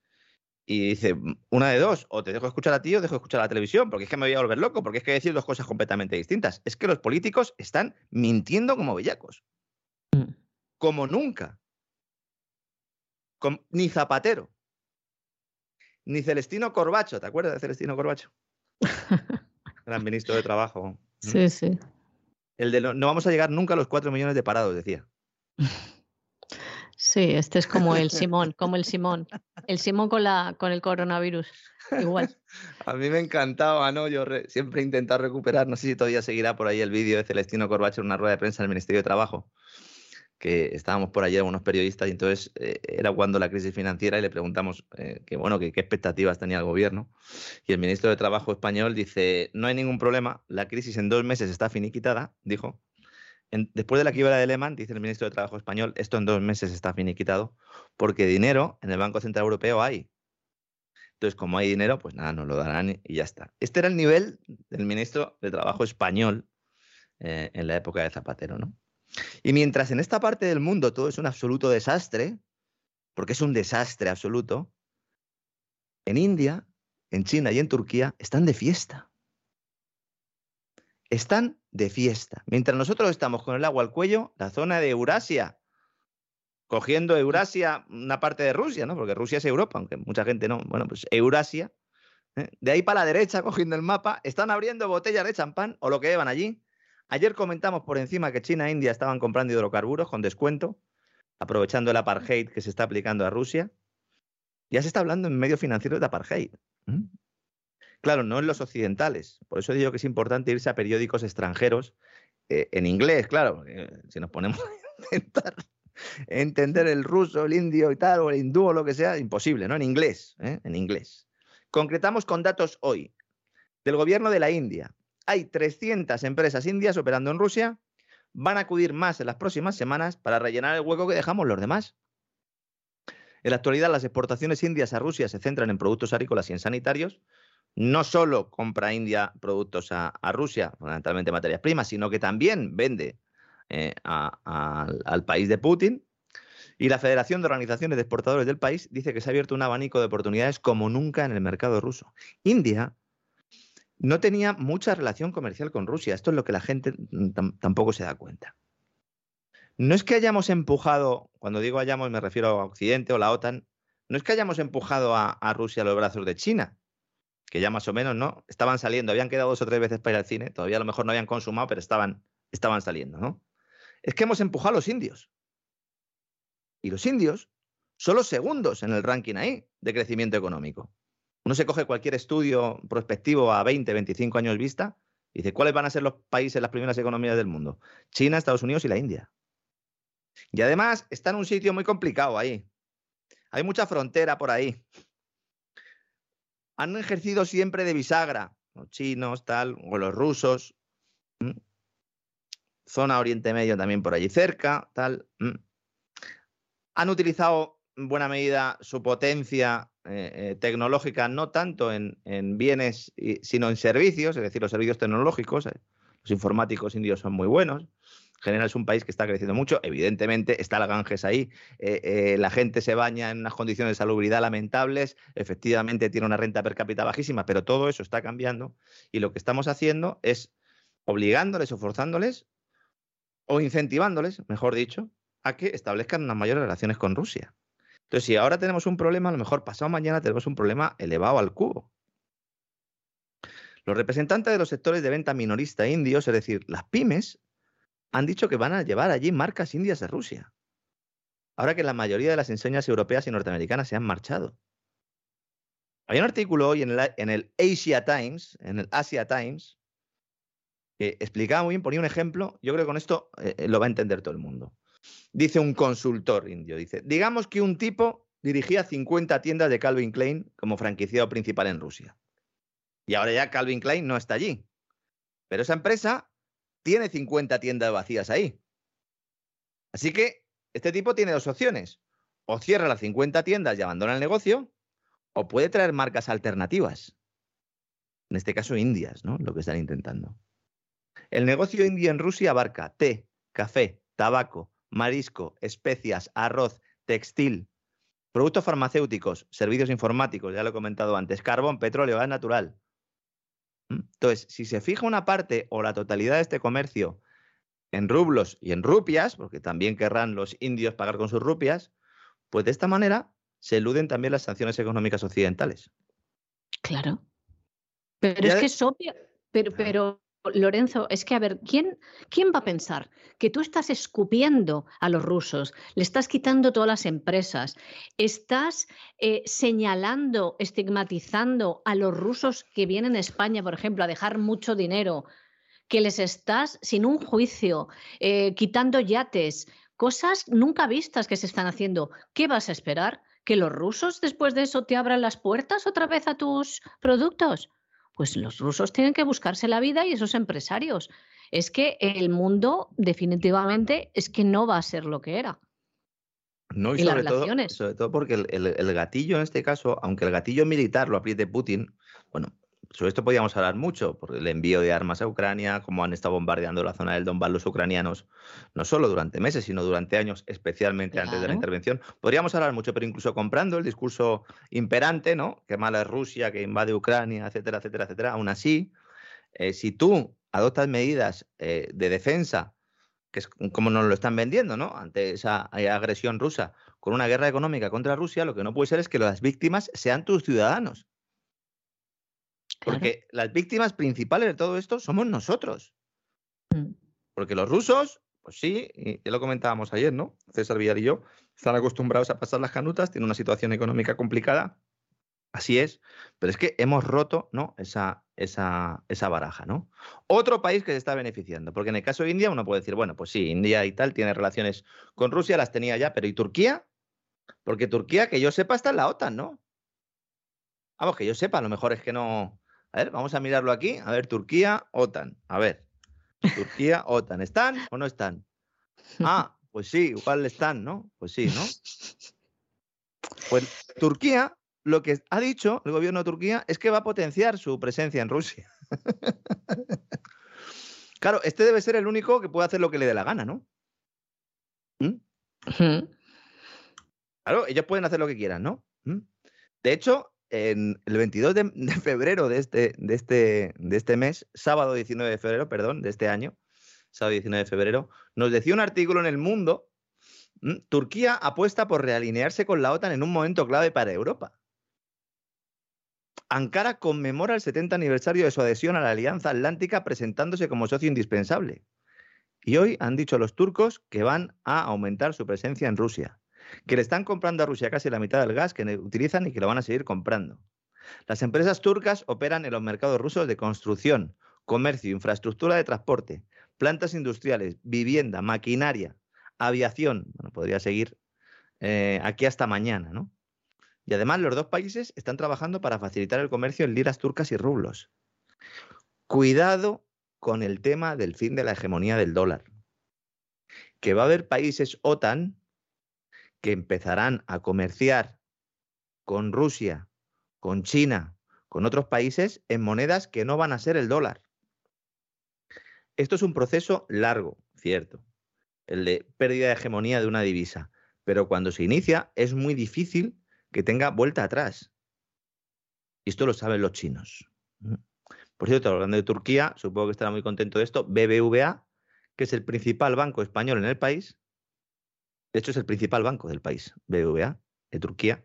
y dice, una de dos, o te dejo escuchar a ti o dejo escuchar a la televisión, porque es que me voy a volver loco, porque es que decir dos cosas completamente distintas. Es que los políticos están mintiendo como bellacos. Mm. Como nunca. ni Zapatero. Ni Celestino Corbacho, ¿te acuerdas de Celestino Corbacho? Gran ministro de Trabajo. Sí, sí. El de no vamos a llegar nunca a los cuatro millones de parados, decía. Sí, este es como el Simón, como el Simón. El Simón con, la, con el coronavirus. Igual. A mí me encantaba, ¿no? Yo siempre he intentado recuperar, no sé si todavía seguirá por ahí el vídeo de Celestino Corbacho en una rueda de prensa del Ministerio de Trabajo, que estábamos por allí algunos periodistas y entonces eh, era cuando la crisis financiera y le preguntamos eh, que, bueno, qué expectativas tenía el gobierno. Y el ministro de Trabajo español dice, no hay ningún problema, la crisis en dos meses está finiquitada, dijo, después de la quiebra de Lehman, dice el ministro de Trabajo español, esto en dos meses está finiquitado, porque dinero en el Banco Central Europeo hay. Entonces, como hay dinero, pues nada, nos lo darán y ya está. Este era el nivel del ministro de Trabajo español eh, en la época de Zapatero, ¿no? Y mientras en esta parte del mundo todo es un absoluto desastre, porque es un desastre absoluto, en India, en China y en Turquía están de fiesta. Están de fiesta. Mientras nosotros estamos con el agua al cuello, la zona de Eurasia, cogiendo Eurasia, una parte de Rusia, ¿no? Porque Rusia es Europa, aunque mucha gente no. Bueno, pues Eurasia, ¿eh? de ahí para la derecha, cogiendo el mapa, están abriendo botellas de champán o lo que llevan allí. Ayer comentamos por encima que China e India estaban comprando hidrocarburos con descuento, aprovechando el apartheid que se está aplicando a Rusia. Ya se está hablando en medio financiero de apartheid. Claro, no en los occidentales. Por eso digo que es importante irse a periódicos extranjeros eh, en inglés, claro. si nos ponemos a intentar entender el ruso, el indio y tal, o el hindú o lo que sea, imposible, ¿no? En inglés, ¿eh? en inglés. Concretamos con datos hoy del gobierno de la India. Hay 300 empresas indias operando en Rusia van a acudir más en las próximas semanas para rellenar el hueco que dejamos los demás. En la actualidad, las exportaciones indias a Rusia se centran en productos agrícolas y en sanitarios. No solo compra India productos a, Rusia, fundamentalmente materias primas, sino que también vende eh, al país de Putin. Y la Federación de Organizaciones de Exportadores del país dice que se ha abierto un abanico de oportunidades como nunca en el mercado ruso. India no tenía mucha relación comercial con Rusia. Esto es lo que la gente tampoco se da cuenta. No es que hayamos empujado, cuando digo hayamos me refiero a Occidente o la OTAN, no es que hayamos empujado a, Rusia a los brazos de China, que ya más o menos, ¿no? Estaban saliendo, habían quedado dos o tres veces para ir al cine, todavía a lo mejor no habían consumado, pero estaban, estaban saliendo, ¿no? Es que hemos empujado a los indios. Y los indios son los segundos en el ranking ahí de crecimiento económico. Uno se coge cualquier estudio prospectivo a 20, 25 años vista y dice, ¿cuáles van a ser los países, las primeras economías del mundo? China, Estados Unidos y la India. Y además está en un sitio muy complicado ahí. Hay mucha frontera por ahí. Han ejercido siempre de bisagra, los chinos, tal, o los rusos. Zona Oriente Medio también por allí cerca, tal. Han utilizado en buena medida su potencia eh, eh, tecnológica, no tanto en, bienes, sino en servicios, es decir, los servicios tecnológicos. Eh, los informáticos indios son muy buenos general es un país que está creciendo mucho. Evidentemente está la Ganges ahí. La gente se baña en unas condiciones de salubridad lamentables. Efectivamente tiene una renta per cápita bajísima, pero todo eso está cambiando. Y lo que estamos haciendo es obligándoles o forzándoles o incentivándoles, mejor dicho, a que establezcan unas mayores relaciones con Rusia. Entonces, si ahora tenemos un problema, a lo mejor pasado mañana tenemos un problema elevado al cubo. Los representantes de los sectores de venta minorista indios, es decir, las pymes, han dicho que van a llevar allí marcas indias de Rusia. Ahora que la mayoría de las enseñas europeas y norteamericanas se han marchado. Hay un artículo hoy en el, Asia Times, en el Asia Times, que explicaba muy bien, ponía un ejemplo, yo creo que con esto eh, eh, lo va a entender todo el mundo. Dice un consultor indio, dice, digamos que un tipo dirigía 50 tiendas de Calvin Klein como franquiciado principal en Rusia. Y ahora ya Calvin Klein no está allí. Pero esa empresa tiene 50 tiendas vacías ahí. Así que este tipo tiene dos opciones. O cierra las 50 tiendas y abandona el negocio, o puede traer marcas alternativas. En este caso, indias, ¿no? Lo que están intentando. El negocio indio en Rusia abarca té, café, tabaco, marisco, especias, arroz, textil, productos farmacéuticos, servicios informáticos, ya lo he comentado antes, carbón, petróleo, gas natural, entonces, si se fija una parte o la totalidad de este comercio en rublos y en rupias, porque también querrán los indios pagar con sus rupias, pues de esta manera se eluden también las sanciones económicas occidentales. Claro. Pero es que es obvio, pero, pero Lorenzo, es que a ver, ¿quién, ¿quién va a pensar que tú estás escupiendo a los rusos, le estás quitando todas las empresas, estás eh, señalando, estigmatizando a los rusos que vienen a España, por ejemplo, a dejar mucho dinero, que les estás sin un juicio, eh, quitando yates, cosas nunca vistas que se están haciendo? ¿Qué vas a esperar? ¿Que los rusos después de eso te abran las puertas otra vez a tus productos? Pues los rusos tienen que buscarse la vida y esos empresarios. Es que el mundo definitivamente es que no va a ser lo que era. No, y, sobre, todo, sobre todo porque el, gatillo en este caso, aunque el gatillo militar lo apriete Putin, bueno, sobre esto podríamos hablar mucho, por el envío de armas a Ucrania, cómo han estado bombardeando la zona del Donbass los ucranianos, no solo durante meses, sino durante años, especialmente antes de la intervención. Podríamos hablar mucho, pero incluso comprando el discurso imperante, ¿no? Que mala es Rusia, que invade Ucrania, etcétera, etcétera, etcétera. Aún así, eh, si tú adoptas medidas eh, de defensa, que es como nos lo están vendiendo, ¿no? Ante esa eh, agresión rusa, con una guerra económica contra Rusia, lo que no puede ser es que las víctimas sean tus ciudadanos. Porque las víctimas principales de todo esto somos nosotros. Mm. Porque los rusos, pues sí, ya lo comentábamos ayer, ¿no? César Villar y yo, están acostumbrados a pasar las canutas, tienen una situación económica complicada, así es, pero es que hemos roto ¿no? esa, esa, esa baraja, ¿no? Otro país que se está beneficiando, porque en el caso de India uno puede decir, bueno, pues sí, India y tal tiene relaciones con Rusia, las tenía ya, pero ¿y Turquía? Porque Turquía, que yo sepa, está en la OTAN, ¿no? Vamos, que yo sepa, a lo mejor es que no, a ver, vamos a mirarlo aquí. A ver, Turquía, OTAN. A ver. Turquía, OTAN. ¿Están o no están? Ah, pues sí, igual están, ¿no? Pues sí, ¿no? Pues Turquía, lo que ha dicho el gobierno de Turquía es que va a potenciar su presencia en Rusia. claro, este debe ser el único que puede hacer lo que le dé la gana, ¿no? ¿Mm? Claro, ellos pueden hacer lo que quieran, ¿no? ¿Mm? De hecho, en el 22 de, febrero de este, de, este, de este mes, sábado 19 de febrero, perdón, de este año, sábado 19 de febrero, nos decía un artículo en El Mundo, Turquía apuesta por realinearse con la OTAN en un momento clave para Europa. Ankara conmemora el 70 aniversario de su adhesión a la Alianza Atlántica presentándose como socio indispensable. Y hoy han dicho los turcos que van a aumentar su presencia en Rusia, que le están comprando a Rusia casi la mitad del gas que utilizan y que lo van a seguir comprando. Las empresas turcas operan en los mercados rusos de construcción, comercio, infraestructura de transporte, plantas industriales, vivienda, maquinaria, aviación. Bueno, podría seguir eh, aquí hasta mañana, ¿no? Y además los dos países están trabajando para facilitar el comercio en liras turcas y rublos. Cuidado con el tema del fin de la hegemonía del dólar. Que va a haber países OTAN que empezarán a comerciar con Rusia, con China, con otros países en monedas que no van a ser el dólar. Esto es un proceso largo, cierto, el de pérdida de hegemonía de una divisa, pero cuando se inicia es muy difícil que tenga vuelta atrás. Y esto lo saben los chinos. Por cierto, hablando de Turquía, supongo que estará muy contento de esto, BBVA, que es el principal banco español en el país, de hecho es el principal banco del país, BBVA, de Turquía.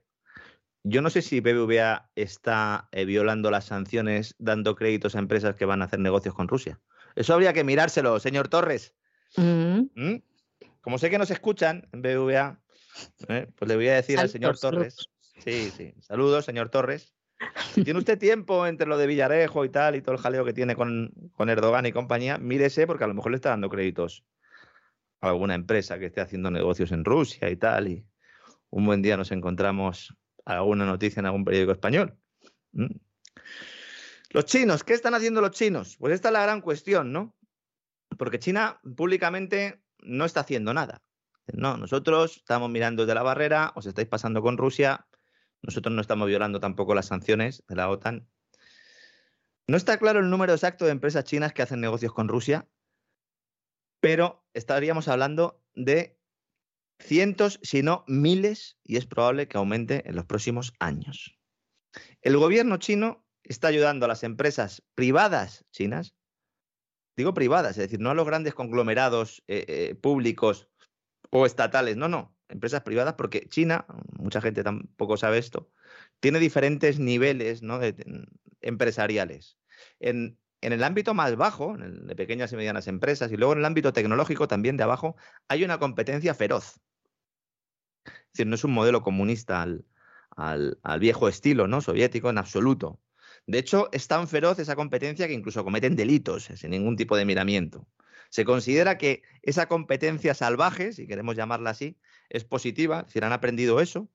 Yo no sé si BBVA está eh, violando las sanciones dando créditos a empresas que van a hacer negocios con Rusia. Eso habría que mirárselo, señor Torres. Mm. ¿Mm? Como sé que nos escuchan en BBVA, ¿eh? pues le voy a decir al señor Torres. Sí, sí. Saludos, señor Torres. Si tiene usted tiempo entre lo de Villarejo y tal, y todo el jaleo que tiene con, con Erdogan y compañía, mírese porque a lo mejor le está dando créditos alguna empresa que esté haciendo negocios en Rusia y tal. Y un buen día nos encontramos alguna noticia en algún periódico español. ¿Mm? Los chinos, ¿qué están haciendo los chinos? Pues esta es la gran cuestión, ¿no? Porque China públicamente no está haciendo nada. No, nosotros estamos mirando desde la barrera, os estáis pasando con Rusia, nosotros no estamos violando tampoco las sanciones de la OTAN. No está claro el número exacto de empresas chinas que hacen negocios con Rusia, pero estaríamos hablando de cientos, si no miles, y es probable que aumente en los próximos años. El gobierno chino está ayudando a las empresas privadas chinas, digo privadas, es decir, no a los grandes conglomerados eh, eh, públicos o estatales, no, no, empresas privadas, porque China, mucha gente tampoco sabe esto, tiene diferentes niveles ¿no? empresariales. En, en, el ámbito más bajo, en el de pequeñas y medianas empresas, y luego en el ámbito tecnológico también de abajo, hay una competencia feroz. Es decir, no es un modelo comunista al, al, viejo estilo, ¿no? Soviético en absoluto. De hecho, es tan feroz esa competencia que incluso cometen delitos sin ningún tipo de miramiento. Se considera que esa competencia salvaje, si queremos llamarla así, es positiva, decir, han aprendido eso,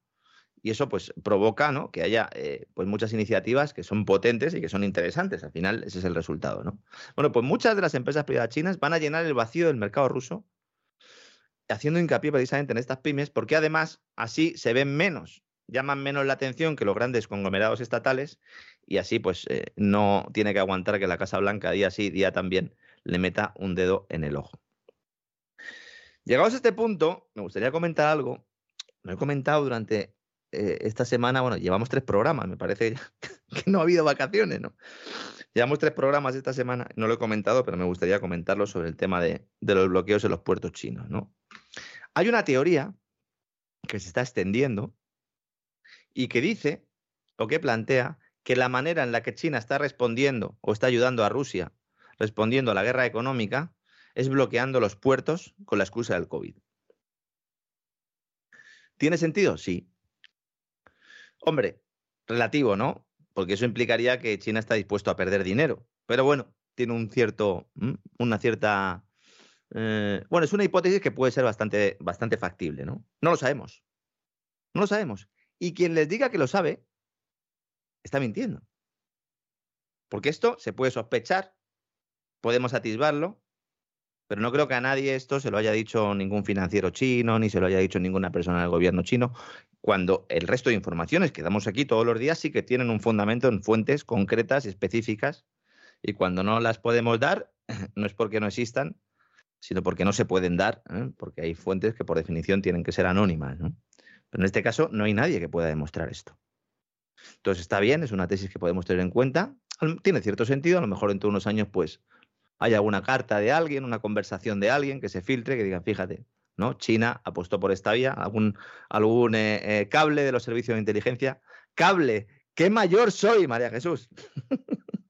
y eso pues provoca ¿no? que haya eh, pues muchas iniciativas que son potentes y que son interesantes. Al final ese es el resultado. ¿no? Bueno, pues muchas de las empresas privadas chinas van a llenar el vacío del mercado ruso haciendo hincapié precisamente en estas pymes porque además así se ven menos, llaman menos la atención que los grandes conglomerados estatales y así pues eh, no tiene que aguantar que la Casa Blanca día sí, día también le meta un dedo en el ojo. Llegados a este punto, me gustaría comentar algo. Lo he comentado durante eh, esta semana, bueno, llevamos tres programas, me parece que no ha habido vacaciones, ¿no? Llevamos tres programas esta semana, no lo he comentado, pero me gustaría comentarlo sobre el tema de, de los bloqueos en los puertos chinos, ¿no? Hay una teoría que se está extendiendo y que dice, o que plantea, que la manera en la que China está respondiendo o está ayudando a Rusia respondiendo a la guerra económica es bloqueando los puertos con la excusa del COVID. ¿Tiene sentido? Sí. Hombre, relativo, ¿no? Porque eso implicaría que China está dispuesto a perder dinero. Pero bueno, tiene un cierto, una cierta... Eh, bueno, es una hipótesis que puede ser bastante, bastante factible, ¿no? No lo sabemos. No lo sabemos. Y quien les diga que lo sabe, está mintiendo. Porque esto se puede sospechar, podemos atisbarlo, Pero no creo que a nadie esto se lo haya dicho ningún financiero chino, ni se lo haya dicho ninguna persona del gobierno chino, cuando el resto de informaciones que damos aquí todos los días sí que tienen un fundamento en fuentes concretas específicas, y cuando no las podemos dar, no es porque no existan, sino porque no se pueden dar, ¿eh? porque hay fuentes que por definición tienen que ser anónimas. ¿no? Pero en este caso no hay nadie que pueda demostrar esto. Entonces está bien, es una tesis que podemos tener en cuenta. Tiene cierto sentido, a lo mejor dentro de unos años pues hay alguna carta de alguien, una conversación de alguien que se filtre, que diga, fíjate, ¿no? China apostó por esta vía, algún, algún eh, eh, cable de los servicios de inteligencia. Cable, qué mayor soy, María Jesús.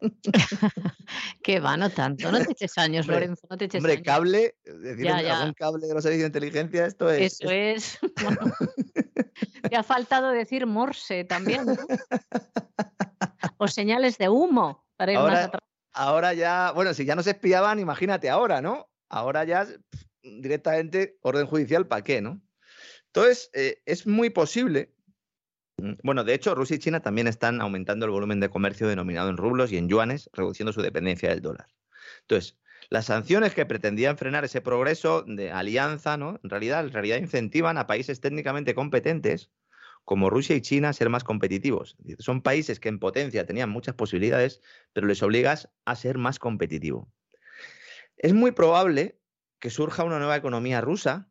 que va, no tanto, no te eches años, Lorenzo, no te eches hombre, cable, decir, algún cable de los servicios de inteligencia, esto es. Eso es. te ha faltado decir Morse también, ¿no? O señales de humo para ir más atrás. Ahora ya, bueno, si ya no se espiaban, imagínate ahora, ¿no? Ahora ya directamente orden judicial, ¿para qué, no? Entonces, eh, es muy posible Mm, bueno, de hecho, Rusia y China también están aumentando el volumen de comercio denominado en rublos y en yuanes, reduciendo su dependencia del dólar. Entonces, las sanciones que pretendían frenar ese progreso de alianza, ¿no? En realidad, en realidad incentivan a países técnicamente competentes como Rusia y China ser más competitivos. Son países que en potencia tenían muchas posibilidades, pero les obligas a ser más competitivo. Es muy probable que surja una nueva economía rusa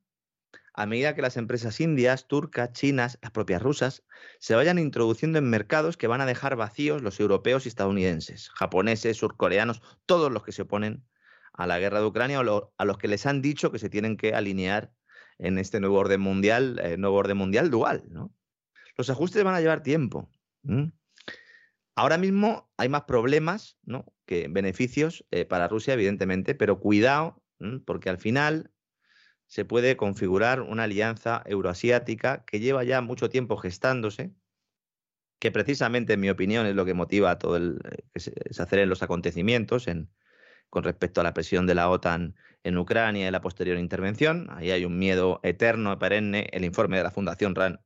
a medida que las empresas indias, turcas, chinas, las propias rusas, se vayan introduciendo en mercados que van a dejar vacíos los europeos y estadounidenses, japoneses, surcoreanos, todos los que se oponen a la guerra de Ucrania o a los que les han dicho que se tienen que alinear en este nuevo orden mundial, eh, nuevo orden mundial dual. ¿no? Los ajustes van a llevar tiempo. Ahora mismo hay más problemas que beneficios eh, para Rusia, evidentemente, pero cuidado, porque al final se puede configurar una alianza euroasiática que lleva ya mucho tiempo gestándose, que precisamente, en mi opinión, es lo que motiva todo el eh, que se, aceleren los acontecimientos en, con respecto a la presión de la OTAN en Ucrania y la posterior intervención. Ahí hay un miedo eterno, perenne. El informe de la Fundación RAN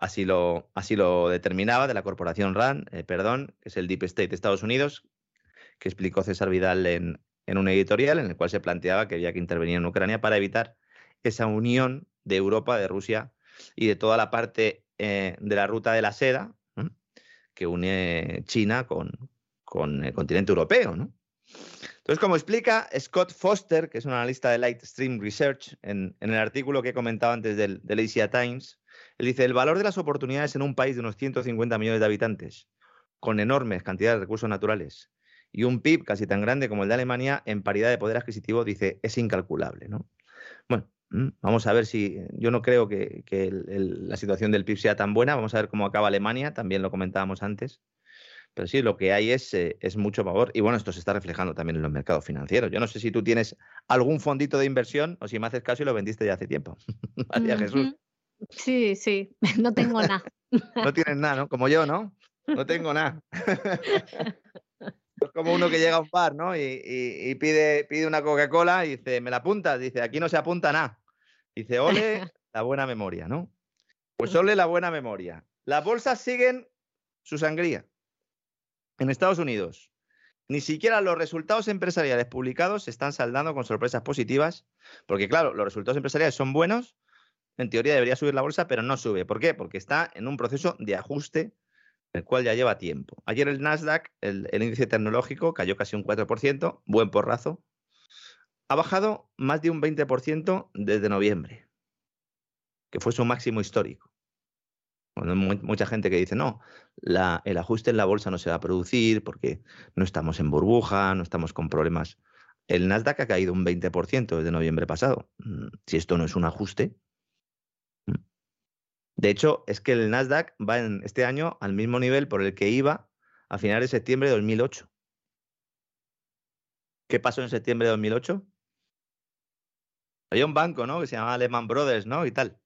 así lo, así lo determinaba, de la Corporación RAN, eh, perdón, que es el Deep State de Estados Unidos, que explicó César Vidal en, en un editorial en el cual se planteaba que había que intervenir en Ucrania para evitar esa unión de Europa, de Rusia y de toda la parte eh, de la ruta de la seda que une China con, con, el continente europeo. Entonces, como explica Scott Foster, que es un analista de Lightstream Research, en, el artículo que he comentado antes del, del Asia Times, él dice, el valor de las oportunidades en un país de unos 150 millones de habitantes, con enormes cantidades de recursos naturales, y un PIB casi tan grande como el de Alemania en paridad de poder adquisitivo, dice, es incalculable. ¿no? Bueno, mm, vamos a ver si, yo no creo que, la situación del PIB sea tan buena, vamos a ver cómo acaba Alemania, también lo comentábamos antes. Pero sí, lo que hay es, eh, es mucho favor. Y bueno, esto se está reflejando también en los mercados financieros. Yo no sé si tú tienes algún fondito de inversión o si me haces caso y lo vendiste ya hace tiempo. María Jesús. Sí, sí, no tengo nada. no tienes nada, ¿no? Como yo, ¿no? No tengo nada. Es como uno que llega a un bar, ¿no? Y, pide, pide una Coca-Cola y dice, ¿me la apuntas? Dice, aquí no se apunta nada. Dice, ole la buena memoria, ¿no? Pues ole la buena memoria. Las bolsas siguen su sangría. En Estados Unidos, ni siquiera los resultados empresariales publicados se están saldando con sorpresas positivas, porque claro, los resultados empresariales son buenos, en teoría debería subir la bolsa, pero no sube. ¿Por qué? Porque está en un proceso de ajuste el cual ya lleva tiempo. Ayer el Nasdaq, el, índice tecnológico, cayó casi un 4%, buen porrazo. Ha bajado más de un 20% desde noviembre, que fue su máximo histórico. mucha gente que dice, no, el ajuste en la bolsa no se va a producir porque no estamos en burbuja, no estamos con problemas. El Nasdaq ha caído un 20% desde noviembre pasado. Mm, si esto no es un ajuste, de hecho, es que el Nasdaq va en este año al mismo nivel por el que iba a finales de septiembre de 2008. ¿Qué pasó en septiembre de 2008? Había un banco, ¿no? Que se llamaba Lehman Brothers, ¿no? Y tal.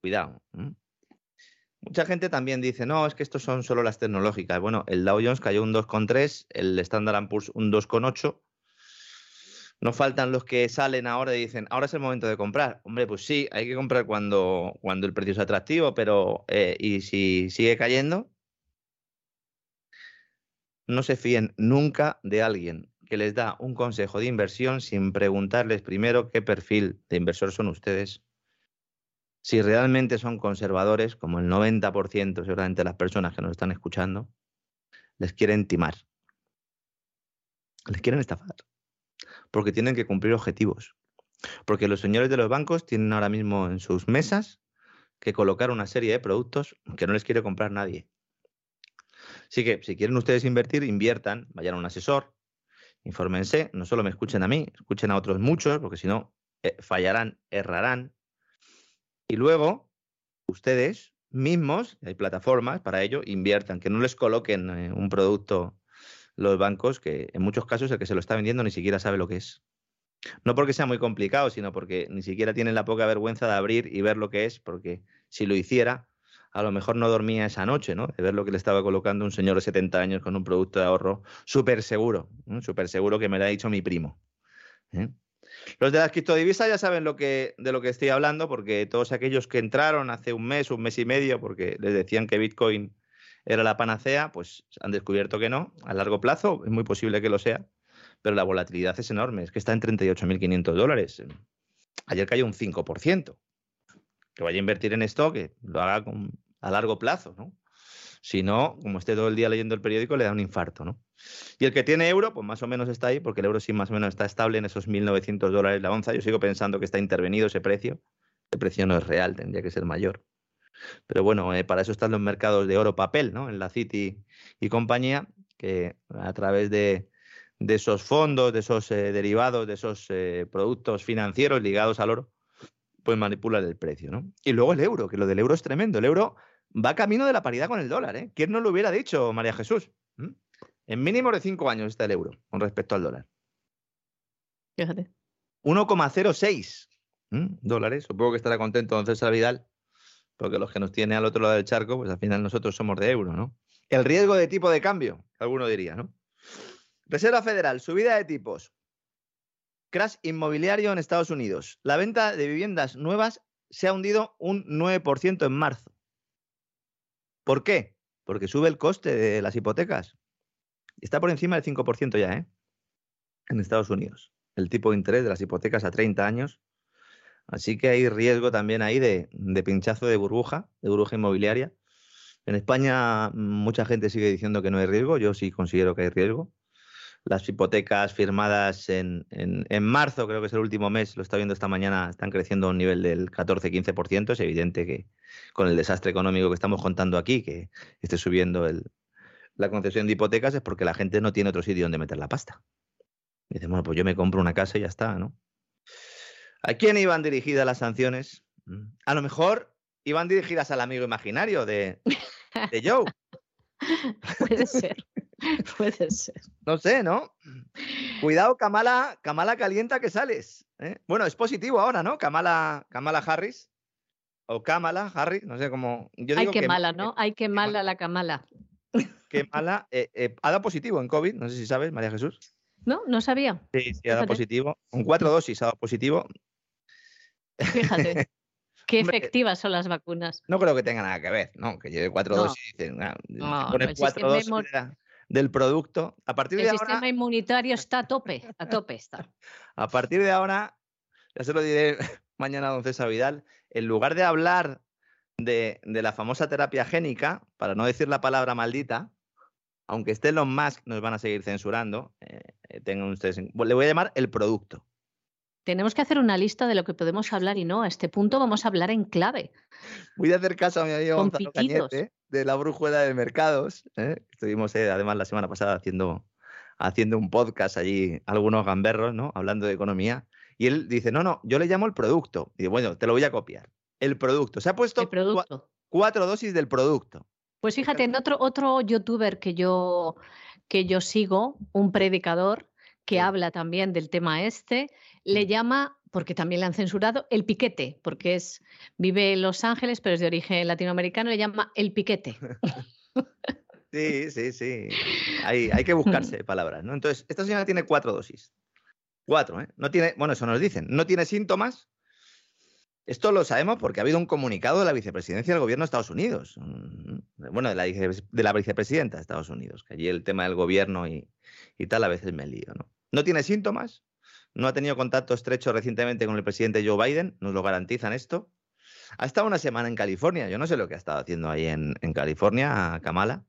Cuidado. Mucha gente también dice, no, es que estos son solo las tecnológicas. Bueno, el Dow Jones cayó un 2,3, el Standard Poor's un 2,8 no faltan los que salen ahora y dicen, ahora es el momento de comprar. Hombre, pues sí, hay que comprar cuando, cuando el precio es atractivo, pero eh, ¿y si sigue cayendo? No se fíen nunca de alguien que les da un consejo de inversión sin preguntarles primero qué perfil de inversor son ustedes, si realmente son conservadores, como el 90% seguramente de las personas que nos están escuchando, les quieren timar, les quieren estafar, porque tienen que cumplir objetivos, porque los señores de los bancos tienen ahora mismo en sus mesas que colocar una serie de productos que no les quiere comprar nadie. Así que si quieren ustedes invertir, inviertan, vayan a un asesor, infórmense, no solo me escuchen a mí, escuchen a otros muchos, porque si no, eh, fallarán, errarán. Y luego, ustedes mismos, hay plataformas para ello, inviertan, que no les coloquen eh, un producto los bancos que en muchos casos el que se lo está vendiendo ni siquiera sabe lo que es. No porque sea muy complicado, sino porque ni siquiera tienen la poca vergüenza de abrir y ver lo que es, porque si lo hiciera, a lo mejor no dormía esa noche, ¿no? De ver lo que le estaba colocando un señor de 70 años con un producto de ahorro súper seguro, súper seguro que me lo ha dicho mi primo. ¿eh? Los de las criptodivisas ya saben lo que, de lo que estoy hablando, porque todos aquellos que entraron hace un mes, un mes y medio, porque les decían que Bitcoin era la panacea, pues han descubierto que no. A largo plazo es muy posible que lo sea, pero la volatilidad es enorme. Es que está en 38.500 dólares. Ayer cayó un 5%. Que vaya a invertir en esto, que lo haga a largo plazo, ¿no? Si no, como esté todo el día leyendo el periódico, le da un infarto, ¿no? Y el que tiene euro, pues más o menos está ahí, porque el euro sí más o menos está estable en esos 1.900 dólares la onza. Yo sigo pensando que está intervenido ese precio. El precio no es real, tendría que ser mayor. Pero bueno, eh, para eso están los mercados de oro papel, ¿no? En la City y compañía, que a través de, esos fondos, de esos eh, derivados, de esos eh, productos financieros ligados al oro, pues manipulan el precio, ¿no? Y luego el euro, que lo del euro es tremendo. El euro va camino de la paridad con el dólar, ¿eh? ¿Quién no lo hubiera dicho, María Jesús? ¿Mm? En mínimo de cinco años está el euro con respecto al dólar. Fíjate. 1,06 dólares. Supongo que estará contento don César Vidal porque los que nos tiene al otro lado del charco, pues al final nosotros somos de euro, ¿no? El riesgo de tipo de cambio, alguno diría, ¿no? Reserva Federal, subida de tipos. Crash inmobiliario en Estados Unidos. La venta de viviendas nuevas se ha hundido un 9% en marzo. ¿Por qué? Porque sube el coste de las hipotecas. Está por encima del 5% ya, ¿eh? En Estados Unidos. El tipo de interés de las hipotecas a 30 años Así que hay riesgo también ahí de, pinchazo de burbuja, de burbuja inmobiliaria. En España mucha gente sigue diciendo que no hay riesgo, yo sí considero que hay riesgo. Las hipotecas firmadas en, marzo, creo que es el último mes, lo está viendo esta mañana, están creciendo a un nivel del 14-15%. Es evidente que con el desastre económico que estamos contando aquí, que esté subiendo la concesión de hipotecas, es porque la gente no tiene otro sitio donde meter la pasta. dice, bueno, pues yo me compro una casa y ya está, ¿no? ¿A quién iban dirigidas las sanciones? A lo mejor iban dirigidas al amigo imaginario de, de Joe. puede ser, puede ser. No sé, ¿no? Cuidado, Kamala, Kamala calienta que sales. ¿eh? Bueno, es positivo ahora, ¿no? Kamala, Kamala Harris. O Kamala Harris, no sé cómo. Hay que, mala, ¿no? Hay que mala la Kamala. Que mala. Eh, eh, ha dado positivo en COVID, no sé si sabes, María Jesús. No, no sabía. Sí, sí, ha dado positivo. Con cuatro dosis ha dado positivo. Fíjate. Qué efectivas son las vacunas. No creo que tenga nada que ver, ¿no? Que lleve cuatro dosis y dicen, ah, cuatro dosis del producto. A partir el de sistema inmunitario está a tope, a tope está. a partir de ahora, ya se lo diré mañana a don César Vidal, en lugar de hablar de, la famosa terapia génica, para no decir la palabra maldita, aunque esté los Musk, nos van a seguir censurando, eh, eh, tengan ustedes, le voy a llamar el producto tenemos que hacer una lista de lo que podemos hablar y no. A este punto vamos a hablar en clave. Voy a hacer caso a mi amigo Gonzalo Cañete de la brújula de mercados. ¿eh? Estuvimos eh, además la semana pasada haciendo, haciendo un podcast allí, algunos gamberros, ¿no? Hablando de economía. Y él dice, no, no, yo le llamo el producto. Y digo, bueno, te lo voy a copiar. El producto. Se ha puesto cuatro dosis del producto. Pues fíjate, en otro, otro youtuber que yo, que yo sigo, un predicador, que habla también del tema este, le llama, porque también le han censurado, el piquete, porque es, vive en Los Ángeles, pero es de origen latinoamericano, le llama el piquete. Sí, sí, sí. Hay, hay que buscarse palabras, ¿no? Entonces, esta señora tiene cuatro dosis. Cuatro, ¿eh? No tiene, bueno, eso nos dicen. No tiene síntomas. Esto lo sabemos porque ha habido un comunicado de la vicepresidencia del gobierno de Estados Unidos. Bueno, de la, de la vicepresidenta de Estados Unidos, que allí el tema del gobierno y, y tal a veces me lío, ¿no? No tiene síntomas, no ha tenido contacto estrecho recientemente con el presidente Joe Biden, nos lo garantizan esto. Ha estado una semana en California, yo no sé lo que ha estado haciendo ahí en, en California, Kamala.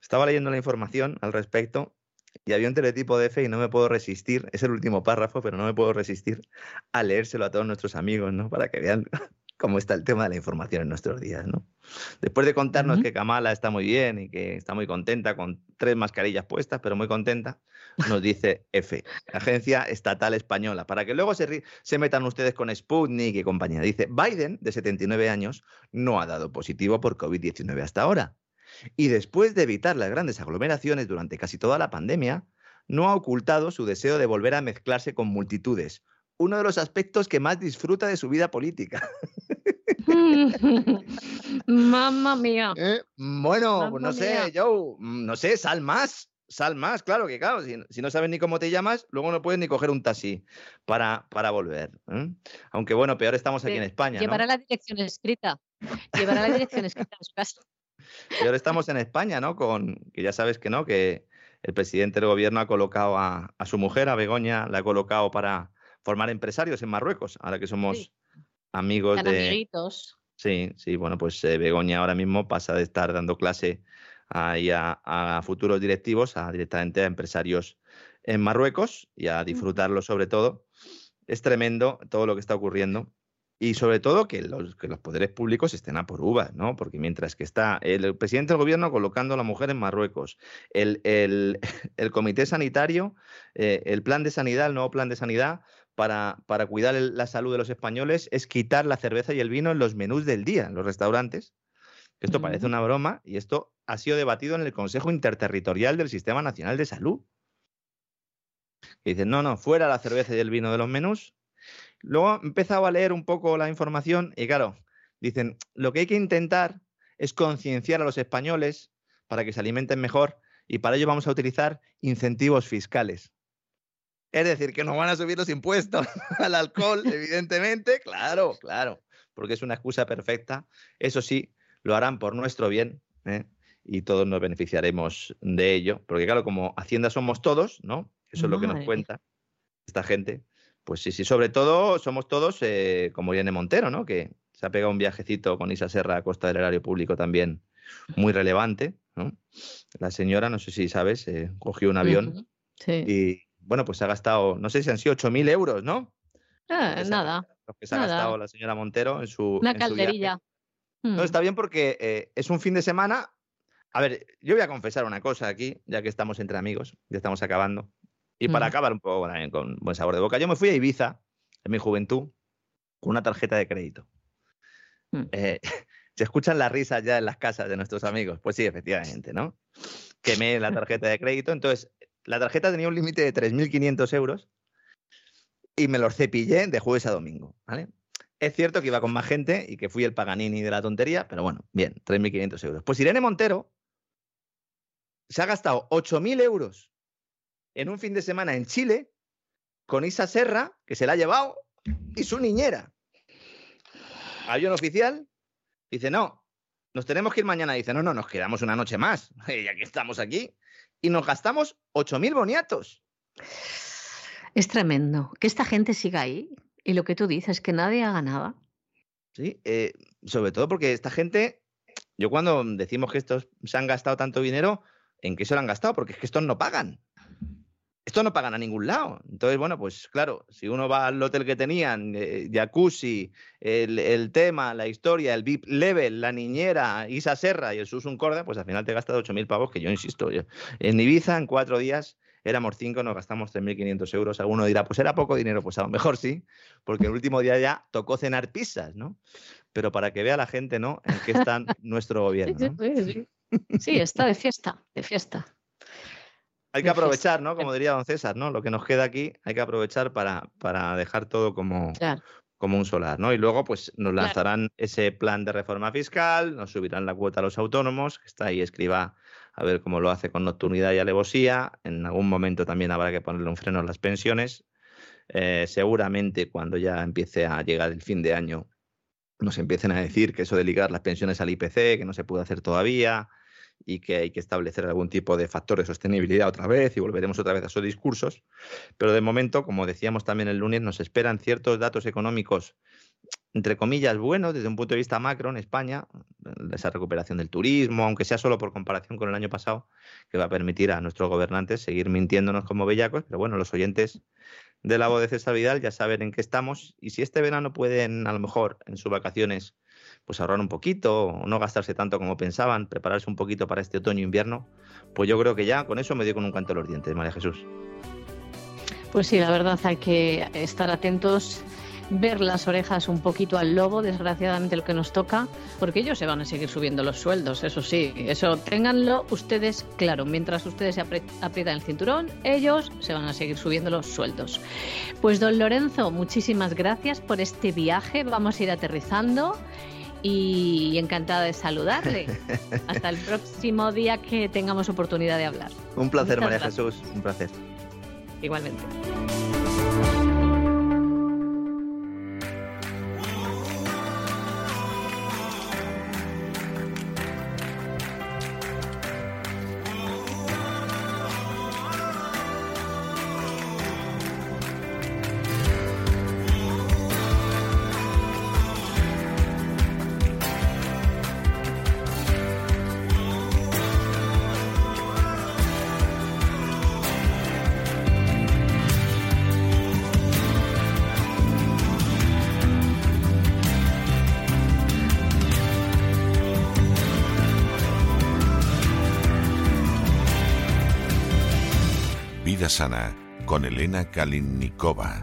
Estaba leyendo la información al respecto y había un teletipo de F y no me puedo resistir, es el último párrafo, pero no me puedo resistir a leérselo a todos nuestros amigos, ¿no? Para que vean cómo está el tema de la información en nuestros días, ¿no? Después de contarnos que Kamala está muy bien y que está muy contenta con tres mascarillas puestas, pero muy contenta, nos dice F, Agencia Estatal Española, para que luego se, se metan ustedes con Sputnik y compañía. Dice, Biden, de 79 años, no ha dado positivo por COVID-19 hasta ahora. Y después de evitar las grandes aglomeraciones durante casi toda la pandemia, no ha ocultado su deseo de volver a mezclarse con multitudes, uno de los aspectos que más disfruta de su vida política. Mamma mía. ¿Eh? Bueno, pues no sé, Joe, mm, no sé, sal más. Sal más, claro que claro, si, no sabes ni cómo te llamas, luego no puedes ni coger un taxi para, para volver. ¿eh? Aunque bueno, peor estamos aquí en España. Llevará la dirección escrita. Llevará la dirección escrita en su casa. Peor estamos en España, ¿no? Con que ya sabes que no, que el presidente del gobierno ha colocado a, a su mujer, a Begoña, la ha colocado para, formar empresarios en Marruecos, ahora que somos amigos de... Sí, sí, bueno, pues eh, Begoña ahora mismo pasa de estar dando clase ahí a, futuros directivos a directamente a empresarios en Marruecos y a disfrutarlo sobre todo. Es tremendo todo lo que está ocurriendo y sobre todo que los, que los poderes públicos estén a por uvas, ¿no? Porque mientras que está el, presidente del gobierno colocando a la mujer en Marruecos, el, el, comité sanitario, eh, el plan de sanidad, el nuevo plan de sanidad, para, para cuidar la salud de los españoles es quitar la cerveza y el vino en los menús del día, en los restaurantes. Esto parece una broma y esto ha sido debatido en el Consejo Interterritorial del Sistema Nacional de Salud. Y dicen, no, no, fuera la cerveza y el vino de los menús. Luego he empezado a leer un poco la información y claro, dicen, lo que hay que intentar es concienciar a los españoles para que se alimenten mejor y para ello vamos a utilizar incentivos fiscales. Es decir, que nos van a subir los impuestos al alcohol, evidentemente. Claro, claro, porque es una excusa perfecta. Eso sí, lo harán por nuestro bien ¿eh? y todos nos beneficiaremos de ello. Porque claro, como Hacienda somos todos, ¿no? Eso es lo que nos cuenta esta gente. Pues sí, sí, sobre todo somos todos eh, como Irene Montero, ¿no? Que se ha pegado un viajecito con Isa Serra a costa del erario público también muy relevante, ¿no? La señora, no sé si sabes, eh, cogió un avión y bueno, pues se ha gastado, no sé si han sido 8.000 euros, ¿no? Ah, nada. Lo que se ha gastado la señora Montero en su. Una calderilla. No, hmm. está bien porque eh, es un fin de semana. A ver, yo voy a confesar una cosa aquí, ya que estamos entre amigos, ya estamos acabando. Y para acabar un poco con buen sabor de boca, yo me fui a Ibiza en mi juventud con una tarjeta de crédito. Hmm. Eh, se escuchan las risas ya en las casas de nuestros amigos. Pues sí, efectivamente, ¿no? Quemé la tarjeta de crédito. Entonces, la tarjeta tenía un límite de 3.500 euros y me los cepillé de jueves a domingo, ¿vale? Es cierto que iba con más gente y que fui el Paganini de la tontería, pero bueno, bien, 3.500 euros. Pues Irene Montero se ha gastado 8.000 euros en un fin de semana en Chile con Isa Serra, que se la ha llevado, y su niñera. Avión oficial, dice, no, nos tenemos que ir mañana. Dice, no, no, nos quedamos una noche más, ya que estamos aquí y nos gastamos 8.000 boniatos. Es tremendo que esta gente siga ahí y lo que tú dices, que nadie haga nada. Sí, eh, sobre todo porque esta gente, yo cuando decimos que estos se han gastado tanto dinero, ¿en qué se lo han gastado? Porque es que estos no pagan. Esto no pagan a ningún lado. Entonces, bueno, pues claro, si uno va al hotel que tenían, eh, jacuzzi, el, tema, la historia, el VIP level, la niñera, Isa Serra y el Susun Corda, pues al final te gastas 8.000 pavos, que yo insisto, en Ibiza en cuatro días éramos cinco, nos gastamos 3.500 euros. Alguno dirá, pues era poco dinero, pues a lo mejor sí, porque el último día ya tocó cenar pizzas, ¿no? Pero para que vea la gente, ¿no? En qué está nuestro gobierno. sí, está de fiesta, de fiesta. Hay que aprovechar, ¿no? Como diría don César, ¿no? Lo que nos queda aquí hay que aprovechar para, para dejar todo como, como un solar, ¿no? Y luego, pues, nos lanzarán ese plan de reforma fiscal, nos subirán la cuota a los autónomos, que está ahí escriba a ver cómo lo hace con nocturnidad y alevosía. En algún momento también habrá que ponerle un freno a las pensiones. Eh, seguramente cuando ya empiece a llegar el fin de año nos empiecen a decir que eso de ligar las pensiones al IPC, que no se puede hacer todavía, y que hay que establecer algún tipo de factor de sostenibilidad otra vez y volveremos otra vez a esos discursos. Pero de momento, como decíamos también el lunes, nos esperan ciertos datos económicos entre comillas, buenos desde un punto de vista macro en España, esa recuperación del turismo, aunque sea solo por comparación con el año pasado, que va a permitir a nuestros gobernantes seguir mintiéndonos como bellacos, pero bueno, los oyentes de la voz de César Vidal ya saben en qué estamos y si este verano pueden a lo mejor en sus vacaciones pues ahorrar un poquito no gastarse tanto como pensaban, prepararse un poquito para este otoño-invierno, pues yo creo que ya con eso me dio con un canto a los dientes, María Jesús. Pues sí, la verdad hay que estar atentos ver las orejas un poquito al lobo, desgraciadamente lo que nos toca, porque ellos se van a seguir subiendo los sueldos, eso sí, eso ténganlo ustedes claro, mientras ustedes se aprietan el cinturón, ellos se van a seguir subiendo los sueldos. Pues don Lorenzo, muchísimas gracias por este viaje, vamos a ir aterrizando y encantada de saludarle. Hasta el próximo día que tengamos oportunidad de hablar. Un placer, María Jesús, un placer. Igualmente. Elena Kalinnikova.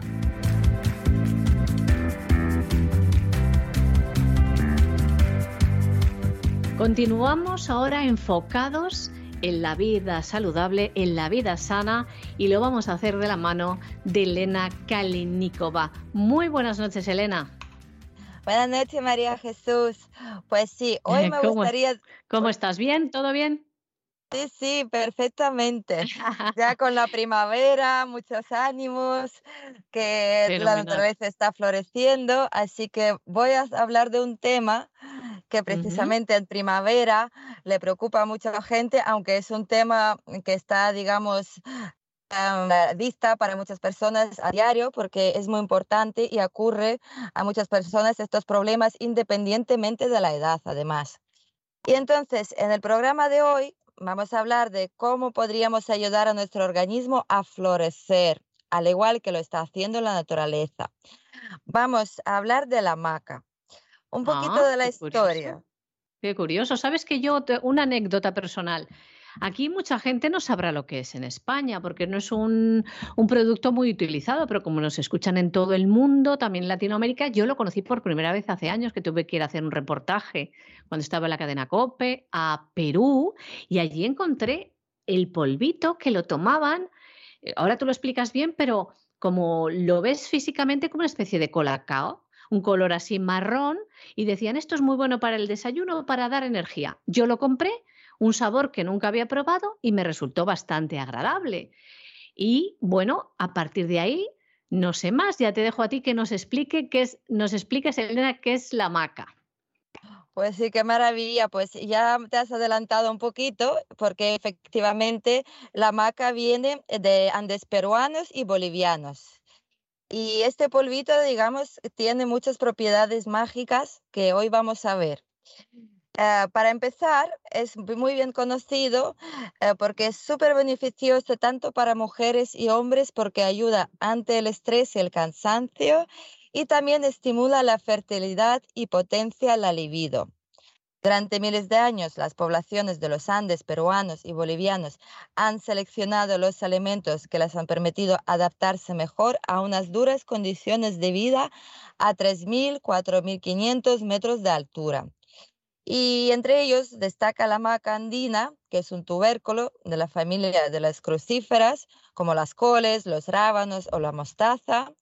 Continuamos ahora enfocados en la vida saludable, en la vida sana y lo vamos a hacer de la mano de Elena Kalinnikova. Muy buenas noches, Elena. Buenas noches, María Jesús. Pues sí, hoy me gustaría... ¿Cómo estás? ¿Bien? ¿Todo bien? Sí, sí, perfectamente. Ya con la primavera, muchos ánimos, que la naturaleza está floreciendo, así que voy a hablar de un tema que precisamente en primavera le preocupa a mucha gente, aunque es un tema que está, digamos, vista para muchas personas a diario porque es muy importante y ocurre a muchas personas estos problemas independientemente de la edad, además. Y entonces, en el programa de hoy vamos a hablar de cómo podríamos ayudar a nuestro organismo a florecer, al igual que lo está haciendo la naturaleza. Vamos a hablar de la maca. Un poquito ah, de la historia. Qué curioso. Sabes que yo, una anécdota personal. Aquí mucha gente no sabrá lo que es en España, porque no es un, producto muy utilizado, pero como nos escuchan en todo el mundo, también en Latinoamérica, yo lo conocí por primera vez hace años que tuve que ir a hacer un reportaje cuando estaba en la cadena COPE a Perú y allí encontré el polvito que lo tomaban. Eh, ahora tú lo explicas bien, pero como lo ves físicamente como una especie de colacao, un color así marrón, y decían, esto es muy bueno para el desayuno, para dar energía. Yo lo compré un sabor que nunca había probado y me resultó bastante agradable. Y bueno, a partir de ahí, no sé más, ya te dejo a ti que nos explique qué es, nos expliques, Elena, qué es la maca. Pues sí, qué maravilla. Pues ya te has adelantado un poquito, porque efectivamente la maca viene de Andes peruanos y bolivianos. Y este polvito, digamos, tiene muchas propiedades mágicas que hoy vamos a ver. Eh, para empezar, es muy bien conocido eh, porque es súper beneficioso tanto para mujeres y hombres porque ayuda ante el estrés y el cansancio y también estimula la fertilidad y potencia la libido. Durante miles de años, las poblaciones de los Andes peruanos y bolivianos han seleccionado los alimentos que les han permitido adaptarse mejor a unas duras condiciones de vida a 3.000, 4.500 metros de altura y entre ellos destaca la maca andina, que es un tubérculo de la familia de las crucíferas, como las coles, los rábanos o la mostaza,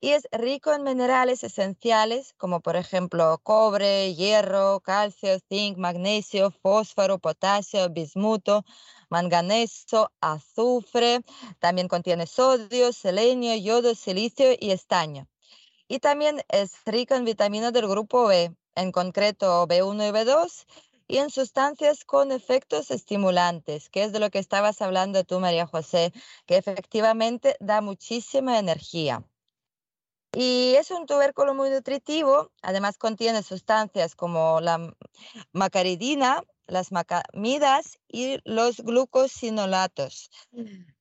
y es rico en minerales esenciales, como por ejemplo cobre, hierro, calcio, zinc, magnesio, fósforo, potasio, bismuto, manganeso, azufre, también contiene sodio, selenio, yodo, silicio y estaño. Y también es rico en vitaminas del grupo B, en concreto B1 y B2, y en sustancias con efectos estimulantes, que es de lo que estabas hablando tú, María José, que efectivamente da muchísima energía. Y es un tubérculo muy nutritivo, además contiene sustancias como la macaridina, las macamidas y los glucosinolatos,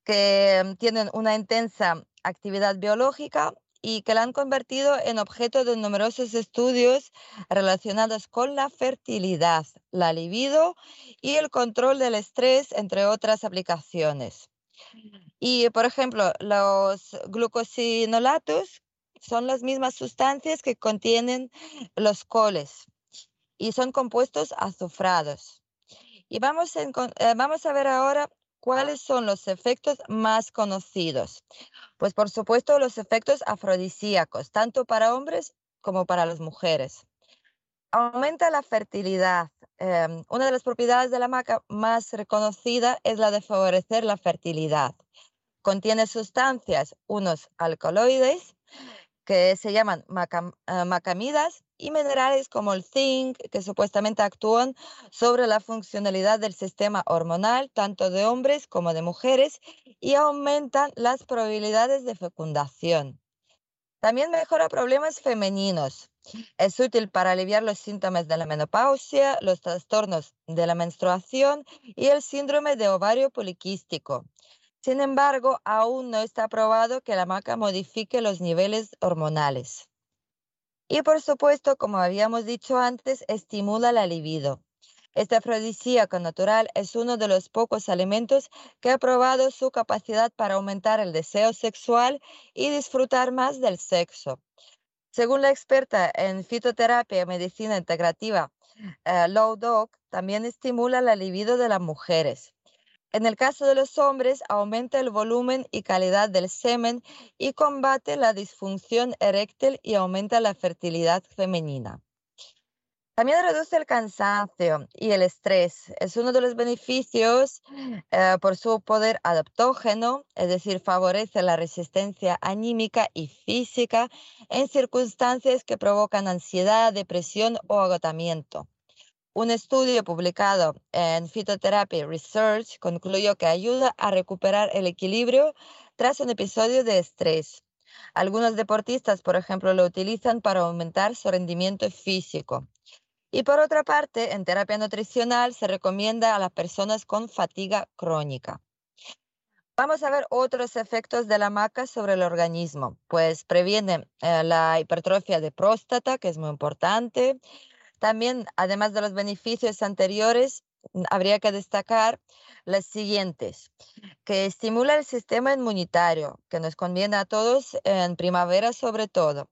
que tienen una intensa actividad biológica y que la han convertido en objeto de numerosos estudios relacionados con la fertilidad, la libido y el control del estrés, entre otras aplicaciones. Y, por ejemplo, los glucosinolatos son las mismas sustancias que contienen los coles y son compuestos azufrados. Y vamos a, eh, vamos a ver ahora cuáles son los efectos más conocidos. Pues por supuesto los efectos afrodisíacos, tanto para hombres como para las mujeres. Aumenta la fertilidad. Em, una de las propiedades de la maca más reconocida es la de favorecer la fertilidad. Contiene sustancias, unos alcaloides, que se llaman eh, macamidas, y minerales como el zinc, que supuestamente actúan sobre la funcionalidad del sistema hormonal, tanto de hombres como de mujeres, y aumentan las probabilidades de fecundación. También mejora problemas femeninos. Es útil para aliviar los síntomas de la menopausia, los trastornos de la menstruación y el síndrome de ovario poliquístico. Sin embargo, aún no está probado que la maca modifique los niveles hormonales. Y por supuesto, como habíamos dicho antes, estimula la libido. Este afrodisíaco natural es uno de los pocos alimentos que ha probado su capacidad para aumentar el deseo sexual y disfrutar más del sexo. Según la experta en fitoterapia y medicina integrativa, uh, Low Dog, también estimula la libido de las mujeres. En el caso de los hombres, aumenta el volumen y calidad del semen y combate la disfunción eréctil y aumenta la fertilidad femenina. También reduce el cansancio y el estrés. Es uno de los beneficios eh, por su poder adaptógeno, es decir, favorece la resistencia anímica y física en circunstancias que provocan ansiedad, depresión o agotamiento. Un estudio publicado en Phytotherapy Research concluyó que ayuda a recuperar el equilibrio tras un episodio de estrés. Algunos deportistas, por ejemplo, lo utilizan para aumentar su rendimiento físico. Y por otra parte, en terapia nutricional se recomienda a las personas con fatiga crónica. Vamos a ver otros efectos de la maca sobre el organismo. Pues previene eh, la hipertrofia de próstata, que es muy importante, también, además de los beneficios anteriores, habría que destacar las siguientes, que estimula el sistema inmunitario, que nos conviene a todos en primavera sobre todo.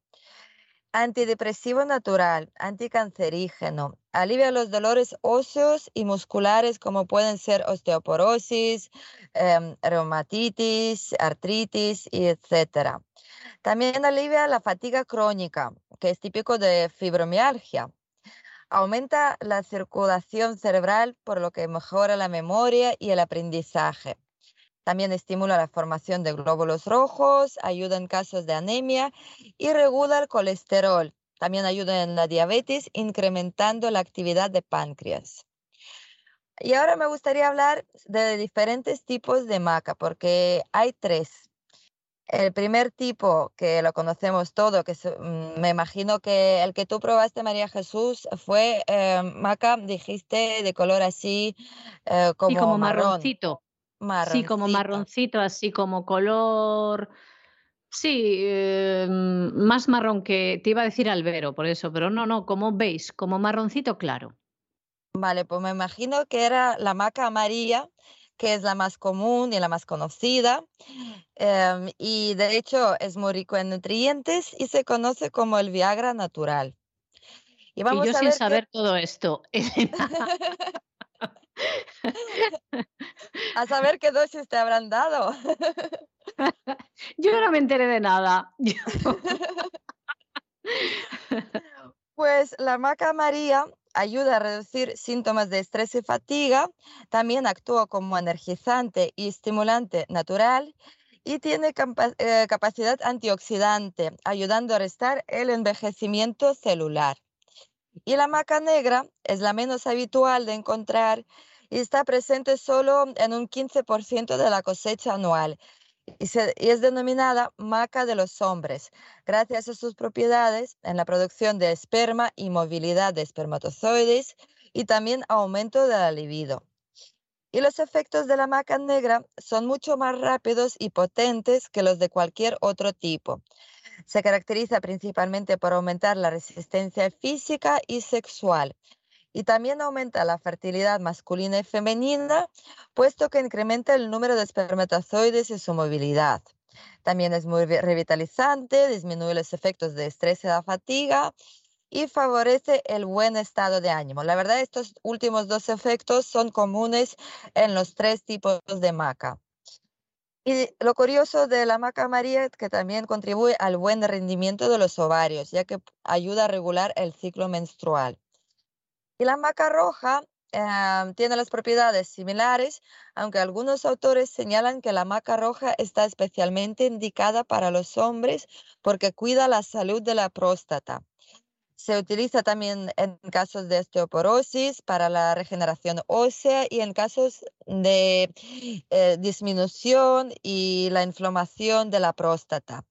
Antidepresivo natural, anticancerígeno, alivia los dolores óseos y musculares como pueden ser osteoporosis, em, reumatitis, artritis, etc. También alivia la fatiga crónica, que es típico de fibromialgia. Aumenta la circulación cerebral, por lo que mejora la memoria y el aprendizaje. También estimula la formación de glóbulos rojos, ayuda en casos de anemia y regula el colesterol. También ayuda en la diabetes, incrementando la actividad de páncreas. Y ahora me gustaría hablar de diferentes tipos de maca, porque hay tres. El primer tipo que lo conocemos todo, que mm, me imagino que el que tú probaste, María Jesús, fue eh, maca, dijiste, de color así eh, como, como marroncito. Sí, como marroncito, así como color. Sí, eh, más marrón que te iba a decir albero, por eso, pero no, no, como veis, como marroncito claro. Vale, pues me imagino que era la maca amarilla que es la más común y la más conocida. Em, y de hecho es muy rico en nutrientes y se conoce como el Viagra natural. Y, vamos yo sin saber todo esto. a saber qué dosis te habrán dado. yo no me enteré de nada. pues la maca María ayuda a reducir síntomas de estrés y fatiga, también actúa como energizante y estimulante natural y tiene eh, capacidad antioxidante, ayudando a restar el envejecimiento celular. Y la maca negra es la menos habitual de encontrar y está presente solo en un 15% de la cosecha anual y, es denominada maca de los hombres, gracias a sus propiedades en la producción de esperma y movilidad de espermatozoides y también aumento de la libido. Y los efectos de la maca negra son mucho más rápidos y potentes que los de cualquier otro tipo. Se caracteriza principalmente por aumentar la resistencia física y sexual, y también aumenta la fertilidad masculina y femenina, puesto que incrementa el número de espermatozoides y su movilidad. También es muy revitalizante, disminuye los efectos de estrés y la fatiga y favorece el buen estado de ánimo. La verdad, estos últimos dos efectos son comunes en los tres tipos de maca. Y lo curioso de la maca María es que también contribuye al buen rendimiento de los ovarios, ya que ayuda a regular el ciclo menstrual. Y la maca roja em, tiene las propiedades similares, aunque algunos autores señalan que la maca roja está especialmente indicada para los hombres porque cuida la salud de la próstata. Se utiliza también en casos de osteoporosis, para la regeneración ósea y en casos de eh, disminución y la inflamación de la próstata.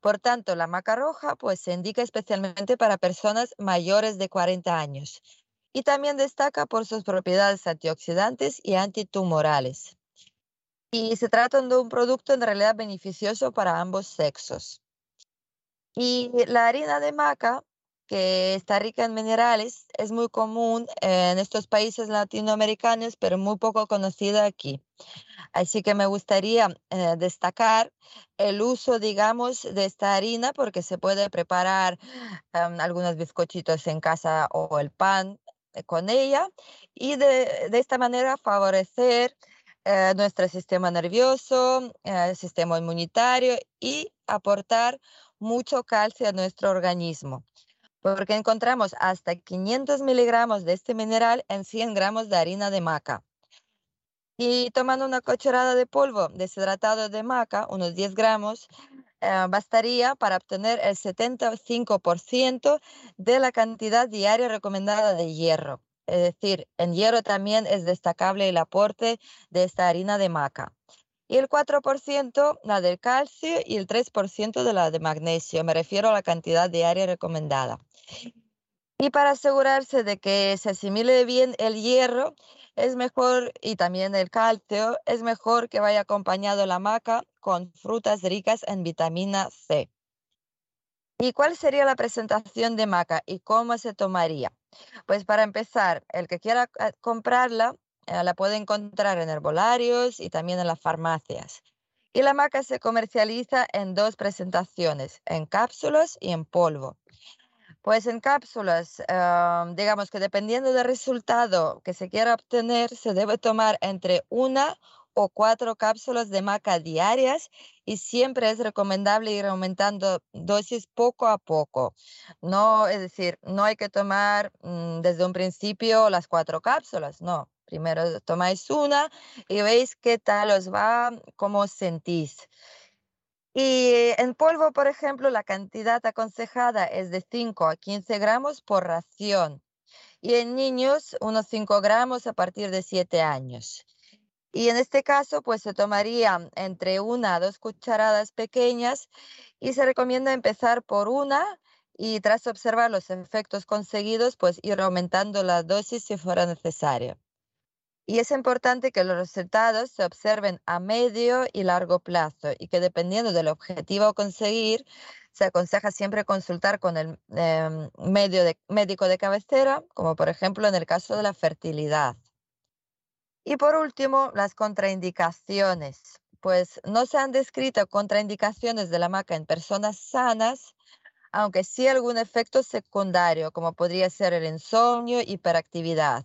Por tanto, la maca roja pues, se indica especialmente para personas mayores de 40 años y también destaca por sus propiedades antioxidantes y antitumorales. Y se trata de un producto en realidad beneficioso para ambos sexos. Y la harina de maca, que está rica en minerales, es muy común en estos países latinoamericanos, pero muy poco conocida aquí. Así que me gustaría eh, destacar el uso, digamos, de esta harina porque se puede preparar em, algunos bizcochitos en casa o el pan con ella y de, esta manera favorecer eh, nuestro sistema nervioso, el eh, sistema inmunitario y aportar mucho calcio a nuestro organismo, porque encontramos hasta 500 miligramos de este mineral en 100 gramos de harina de maca. Y tomando una cucharada de polvo deshidratado de maca, unos 10 gramos, eh, bastaría para obtener el 75% de la cantidad diaria recomendada de hierro. Es decir, en hierro también es destacable el aporte de esta harina de maca. Y el 4% la del calcio y el 3% de la de magnesio. Me refiero a la cantidad diaria recomendada. Y para asegurarse de que se asimile bien el hierro, es mejor, y también el calcio, es mejor que vaya acompañado la maca con frutas ricas en vitamina C. ¿Y cuál sería la presentación de maca y cómo se tomaría? Pues para empezar, el que quiera eh, comprarla eh, la puede encontrar en herbolarios y también en las farmacias. Y la maca se comercializa en dos presentaciones, en cápsulas y en polvo. Pues en cápsulas, digamos que dependiendo del resultado que se quiera obtener, se debe tomar entre una o cuatro cápsulas de maca diarias y siempre es recomendable ir aumentando dosis poco a poco. No, es decir, no hay que tomar mm, desde un principio las cuatro cápsulas, no. Primero tomáis una y veis qué tal os va, cómo os sentís. Y en polvo, por ejemplo, la cantidad aconsejada es de 5 a 15 gramos por ración. Y en niños, unos 5 gramos a partir de 7 años. Y en este caso, pues se tomaría entre una a dos cucharadas pequeñas y se recomienda empezar por una y tras observar los efectos conseguidos, pues ir aumentando la dosis si fuera necesario. Y es importante que los resultados se observen a medio y largo plazo y que dependiendo del objetivo a conseguir, se aconseja siempre consultar con el em, médico de cabecera, como por ejemplo en el caso de la fertilidad. Y por último, las contraindicaciones. Pues no se han descrito contraindicaciones de la maca en personas sanas, aunque sí algún efecto secundario, como podría ser el insomnio, hiperactividad.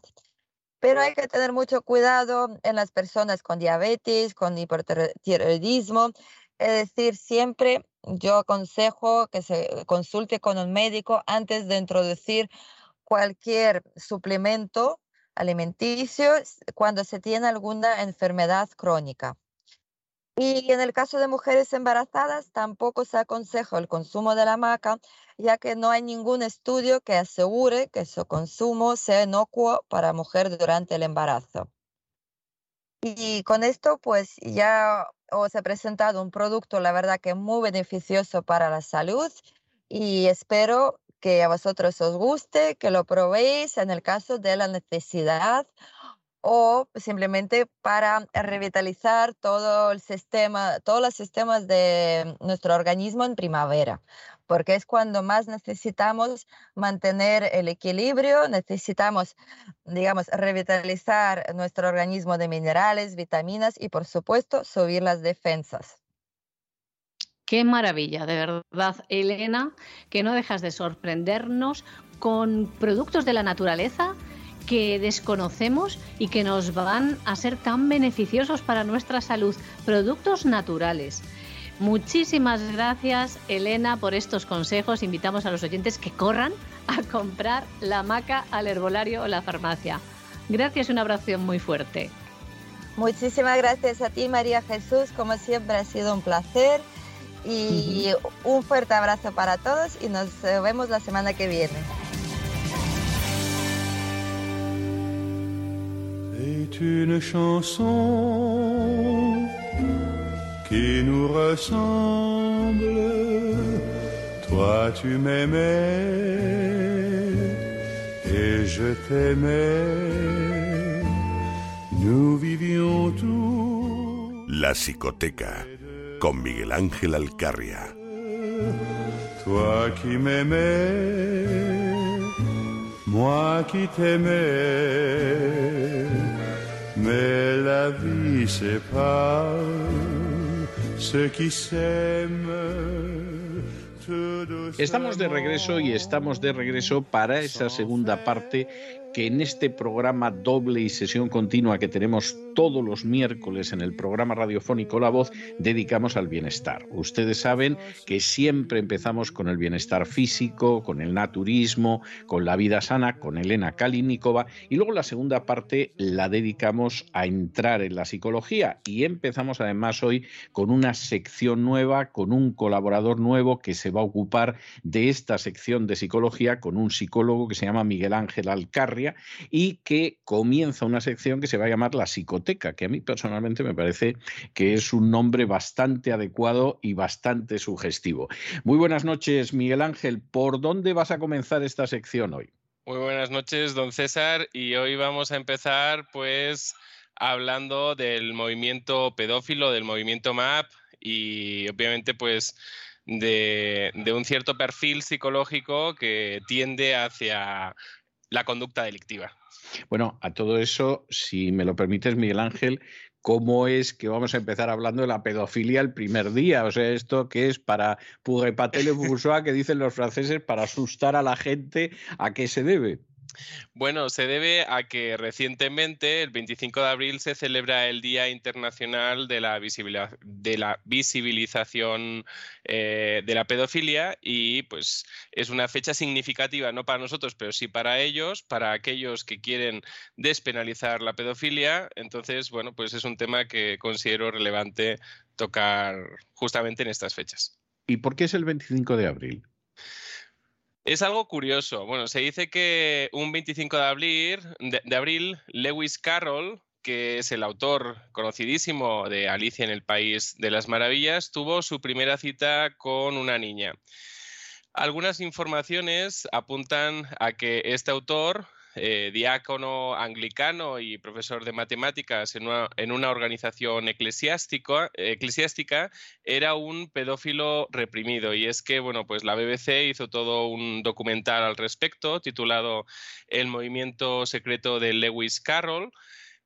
Pero hay que tener mucho cuidado en las personas con diabetes, con hipotiroidismo. Es decir, siempre yo aconsejo que se consulte con un médico antes de introducir cualquier suplemento alimenticio cuando se tiene alguna enfermedad crónica. Y en el caso de mujeres embarazadas, tampoco se aconseja el consumo de la maca, ya que no hay ningún estudio que asegure que su consumo sea inocuo para mujer durante el embarazo. Y con esto, pues ya os he presentado un producto, la verdad que muy beneficioso para la salud y espero que a vosotros os guste, que lo probéis en el caso de la necesidad o simplemente para revitalizar todo el sistema, todos los sistemas de nuestro organismo en primavera, porque es cuando más necesitamos mantener el equilibrio, necesitamos, digamos, revitalizar nuestro organismo de minerales, vitaminas y, por supuesto, subir las defensas. Qué maravilla, de verdad, Elena, que no dejas de sorprendernos con productos de la naturaleza que desconocemos y que nos van a ser tan beneficiosos para nuestra salud, productos naturales. Muchísimas gracias, Elena, por estos consejos. Invitamos a los oyentes que corran a comprar la maca al herbolario o la farmacia. Gracias y un abrazo muy fuerte. Muchísimas gracias a ti, María Jesús. Como siempre, ha sido un placer. Y un fuerte abrazo para todos y nos vemos la semana que viene. C'est une chanson qui nous ressemble. Toi tu m'aimais et je t'aimais. Nous vivions tous. La psicoteca con Miguel Ángel Alcarria. Toi qui m'aimais moi qui t'aimais, mais la vie sépare ceux qui s'aiment. Estamos de regreso y estamos de regreso para esa segunda parte que en este programa doble y sesión continua que tenemos todos los miércoles en el programa radiofónico La Voz, dedicamos al bienestar. Ustedes saben que siempre empezamos con el bienestar físico, con el naturismo, con la vida sana, con Elena Kalinikova, y luego la segunda parte la dedicamos a entrar en la psicología y empezamos además hoy con una sección nueva, con un colaborador nuevo que se va a ocupar de esta sección de psicología con un psicólogo que se llama Miguel Ángel Y que comienza una sección que se va a llamar la psicoteca, que a mí personalmente me parece que es un nombre bastante adecuado y bastante sugestivo. Muy buenas noches, Miguel Ángel. ¿Por dónde vas a comenzar esta sección hoy? Muy buenas noches, don César, y hoy vamos a empezar pues hablando del movimiento pedófilo, del movimiento MAP y obviamente pues de, un cierto perfil psicológico que tiende hacia la conducta delictiva. Bueno, a todo eso, si me lo permites, Miguel Ángel, ¿cómo es que vamos a empezar hablando de la pedofilia el primer día? O sea, esto que es para pour le bourgeois, que dicen los franceses, para asustar a la gente, ¿a qué se debe? Bueno, se debe a que recientemente, el 25 de abril, se celebra el Día Internacional de la, Visibilización eh, de la Pedofilia y pues es una fecha significativa, no para nosotros, pero sí para ellos, para aquellos que quieren despenalizar la pedofilia. Entonces, bueno, pues es un tema que considero relevante tocar justamente en estas fechas. ¿Y por qué es el 25 de abril? Es algo curioso. Bueno, se dice que un 25 de abril, de, abril, Lewis Carroll, que es el autor conocidísimo de Alicia en el País de las Maravillas, tuvo su primera cita con una niña. Algunas informaciones apuntan a que este autor eh, diácono anglicano y profesor de matemáticas en una, organización eclesiástica, era un pedófilo reprimido. Y es que, bueno, pues la BBC hizo todo un documental al respecto titulado El movimiento secreto de Lewis Carroll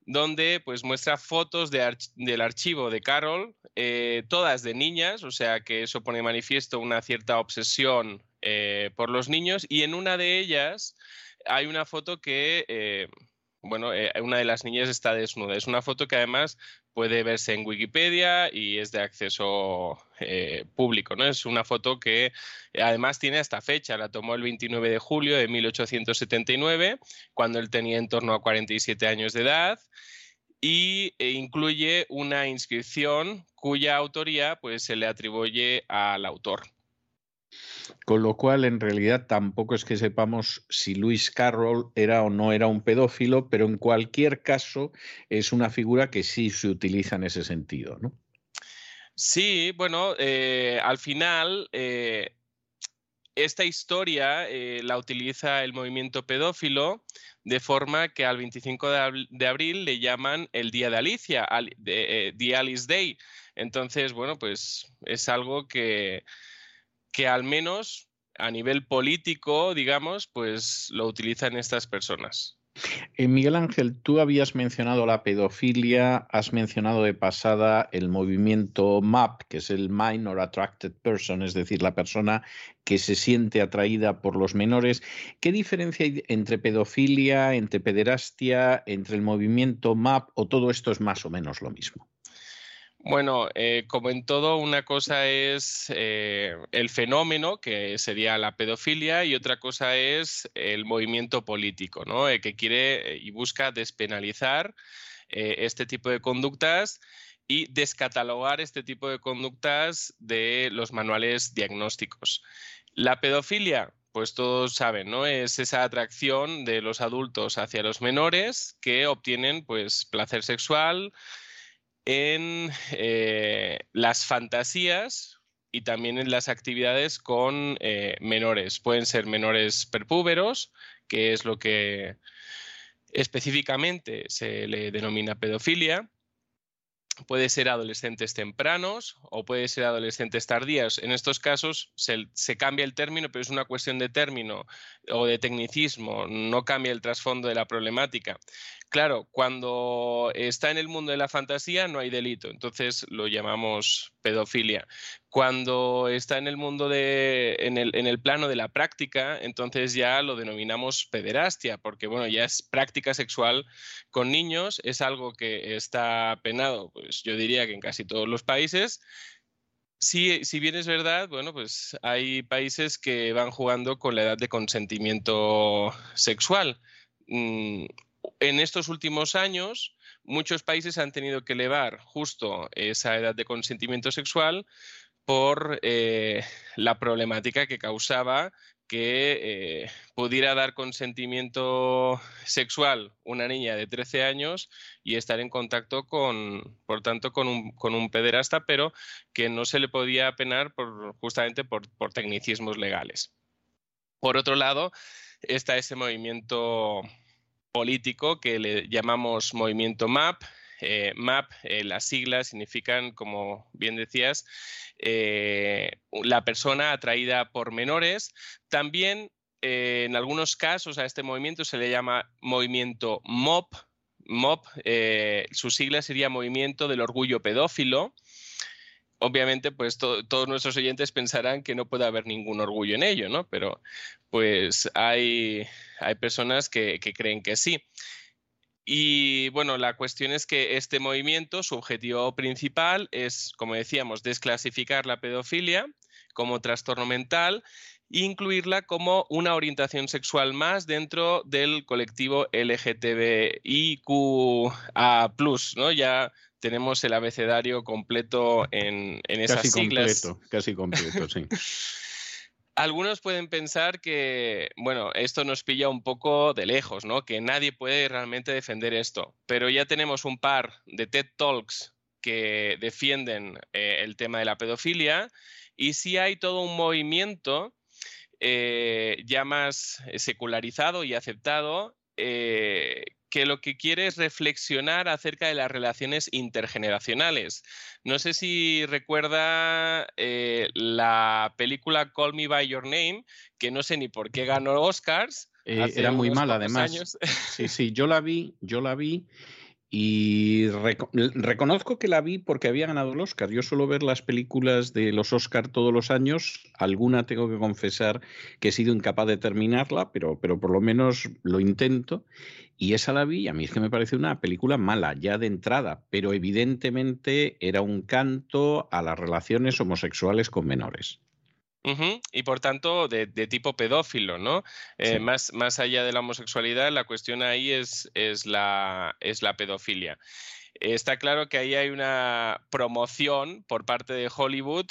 donde pues muestra fotos del archivo de Carroll, eh, todas de niñas, o sea que eso pone manifiesto una cierta obsesión eh, por los niños, y en una de ellas hay una foto que, eh, bueno, eh, una de las niñas está desnuda. Es una foto que además puede verse en Wikipedia y es de acceso eh, público, ¿no? Es una foto que además tiene esta fecha, la tomó el 29 de julio de 1879, cuando él tenía en torno a 47 años de edad. y incluye una inscripción cuya autoría pues, se le atribuye al autor. Con lo cual, en realidad, tampoco es que sepamos si Luis Carroll era o no era un pedófilo, pero en cualquier caso es una figura que sí se utiliza en ese sentido, ¿no? Sí, bueno, eh, al final eh, esta historia eh, la utiliza el movimiento pedófilo de forma que al 25 de, abril le llaman el Día de Alicia, de, The Alice Day. Entonces, bueno, pues es algo que, que al menos a nivel político, digamos, pues lo utilizan estas personas. Eh, Miguel Ángel, tú habías mencionado la pedofilia, has mencionado de pasada el movimiento MAP, que es el Minor Attracted Person, es decir, la persona que se siente atraída por los menores. ¿Qué diferencia hay entre pedofilia, entre pederastia, entre el movimiento MAP o todo esto es más o menos lo mismo? Bueno, eh, como en todo, una cosa es eh, el fenómeno, que sería la pedofilia, y otra cosa es el movimiento político, ¿no? Eh, que quiere y busca despenalizar este tipo de conductas y descatalogar este tipo de conductas de los manuales diagnósticos. La pedofilia, pues todos saben, ¿no? Es esa atracción de los adultos hacia los menores que obtienen pues placer sexual, en eh, las fantasías y también en las actividades con eh, menores. Pueden ser menores perpúberos, que es lo que específicamente se le denomina pedofilia. Puede ser adolescentes tempranos o puede ser adolescentes tardías. En estos casos se, se, cambia el término, pero es una cuestión de término o de tecnicismo, no cambia el trasfondo de la problemática. Claro, cuando está en el mundo de la fantasía no hay delito, entonces lo llamamos pedofilia. Cuando está en el mundo de, en el, en el plano de la práctica, entonces ya lo denominamos pederastia, porque bueno, ya es práctica sexual con niños, es algo que está penado, pues yo diría que en casi todos los países. Si, si bien es verdad, bueno, pues hay países que van jugando con la edad de consentimiento sexual. Mm, en estos últimos años, muchos países han tenido que elevar justo esa edad de consentimiento sexual por eh, la problemática que causaba que eh, pudiera dar consentimiento sexual una niña de 13 años y estar en contacto con, por tanto, con un, con un pederasta, pero que no se le podía penar por, justamente por, por tecnicismos legales. Por otro lado, está ese movimiento político que le llamamos movimiento MAP. Eh, MAP, las siglas significan, como bien decías, eh, la persona atraída por menores. También, en algunos casos, a este movimiento se le llama movimiento MOP. MOP, su sigla sería Movimiento del Orgullo Pedófilo obviamente, pues todos nuestros oyentes pensarán que no puede haber ningún orgullo en ello, ¿no? Pero pues hay, hay personas que, creen que sí. Y bueno, la cuestión es que este movimiento, su objetivo principal es, como decíamos, desclasificar la pedofilia como trastorno mental e incluirla como una orientación sexual más dentro del colectivo LGTBIQA+, ¿no? Ya tenemos el abecedario completo en, esas casi siglas. Completo, casi completo, sí. Algunos pueden pensar que, bueno, esto nos pilla un poco de lejos, ¿no? Que nadie puede realmente defender esto. Pero ya tenemos un par de TED Talks que defienden eh, el tema de la pedofilia y sí hay todo un movimiento eh, ya más secularizado y aceptado eh, que lo que quiere es reflexionar acerca de las relaciones intergeneracionales. No sé si recuerda eh, la película Call Me By Your Name, que no sé ni por qué ganó Oscars. Eh, era muy mala, además. Sí, sí, yo la vi, yo la vi y reconozco que la vi porque había ganado el Oscar. Yo suelo ver las películas de los Oscar todos los años. Alguna tengo que confesar que he sido incapaz de terminarla, pero, pero por lo menos lo intento. Y esa la vi a mí es que me parece una película mala, ya de entrada, pero evidentemente era un canto a las relaciones homosexuales con menores. Y por tanto, de, tipo pedófilo, ¿no? Eh, más, más allá de la homosexualidad, la cuestión ahí es, es, la, es la pedofilia. Está claro que ahí hay una promoción por parte de Hollywood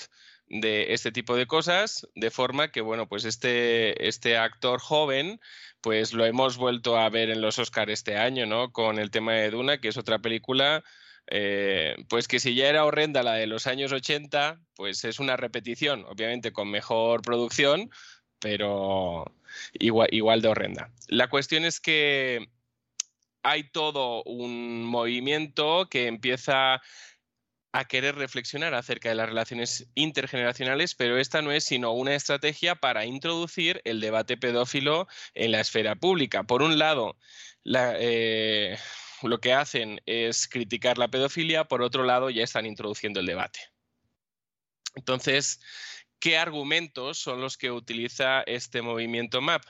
de este tipo de cosas, de forma que, bueno, pues este, este actor joven, pues lo hemos vuelto a ver en los Oscars este año, ¿no? Con el tema de Duna, que es otra película eh, pues que si ya era horrenda la de los años 80, pues es una repetición, obviamente con mejor producción, pero igual, igual de horrenda. La cuestión es que hay todo un movimiento que empieza a querer reflexionar acerca de las relaciones intergeneracionales, pero esta no es sino una estrategia para introducir el debate pedófilo en la esfera pública. Por un lado, la, eh, lo que hacen es criticar la pedofilia, por otro lado ya están introduciendo el debate. Entonces, ¿qué argumentos son los que utiliza este movimiento MAP?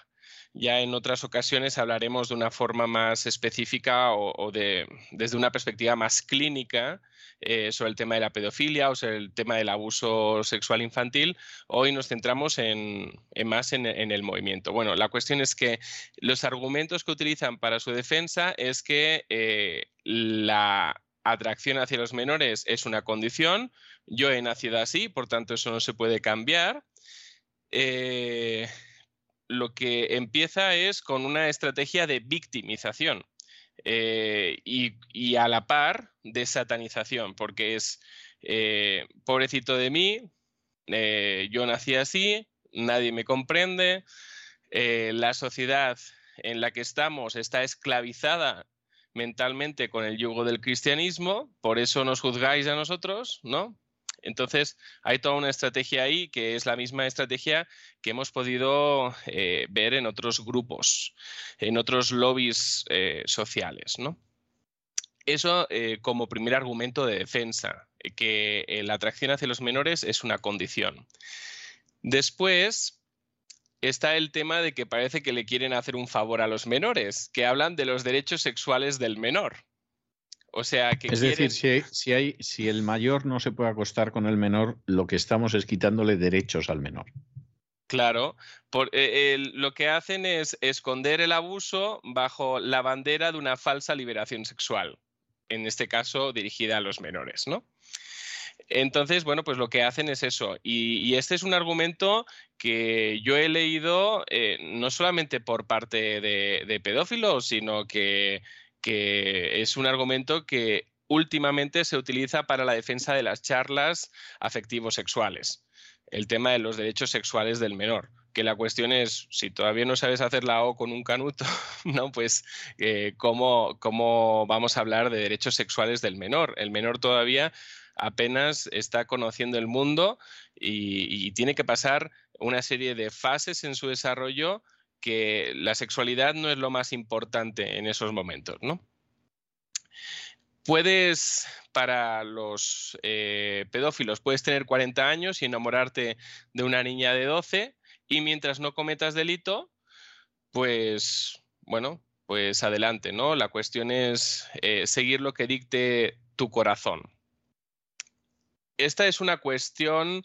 Ya en otras ocasiones hablaremos de una forma más específica o, de, desde una perspectiva más clínica eh, sobre el tema de la pedofilia o sobre el tema del abuso sexual infantil. Hoy nos centramos en, más en, el movimiento. Bueno, la cuestión es que los argumentos que utilizan para su defensa es que eh, la atracción hacia los menores es una condición. Yo he nacido así, por tanto eso no se puede cambiar. Eh, lo que empieza es con una estrategia de victimización eh, y, a la par de satanización, porque es eh, pobrecito de mí, eh, yo nací así, nadie me comprende, la sociedad en la que estamos está esclavizada mentalmente con el yugo del cristianismo, por eso nos juzgáis a nosotros, ¿no? Entonces, hay toda una estrategia ahí que es la misma estrategia que hemos podido eh, ver en otros grupos, en otros lobbies eh, sociales, ¿no? Eso eh, como primer argumento de defensa, que la atracción hacia los menores es una condición. Después está el tema de que parece que le quieren hacer un favor a los menores, que hablan de los derechos sexuales del menor. O sea, que es decir, si, hay, si, el mayor no se puede acostar con el menor, lo que estamos es quitándole derechos al menor. Claro, eh, lo que hacen es esconder el abuso bajo la bandera de una falsa liberación sexual, en este caso dirigida a los menores, ¿no? Entonces, bueno, pues lo que hacen es eso. Y, este es un argumento que yo he leído eh, no solamente por parte de pedófilos, sino que que es un argumento que últimamente se utiliza para la defensa de las charlas afectivos sexuales, el tema de los derechos sexuales del menor. Que la cuestión es, si todavía no sabes hacer la O con un canuto, ¿no? Pues, eh, ¿cómo, ¿cómo vamos a hablar de derechos sexuales del menor? El menor todavía apenas está conociendo el mundo y, tiene que pasar una serie de fases en su desarrollo que la sexualidad no es lo más importante en esos momentos, ¿no? Puedes, para los eh, pedófilos, puedes tener 40 años y enamorarte de una niña de 12 y mientras no cometas delito, pues, bueno, pues adelante, ¿no? La cuestión es eh, seguir lo que dicte tu corazón. Esta es una cuestión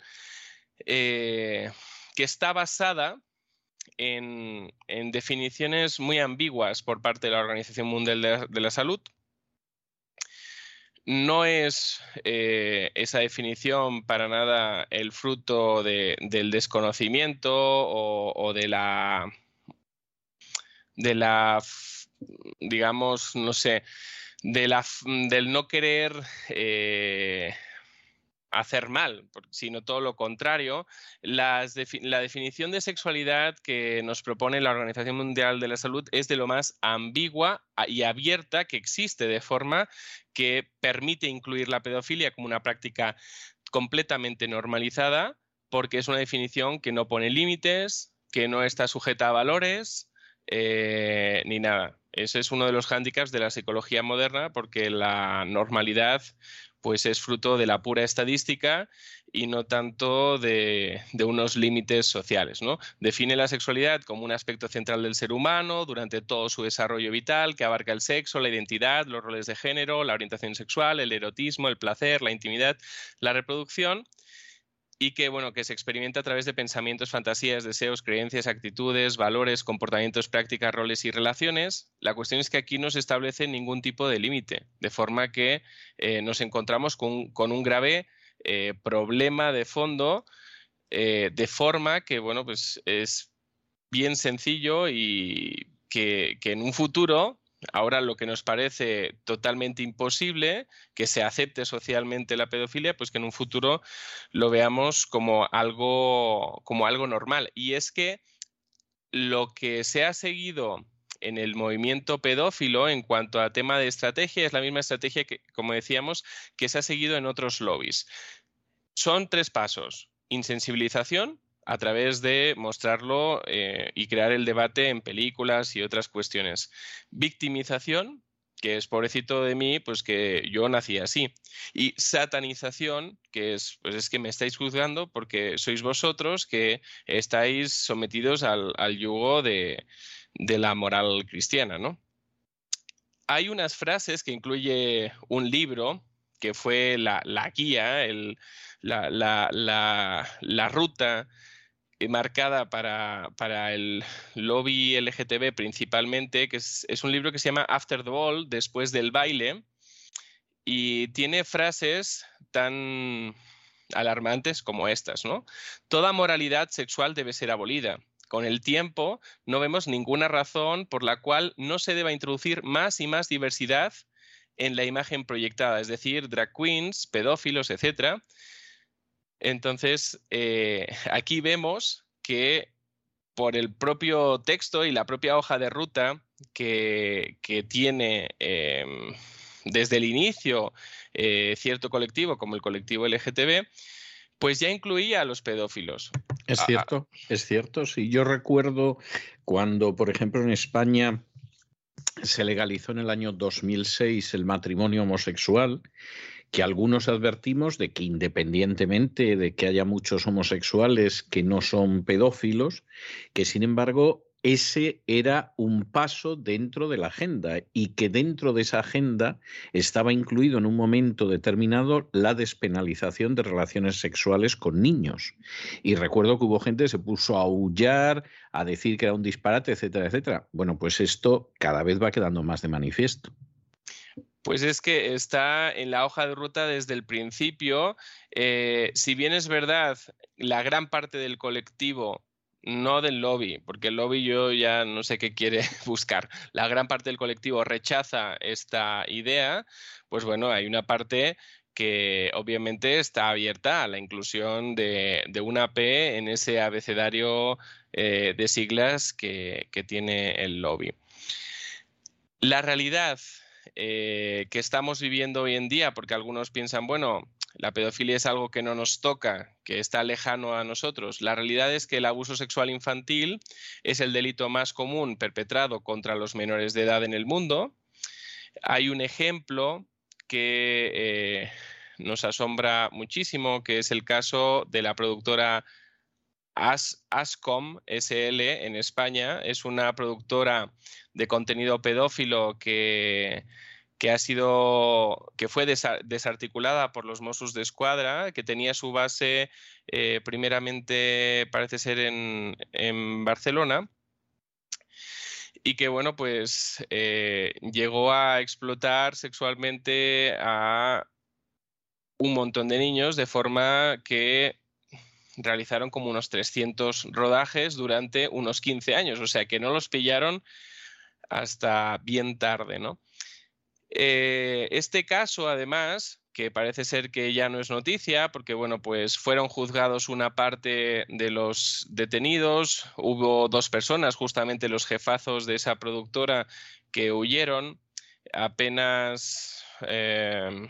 eh, que está basada en, definiciones muy ambiguas por parte de la Organización Mundial de, la Salud. No es eh, esa definición para nada el fruto del desconocimiento o, de la de la digamos no sé de la, del no querer eh, hacer mal, sino todo lo contrario. la definición de sexualidad que nos propone la Organización Mundial de la Salud es de lo más ambigua y abierta que existe, de forma que permite incluir la pedofilia como una práctica completamente normalizada, porque es una definición que no pone límites, que no está sujeta a valores, eh, ni nada. Ese es uno de los hándicaps de la psicología moderna, porque la normalidad pues es fruto de la pura estadística y no tanto de, unos límites sociales. ¿no? Define la sexualidad como un aspecto central del ser humano durante todo su desarrollo vital, que abarca el sexo, la identidad, los roles de género, la orientación sexual, el erotismo, el placer, la intimidad, la reproducción. Y que, bueno, que se experimenta a través de pensamientos, fantasías, deseos, creencias, actitudes, valores, comportamientos, prácticas, roles y relaciones. La cuestión es que aquí no se establece ningún tipo de límite, de forma que eh, nos encontramos con, un grave eh, problema de fondo, eh, de forma que, bueno, pues es bien sencillo y que, que en un futuro Ahora lo que nos parece totalmente imposible, que se acepte socialmente la pedofilia, pues que en un futuro lo veamos como algo, como algo normal. Y es que lo que se ha seguido en el movimiento pedófilo en cuanto a tema de estrategia es la misma estrategia que, como decíamos, que se ha seguido en otros lobbies. Son tres pasos. Insensibilización, a través de mostrarlo eh, y crear el debate en películas y otras cuestiones. Victimización, que es pobrecito de mí, pues que yo nací así. Y satanización, que es, pues es que me estáis juzgando porque sois vosotros que estáis sometidos al, yugo de, la moral cristiana, ¿no? Hay unas frases que incluye un libro que fue la, guía, la, la, ruta eh, marcada para, para, el lobby LGTB principalmente, que es, es, un libro que se llama After the Ball, después del baile, y tiene frases tan alarmantes como estas, ¿no? Toda moralidad sexual debe ser abolida. Con el tiempo no vemos ninguna razón por la cual no se deba introducir más y más diversidad en la imagen proyectada, es decir, drag queens, pedófilos, etcétera, entonces, eh, aquí vemos que por el propio texto y la propia hoja de ruta que, tiene em, desde el inicio eh, cierto colectivo, como el colectivo LGTB, pues ya incluía a los pedófilos. Es cierto, es cierto. Sí, yo recuerdo cuando, por ejemplo, en España se legalizó en el año 2006 el matrimonio homosexual que algunos advertimos de que independientemente de que haya muchos homosexuales que no son pedófilos, que sin embargo ese era un paso dentro de la agenda y que dentro de esa agenda estaba incluido en un momento determinado la despenalización de relaciones sexuales con niños. Y recuerdo que hubo gente que se puso a aullar, a decir que era un disparate, etcétera, etcétera. Bueno, pues esto cada vez va quedando más de manifiesto. Pues es que está en la hoja de ruta desde el principio. Eh, si bien es verdad, la gran parte del colectivo, no del lobby, porque el lobby yo ya no sé qué quiere buscar, la gran parte del colectivo rechaza esta idea, pues bueno, hay una parte que obviamente está abierta a la inclusión de, una P en ese abecedario eh, de siglas que tiene el lobby. La realidad eh, que estamos viviendo hoy en día, porque algunos piensan, bueno, la pedofilia es algo que no nos toca, que está lejano a nosotros. La realidad es que el abuso sexual infantil es el delito más común perpetrado contra los menores de edad en el mundo. Hay un ejemplo que eh, nos asombra muchísimo, que es el caso de la productora Ascom SL en España. Es una productora de contenido pedófilo que, que ha sido que fue desarticulada por los Mossos de Escuadra, que tenía su base eh, primeramente parece ser en, en, Barcelona y que bueno pues eh, llegó a explotar sexualmente a un montón de niños de forma que realizaron como unos 300 rodajes durante unos 15 años, o sea que no los pillaron hasta bien tarde, ¿no? Eh, este caso, además, que parece ser que ya no es noticia, porque bueno, pues fueron juzgados una parte de los detenidos, hubo dos personas, justamente los jefazos de esa productora, que huyeron apenas eh,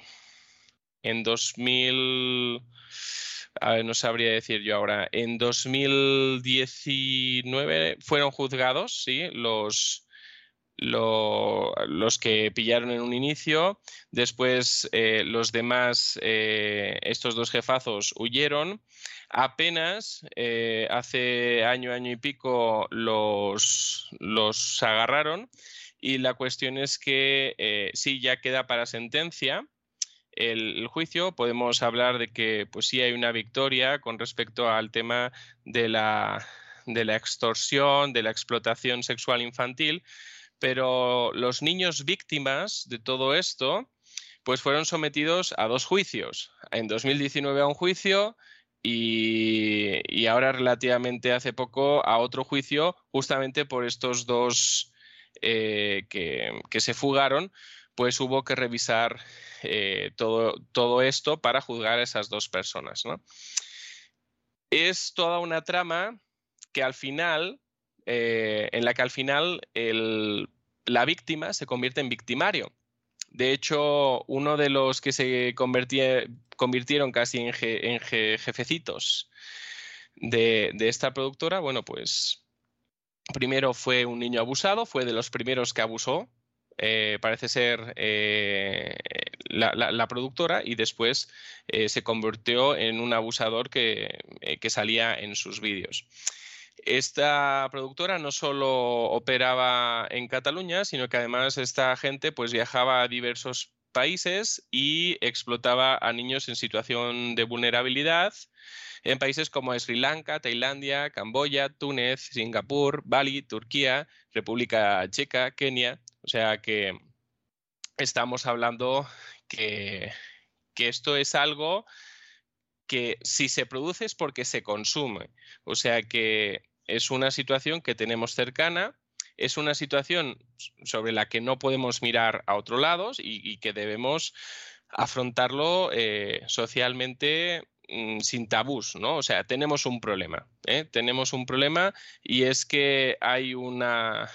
en 2000 no sabría decir yo ahora, en 2019 fueron juzgados, sí, los, los que pillaron en un inicio, después eh, los demás, eh, estos dos jefazos huyeron, apenas eh, hace año, año y pico los, los agarraron. Y la cuestión es que sí, ya queda para sentencia el, juicio, podemos hablar de que pues sí hay una victoria con respecto al tema de la, de la extorsión, de la explotación sexual infantil, pero los niños víctimas de todo esto pues fueron sometidos a dos juicios. En 2019 a un juicio y, ahora relativamente hace poco a otro juicio justamente por estos dos eh, que, se fugaron, pues hubo que revisar eh, todo, todo, esto para juzgar a esas dos personas. Es toda una trama que al final, eh, en la que al final la víctima se convierte en victimario. De hecho, uno de los que se convirtieron casi en, jefecitos de, esta productora, bueno, pues primero fue un niño abusado, fue de los primeros que abusó, eh, parece ser eh, la, productora, y después eh, se convirtió en un abusador que salía en sus vídeos. Esta productora no solo operaba en Cataluña, sino que además esta gente pues viajaba a diversos países y explotaba a niños en situación de vulnerabilidad en países como Sri Lanka, Tailandia, Camboya, Túnez, Singapur, Bali, Turquía, República Checa, Kenia. O sea que estamos hablando que, que esto es algo que si se produce es porque se consume. O sea que es una situación que tenemos cercana, es una situación sobre la que no podemos mirar a otro lado y, que debemos afrontarlo eh, socialmente mm, sin tabús, ¿no? O sea, tenemos un problema, ¿eh? tenemos un problema y es que hay una,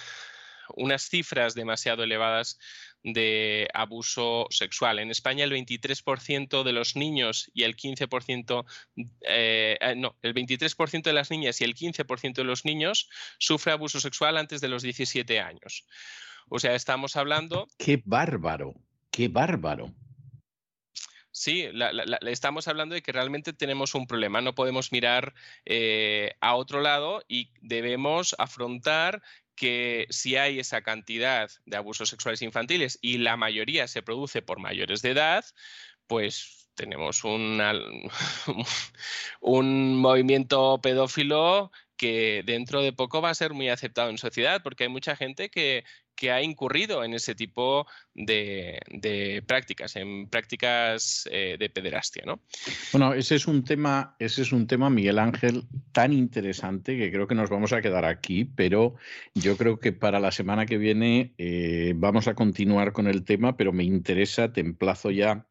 unas cifras demasiado elevadas de abuso sexual. En España el 23% de los niños y el 15%, eh, eh, no, el 23% de las niñas y el 15% de los niños sufre abuso sexual antes de los 17 años. O sea, estamos hablando... ¡Qué bárbaro! ¡Qué bárbaro! Sí, estamos hablando de que realmente tenemos un problema. No podemos mirar eh, a otro lado y debemos afrontar que si hay esa cantidad de abusos sexuales infantiles y la mayoría se produce por mayores de edad, pues tenemos un movimiento pedófilo que dentro de poco va a ser muy aceptado en sociedad, porque hay mucha gente que, ha incurrido en ese tipo de, prácticas, en prácticas eh, de pederastia, ¿no? Bueno, ese es un tema, ese es un tema, Miguel Ángel, tan interesante que creo que nos vamos a quedar aquí, pero yo creo que para la semana que viene eh, vamos a continuar con el tema, pero me interesa, te emplazo ya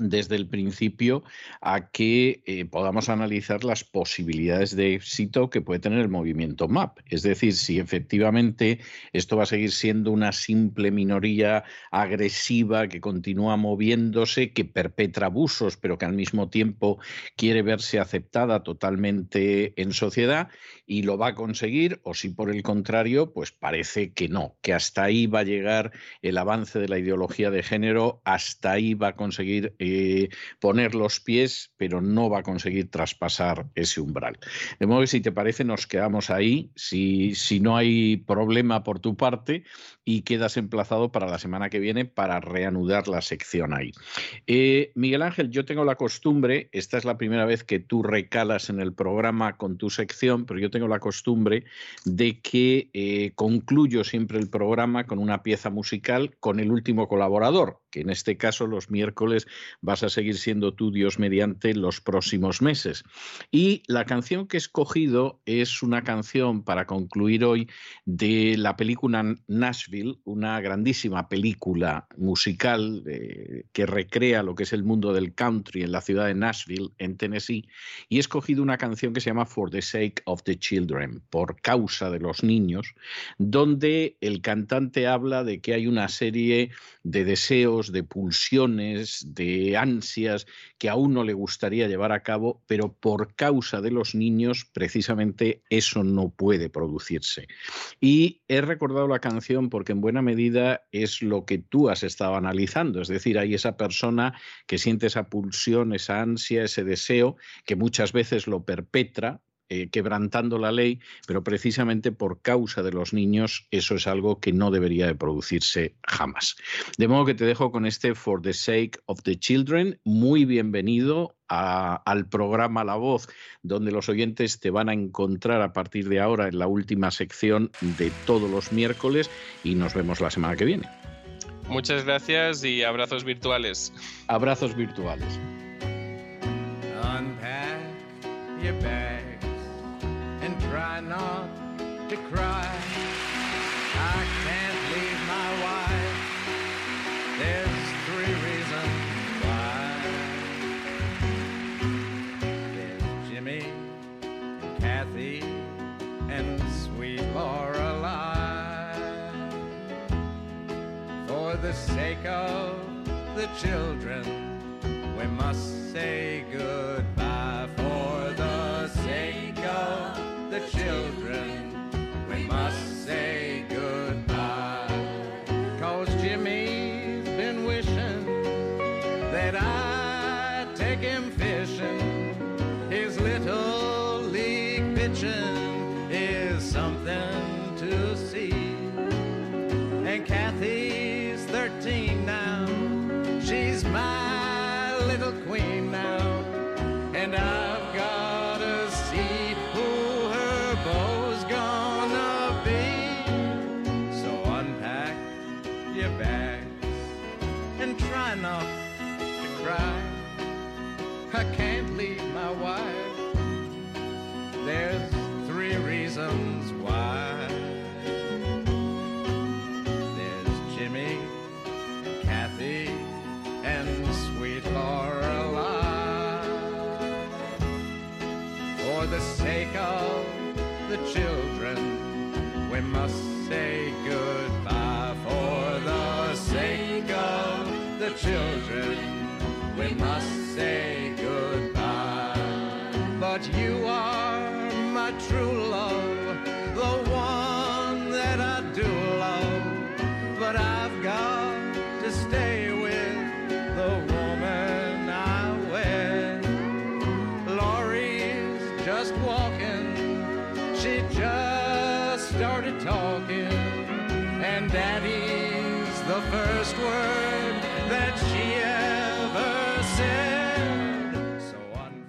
desde el principio a que eh, podamos analizar las posibilidades de éxito que puede tener el movimiento MAP. Es decir, si efectivamente esto va a seguir siendo una simple minoría agresiva que continúa moviéndose, que perpetra abusos, pero que al mismo tiempo quiere verse aceptada totalmente en sociedad y lo va a conseguir, o si por el contrario, pues parece que no, que hasta ahí va a llegar el avance de la ideología de género, hasta ahí va a conseguir eh, poner los pies, pero no va a conseguir traspasar ese umbral. De modo que si te parece, nos quedamos ahí, si, si no hay problema por tu parte, y quedas emplazado para la semana que viene para reanudar la sección ahí. Eh, Miguel Ángel, yo tengo la costumbre, esta es la primera vez que tú recalas en el programa con tu sección, pero yo tengo la costumbre de que eh, concluyo siempre el programa con una pieza musical con el último colaborador, que en este caso los miércoles vas a seguir siendo tú, Dios mediante, los próximos meses. Y la canción que he escogido es una canción para concluir hoy de la película Nashville, una grandísima película musical eh, que recrea lo que es el mundo del country en la ciudad de Nashville, en Tennessee, y he escogido una canción que se llama For the Sake of the Children, por causa de los niños, donde el cantante habla de que hay una serie de deseos, de pulsiones, de ansias que a uno le gustaría llevar a cabo, pero por causa de los niños precisamente eso no puede producirse. Y he recordado la canción porque en buena medida es lo que tú has estado analizando, es decir, hay esa persona que siente esa pulsión, esa ansia, ese deseo, que muchas veces lo perpetra eh, quebrantando la ley, pero precisamente por causa de los niños eso es algo que no debería de producirse jamás. De modo que te dejo con este For the Sake of the Children. Muy bienvenido al programa La Voz, donde los oyentes te van a encontrar a partir de ahora en la última sección de todos los miércoles y nos vemos la semana que viene. Muchas gracias y abrazos virtuales. Abrazos virtuales. try not to cry. I can't leave my wife. There's three reasons why. There's Jimmy and Kathy and sweet Lorelei. For the sake of the children, we must say goodbye. The children,